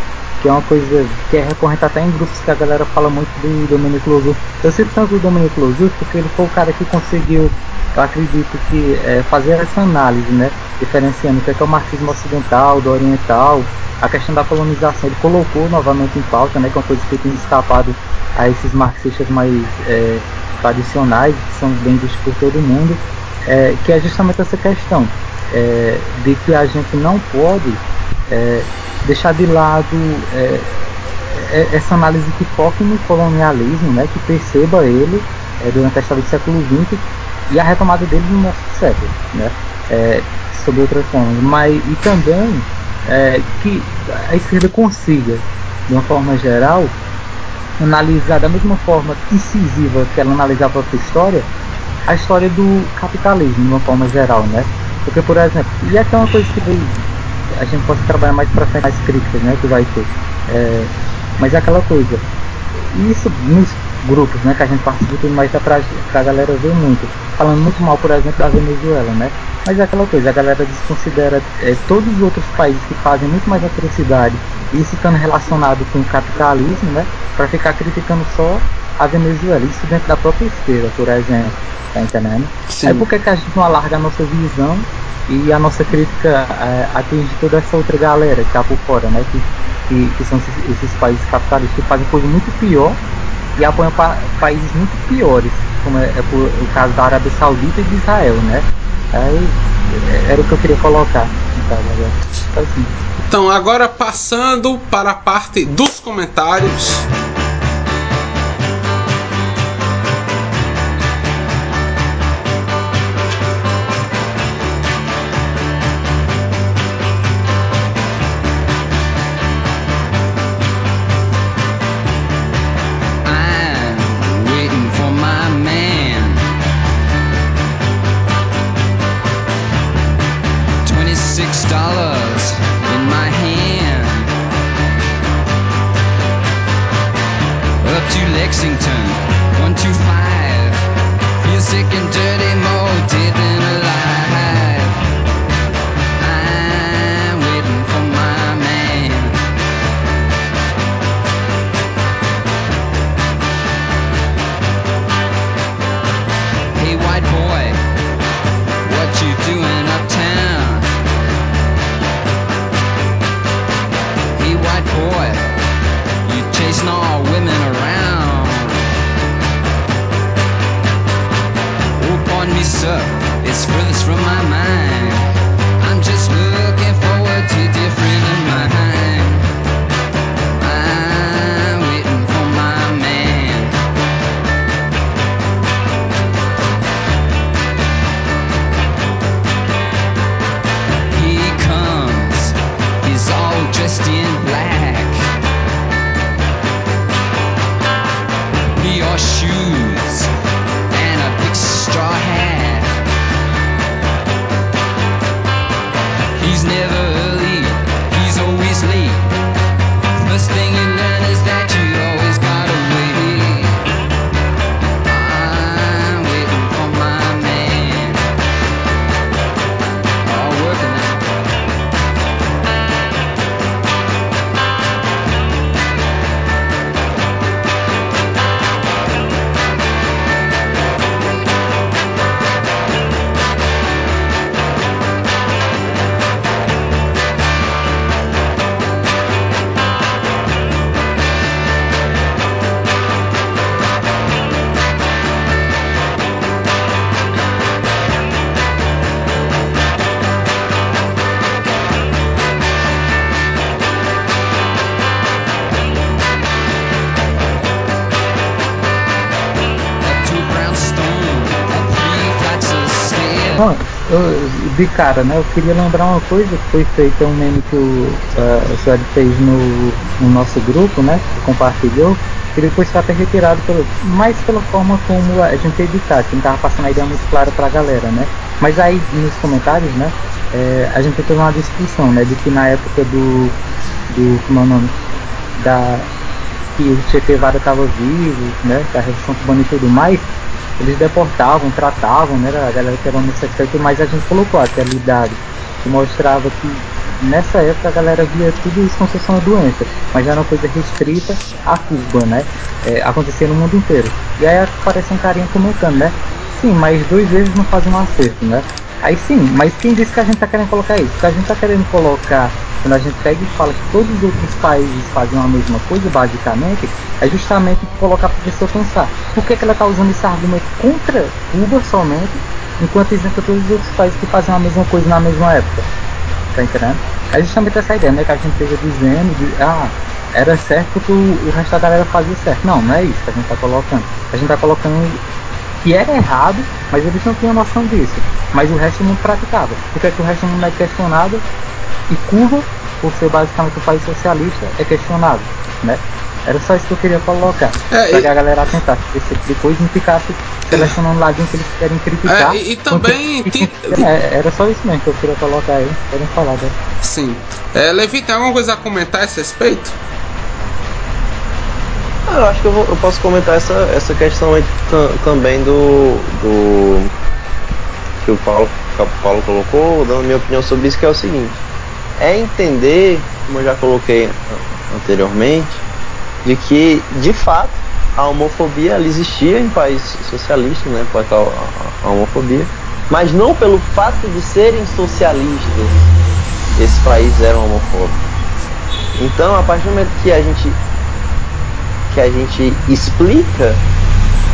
Speaker 4: que é uma coisa que é recorrente até em grupos que a galera fala muito do Domenico Lozu. Eu cito tanto o Domenico Lozu porque ele foi o cara que conseguiu, eu acredito que, é, fazer essa análise, né? Diferenciando o que é, que é o marxismo ocidental, do oriental, a questão da colonização. Ele colocou novamente em pauta, né? Que é uma coisa que tem escapado a esses marxistas mais é, tradicionais, que são bem vistos por todo mundo, é, que é justamente essa questão é, de que a gente não pode é, deixar de lado é, é, essa análise que foque no colonialismo, né, que perceba ele é, durante a história do século XX e a retomada dele no nosso século, né, sobre outras formas, mas e também que a esquerda consiga, de uma forma geral, analisar da mesma forma incisiva que ela analisa a própria história, a história do capitalismo de uma forma geral, né? Porque, por exemplo, e essa é uma coisa que a gente possa trabalhar mais para frente as críticas né, que vai ter. É, mas é aquela coisa. Isso nos grupos né, que a gente participa mais dá pra, pra galera ver muito. Falando muito mal, por exemplo, da Venezuela, né? Mas é aquela coisa, a galera desconsidera é, todos os outros países que fazem muito mais atrocidade, isso estando relacionado com o capitalismo, né? Para ficar criticando só a Venezuela, isso dentro da própria esquerda, por exemplo. Tá entendendo? Sim. Aí por que, que a gente não alarga a nossa visão e a nossa crítica é, atinge toda essa outra galera que está por fora, né? Que, que, que são esses, esses, países capitalistas que fazem coisa muito pior e apoiam pa países muito piores, como é, é por, o caso da Arábia Saudita e de Israel, né? Aí, é, era o que eu queria colocar. Então,
Speaker 3: assim. então agora passando para a parte dos comentários.
Speaker 4: De cara, né? Eu queria lembrar uma coisa que foi feita, um meme que o, uh, fez no, no, nosso grupo, né? Que compartilhou, que depois foi até retirado pelo, mais pela forma como a gente editar, que não estava passando a ideia muito clara para a galera, né? Mas aí nos comentários, né, é, a gente teve uma discussão, né, de que na época do, do como é o nome, da que o Che Guevara estava vivo, né, da Revolução Cubana e tudo mais, eles deportavam, tratavam, né, a galera que era homossexual mais, a gente colocou aquela idade que mostrava que nessa época a galera via tudo isso como se fosse uma doença, mas já era uma coisa restrita a Cuba, né? É, acontecia no mundo inteiro. E aí aparece um carinha comentando, né? Sim, mas dois vezes não fazem um acerto, né? Aí sim, mas quem disse que a gente tá querendo colocar isso? Que a gente tá querendo colocar, quando a gente pega e fala que todos os outros países fazem a mesma coisa, basicamente, é justamente colocar pra pessoa pensar. Por que, que ela tá usando esse argumento contra Cuba somente, enquanto isenta todos os outros países que fazem a mesma coisa na mesma época? Tá entendendo? É justamente essa ideia, né? Que a gente esteja dizendo de, ah, era certo porque o, o resto da galera fazia certo. Não, não é isso que a gente tá colocando. A gente tá colocando que era errado, mas eles não tinham noção disso. Mas o resto do mundo praticava. Porque é que o resto mundo é questionado e Cuba, por ser basicamente um país socialista, é questionado, né? Era só isso que eu queria colocar.
Speaker 3: É,
Speaker 4: pra
Speaker 3: e-
Speaker 4: que a galera tentasse esse tipo de coisa e não ficasse selecionando ladinho que eles querem criticar.
Speaker 3: É, e- e também
Speaker 4: Porque- É, era só isso mesmo que eu queria colocar aí. Querem falar, né?
Speaker 3: Sim. É, Levi, tem alguma coisa a comentar a esse respeito?
Speaker 5: Ah, Eu acho que eu, vou- eu posso comentar essa, essa questão aí tam- também do, do que o Paulo, que o Paulo colocou, dando minha opinião sobre isso, que é o seguinte, é entender, como eu já coloquei anteriormente, de que de fato a homofobia ela existia em países socialistas, né, tal a, a homofobia, mas não pelo fato de serem socialistas, esses países eram homofóbicos. Então, a partir do momento que a gente que a gente explica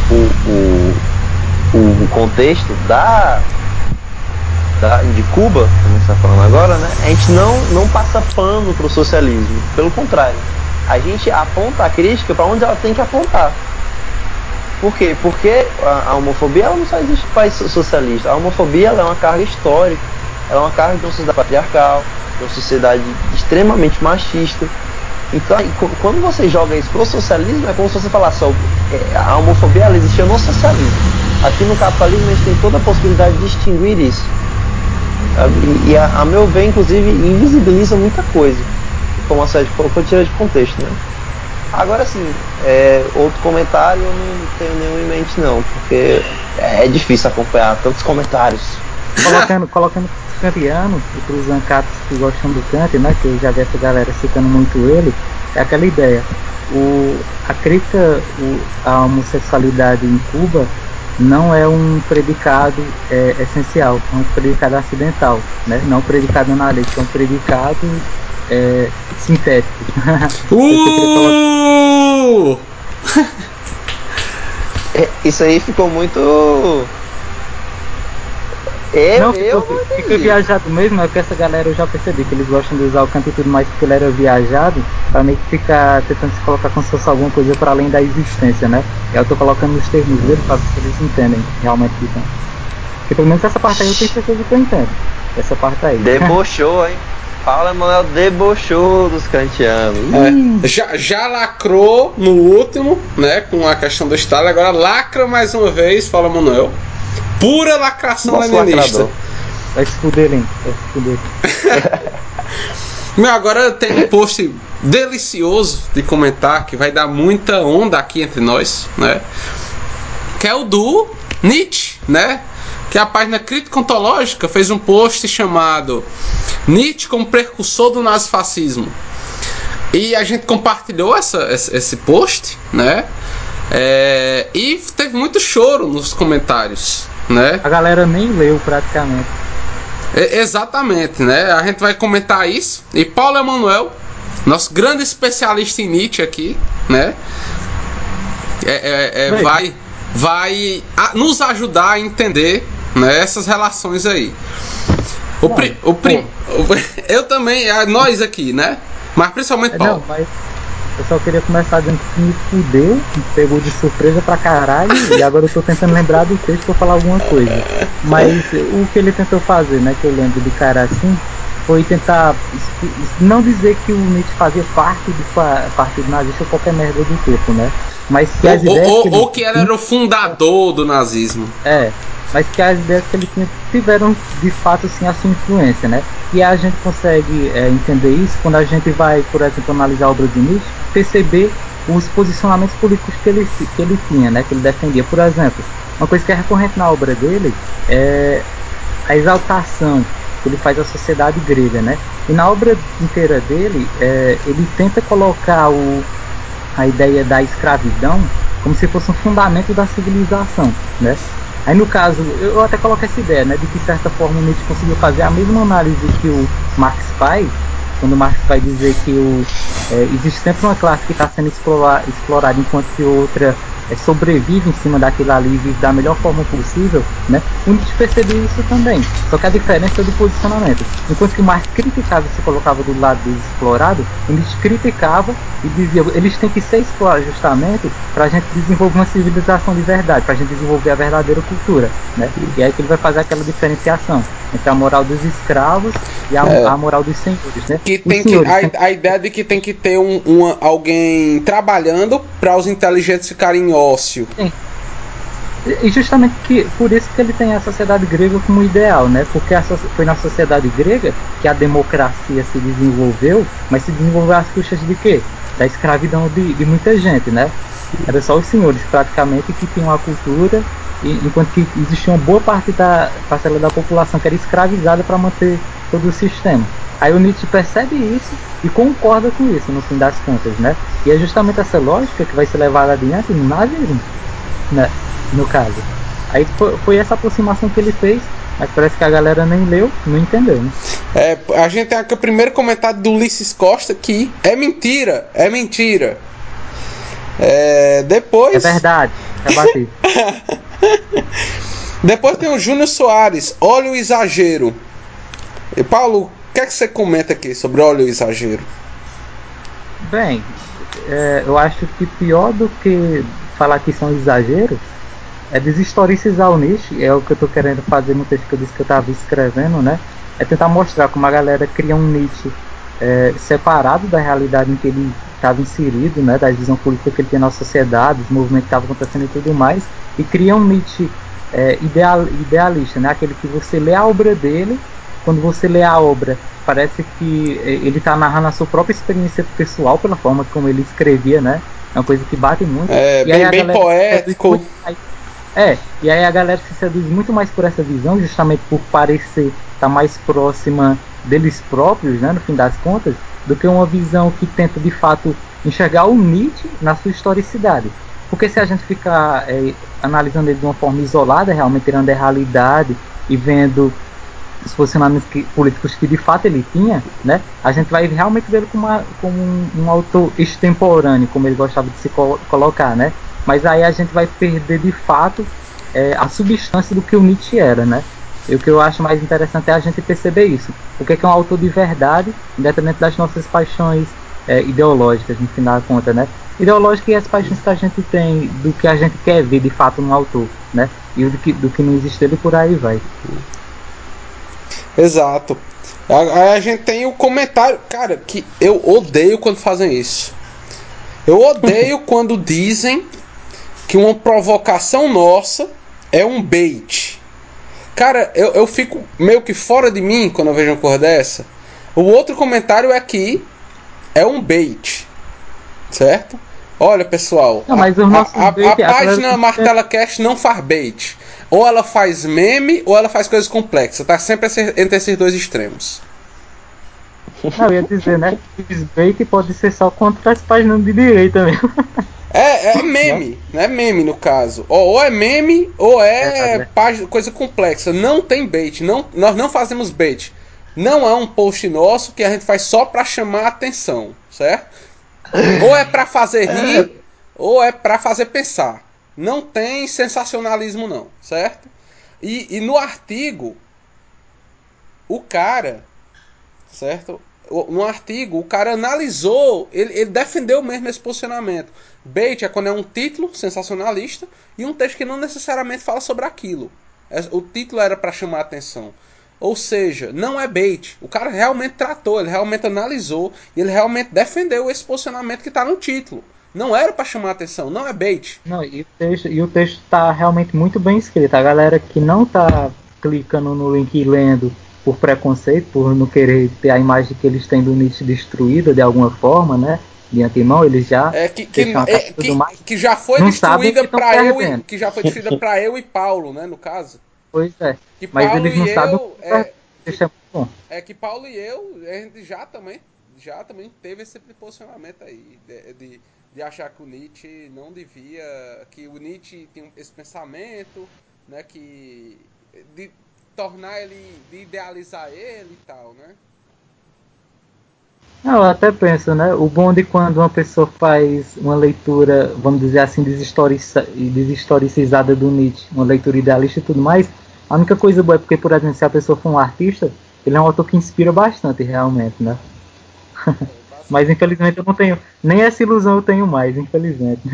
Speaker 5: o, o, o, contexto da, da de Cuba, como está falando agora, né? A gente não, não passa pano para o socialismo, pelo contrário, a gente aponta a crítica para onde ela tem que apontar. Por quê? Porque a, a homofobia não só existe em país so- socialista. A homofobia é uma carga histórica, ela é uma carga de uma sociedade patriarcal, de uma sociedade extremamente machista. Então, quando você joga isso pro socialismo, é como se você falasse, ó, é, a homofobia ela existia no socialismo. Aqui no capitalismo a gente tem toda a possibilidade de distinguir isso. E, e a, a meu ver, inclusive, invisibiliza muita coisa. Como a Sérgio colocou, tira de contexto, né? Agora sim, é, outro comentário eu não tenho nenhum em mente não, porque é difícil acompanhar tantos comentários.
Speaker 4: Colocando, colocando pros kantianos e pros ancatos que gostam do Kant, né? Que eu já vi essa galera citando muito ele, é aquela ideia. O, a crítica à homossexualidade em Cuba não é um predicado é, essencial, é um predicado acidental, né? Não um predicado na lei, é um predicado é, sintético.
Speaker 3: Uh!
Speaker 5: É, Isso aí ficou muito. Eu,
Speaker 4: não,
Speaker 5: eu
Speaker 4: fica,
Speaker 5: não
Speaker 4: fica viajado mesmo, é que essa galera eu já percebi que eles gostam de usar o canto e tudo mais porque ele era viajado, pra meio que ficar tentando se colocar como se fosse alguma coisa para além da existência, né? E eu tô colocando nos termos dele pra ver se eles entendem realmente o que tem. Porque pelo menos essa parte aí eu tenho certeza que eu entendo. Essa parte aí.
Speaker 5: Debochou, hein? Paulo Emanuel debochou dos kantianos.
Speaker 3: É, já, já lacrou no último, né? Com a questão do Estado, agora lacra mais uma vez, fala Manuel. Pura lacração
Speaker 5: Nosso
Speaker 3: leninista.
Speaker 5: lacrador.
Speaker 4: Vai se fuder, Lin. Vai se fuder.
Speaker 3: Meu, agora tem um post delicioso de comentar que vai dar muita onda aqui entre nós, né? Que é o do Nietzsche, né? Que a página Crítica Ontológica fez um post chamado Nietzsche como precursor do nazifascismo. E a gente compartilhou essa, esse, post, né? É, e teve muito choro nos comentários, né?
Speaker 4: A galera nem leu praticamente.
Speaker 3: É, exatamente, né? A gente vai comentar isso. E Paulo Emanuel, nosso grande especialista em Nietzsche aqui, né? É, é, é, vai vai a- nos ajudar a entender né, essas relações aí. O, pri, o, pri, o- eu também, é nós aqui, né? Mas principalmente
Speaker 4: É,
Speaker 3: Paulo.
Speaker 4: não, mas eu só queria começar dizendo que me fudeu, me pegou de surpresa pra caralho, e agora eu tô tentando lembrar do texto pra falar alguma coisa. Mas o que ele tentou fazer, né, que eu lembro do cara assim, foi tentar não dizer que o Nietzsche fazia parte do partido nazista ou qualquer merda do tipo, né?
Speaker 3: Mas que as ou, ideias ou, que ele... ou que ele era o fundador do nazismo.
Speaker 4: É, mas que as ideias que ele tinha tiveram de fato assim a sua influência, né? E a gente consegue é, entender isso quando a gente vai, por exemplo, analisar a obra de Nietzsche, perceber os posicionamentos políticos que ele, que ele tinha, né? Que ele defendia. Por exemplo, uma coisa que é recorrente na obra dele é a exaltação que ele faz à sociedade grega, né? E na obra inteira dele, é, ele tenta colocar o, a ideia da escravidão como se fosse um fundamento da civilização, né? Aí no caso, eu até coloco essa ideia, né, de que de certa forma o Nietzsche conseguiu fazer a mesma análise que o Marx faz, quando o Marx vai dizer que o, é, existe sempre uma classe que está sendo explorada, explorada enquanto que outra é, sobrevive em cima daquilo ali e vive da melhor forma possível, né? O Nietzsche percebeu isso também. Só que a diferença é do posicionamento. Enquanto que o Marx criticava e se colocava do lado dos explorados, o Nietzsche criticava e dizia eles têm que ser explorados justamente para a gente desenvolver uma civilização de verdade, para a gente desenvolver a verdadeira cultura, né? E aí que ele vai fazer aquela diferenciação entre a moral dos escravos e a, é. a moral dos senhores, né?
Speaker 3: Que tem que, a, a, ideia de que tem que ter um, uma, alguém trabalhando para os inteligentes ficarem ócio. Sim.
Speaker 4: E justamente que, por isso que ele tem a sociedade grega como ideal, né? Porque a, foi na sociedade grega que a democracia se desenvolveu, mas se desenvolveu às custas de quê? Da escravidão de, de muita gente, né? Era só os senhores praticamente que tinham a cultura, e, enquanto que existia uma boa parte da parcela da população que era escravizada para manter todo o sistema. Aí o Nietzsche percebe isso e concorda com isso no fim das contas, né? E é justamente essa lógica que vai ser levada adiante no nazismo, né? No caso. Aí foi, foi essa aproximação que ele fez, mas parece que a galera nem leu, não entendeu, né?
Speaker 3: É, a gente tem aqui o primeiro comentário do Ulisses Costa que é mentira, é mentira. É, depois.
Speaker 4: É verdade, é batido.
Speaker 3: depois tem o Júnior Soares, olha o exagero. E Paulo, o que é que você comenta aqui sobre olha o exagero?
Speaker 4: Bem, é, eu acho que pior do que falar que são exageros é deshistoricizar o Nietzsche, é o que eu estou querendo fazer no texto que eu disse que eu estava escrevendo, né? É tentar mostrar como a galera cria um Nietzsche é, separado da realidade em que ele estava inserido, né? Da visão política que ele tem na sociedade, os movimentos que estavam acontecendo e tudo mais, e cria um Nietzsche é, ideal, idealista, né? Aquele que você lê a obra dele, quando você lê a obra, parece que é, ele está narrando a sua própria experiência pessoal pela forma como ele escrevia, né? É uma coisa que bate muito.
Speaker 3: É,
Speaker 4: e
Speaker 3: bem, bem poético.
Speaker 4: É, e aí a galera se seduz muito mais por essa visão, justamente por parecer estar tá mais próxima deles próprios, né, no fim das contas, do que uma visão que tenta de fato enxergar o Nietzsche na sua historicidade. Porque se a gente ficar é, analisando ele de uma forma isolada, realmente tirando a realidade e vendo os posicionamentos que, políticos que de fato ele tinha, né, a gente vai realmente ele como, uma, como um, um autor extemporâneo, como ele gostava de se col colocar, né? Mas aí a gente vai perder de fato é, a substância do que o Nietzsche era, né? E o que eu acho mais interessante é a gente perceber isso. O que é, que é um autor de verdade, independente das nossas paixões é, ideológicas, no final da conta, né? Ideológica e as paixões que a gente tem, do que a gente quer ver de fato no autor, né? E do que, do que não existe ele por aí vai.
Speaker 3: Exato. A, a gente tem o comentário, cara, que eu odeio quando fazem isso. Eu odeio quando dizem que uma provocação nossa é um bait. Cara, eu, eu fico meio que fora de mim quando eu vejo uma cor dessa. O outro comentário é que é um bait. Certo? Olha, pessoal,
Speaker 4: não, a,
Speaker 3: a, a, a página Martela Cast não faz bait. Ou ela faz meme ou ela faz coisas complexas. Tá sempre entre esses dois extremos.
Speaker 4: Não, eu ia dizer, né? Bait pode ser só contra as páginas de direita mesmo.
Speaker 3: É, é meme, né? Meme no caso. Ou, é meme ou é, é página, coisa complexa. Não tem bait. Não, nós não fazemos bait. Não é um post nosso que a gente faz só para chamar a atenção, certo? Ou é para fazer rir, ou é para fazer pensar. Não tem sensacionalismo não, certo? E, e no artigo, o cara, certo? no artigo, o cara analisou, ele, ele defendeu mesmo esse posicionamento. Bait é quando é um título sensacionalista e um texto que não necessariamente fala sobre aquilo. É, o título era para chamar a atenção. Ou seja, não é bait. O cara realmente tratou, ele realmente analisou e ele realmente defendeu esse posicionamento que está no título. Não era para chamar atenção, não é bait.
Speaker 4: Não, e o texto, e o texto tá realmente muito bem escrito. A galera que não tá clicando no link e lendo por preconceito, por não querer ter a imagem que eles têm do Nietzsche destruída de alguma forma, né? De antemão, eles já.
Speaker 3: É, que, que, é, que, que, já foi destruída para eu e, que já foi destruída para eu e Paulo, né, no caso.
Speaker 4: Pois é.
Speaker 3: Que
Speaker 4: mas
Speaker 3: Paulo
Speaker 4: eles não
Speaker 3: e
Speaker 4: sabem
Speaker 3: eu, é, é, bom. é que Paulo e eu, a gente já também, já também teve esse posicionamento aí, de, de, de achar que o Nietzsche não devia, que o Nietzsche tem esse pensamento, né, que de tornar ele, de idealizar ele e tal, né?
Speaker 4: Não, eu até penso, né? O bom de quando uma pessoa faz uma leitura, vamos dizer assim, deshistoricizada do Nietzsche, uma leitura idealista e tudo mais, a única coisa boa é porque, por exemplo, se a pessoa for um artista, ele é um autor que inspira bastante, realmente, né? Mas infelizmente eu não tenho, nem essa ilusão eu tenho mais, infelizmente.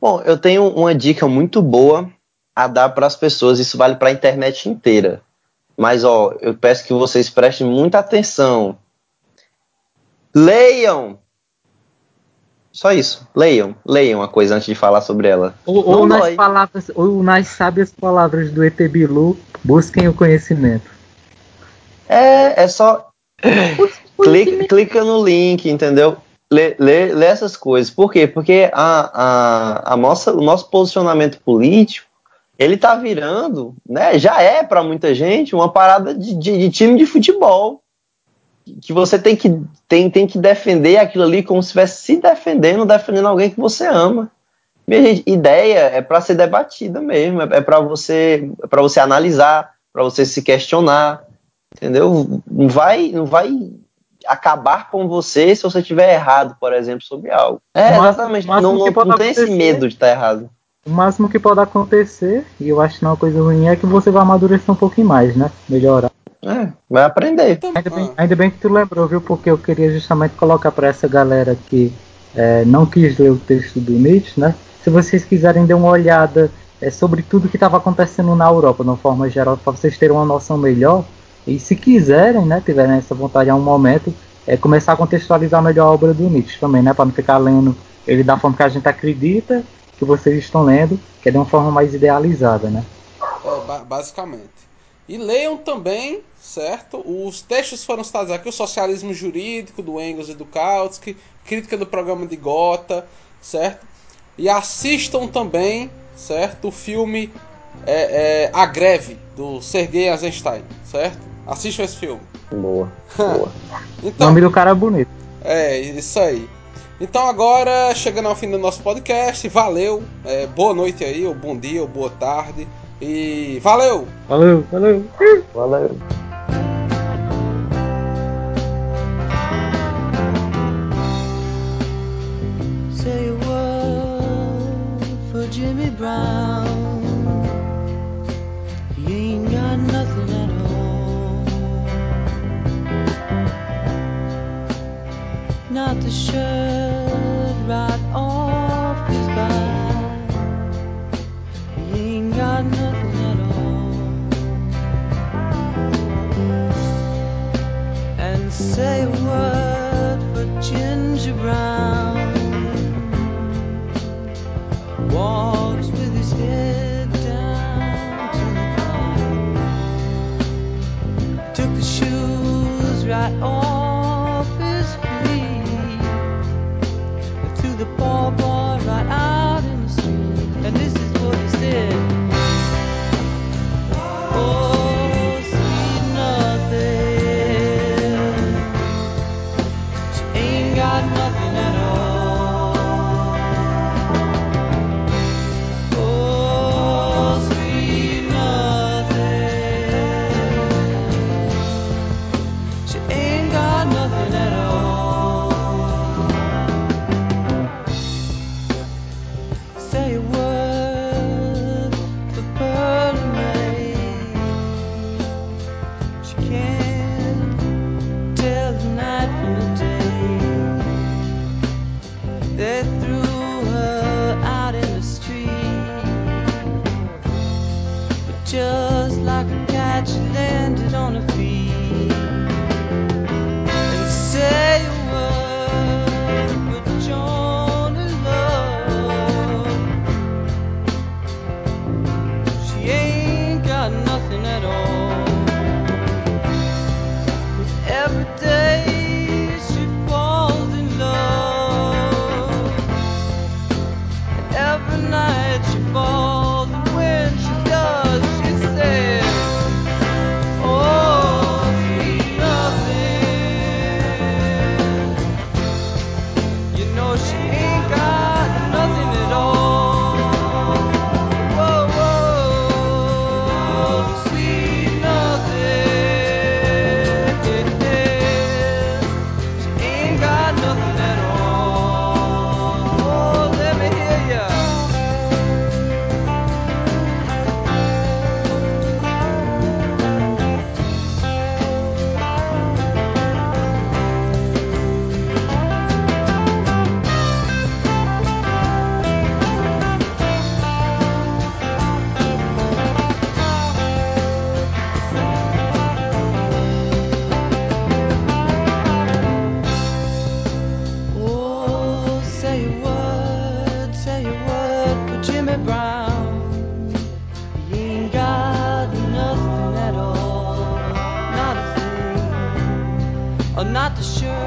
Speaker 5: Bom, eu tenho uma dica muito boa a dar para as pessoas, isso vale para a internet inteira. Mas ó, eu peço que vocês prestem muita atenção Leiam! Só isso. Leiam. Leiam a coisa antes de falar sobre ela.
Speaker 4: Ou, ou nas, palavras, ou nas sábias palavras do ET Bilu, busquem o conhecimento.
Speaker 5: É, é só. Clica, clica no link, entendeu? Lê, lê, lê essas coisas. Por quê? Porque a, a, a nossa, o nosso posicionamento político ele tá virando, né? Já é para muita gente uma parada de, de, de time de futebol que você tem que, tem, tem que defender aquilo ali como se estivesse se defendendo, defendendo alguém que você ama. Minha gente, ideia é para ser debatida mesmo, é, é para você, é para você analisar, para você se questionar, entendeu? Não vai, não vai acabar com você se você tiver errado, por exemplo, sobre algo. É, exatamente. Não, não, não tem esse medo de estar errado.
Speaker 4: O máximo que pode acontecer, e eu acho que não é uma coisa ruim, é que você vai amadurecer um pouquinho mais, né? Melhorar.
Speaker 5: É, vai aprender.
Speaker 4: Ainda bem, ainda bem, que tu lembrou, viu? Porque eu queria justamente colocar para essa galera que é, não quis ler o texto do Nietzsche, né? Se vocês quiserem dar uma olhada é, sobre tudo que estava acontecendo na Europa, de uma forma geral, para vocês terem uma noção melhor. E se quiserem, né, tiverem essa vontade a um momento, é começar a contextualizar melhor a obra do Nietzsche também, né? Para não ficar lendo ele da forma que a gente acredita que vocês estão lendo, que é de uma forma mais idealizada, né?
Speaker 3: É, basicamente. E leiam também certo? Os textos foram citados aqui: o socialismo jurídico do Engels e do Kautsky, crítica do programa de Gotha, certo? E assistam também, certo? O filme é, é, A Greve do Sergei Eisenstein, certo? Assistam esse filme.
Speaker 5: Boa. Boa.
Speaker 4: então, o nome do cara é bonito.
Speaker 3: É, isso aí. Então agora, chegando ao fim do nosso podcast, valeu, é, boa noite aí, ou bom dia, ou boa tarde, e valeu!
Speaker 4: Valeu, valeu!
Speaker 5: Valeu!
Speaker 2: Jimmy Brown. Not the shirt right off his back. He ain't got nothing at all. And say a word for Ginger Brown walks with his head down to the ground. Took the shoes right off the poor boy right out in the street. And this is what he said. not the sure.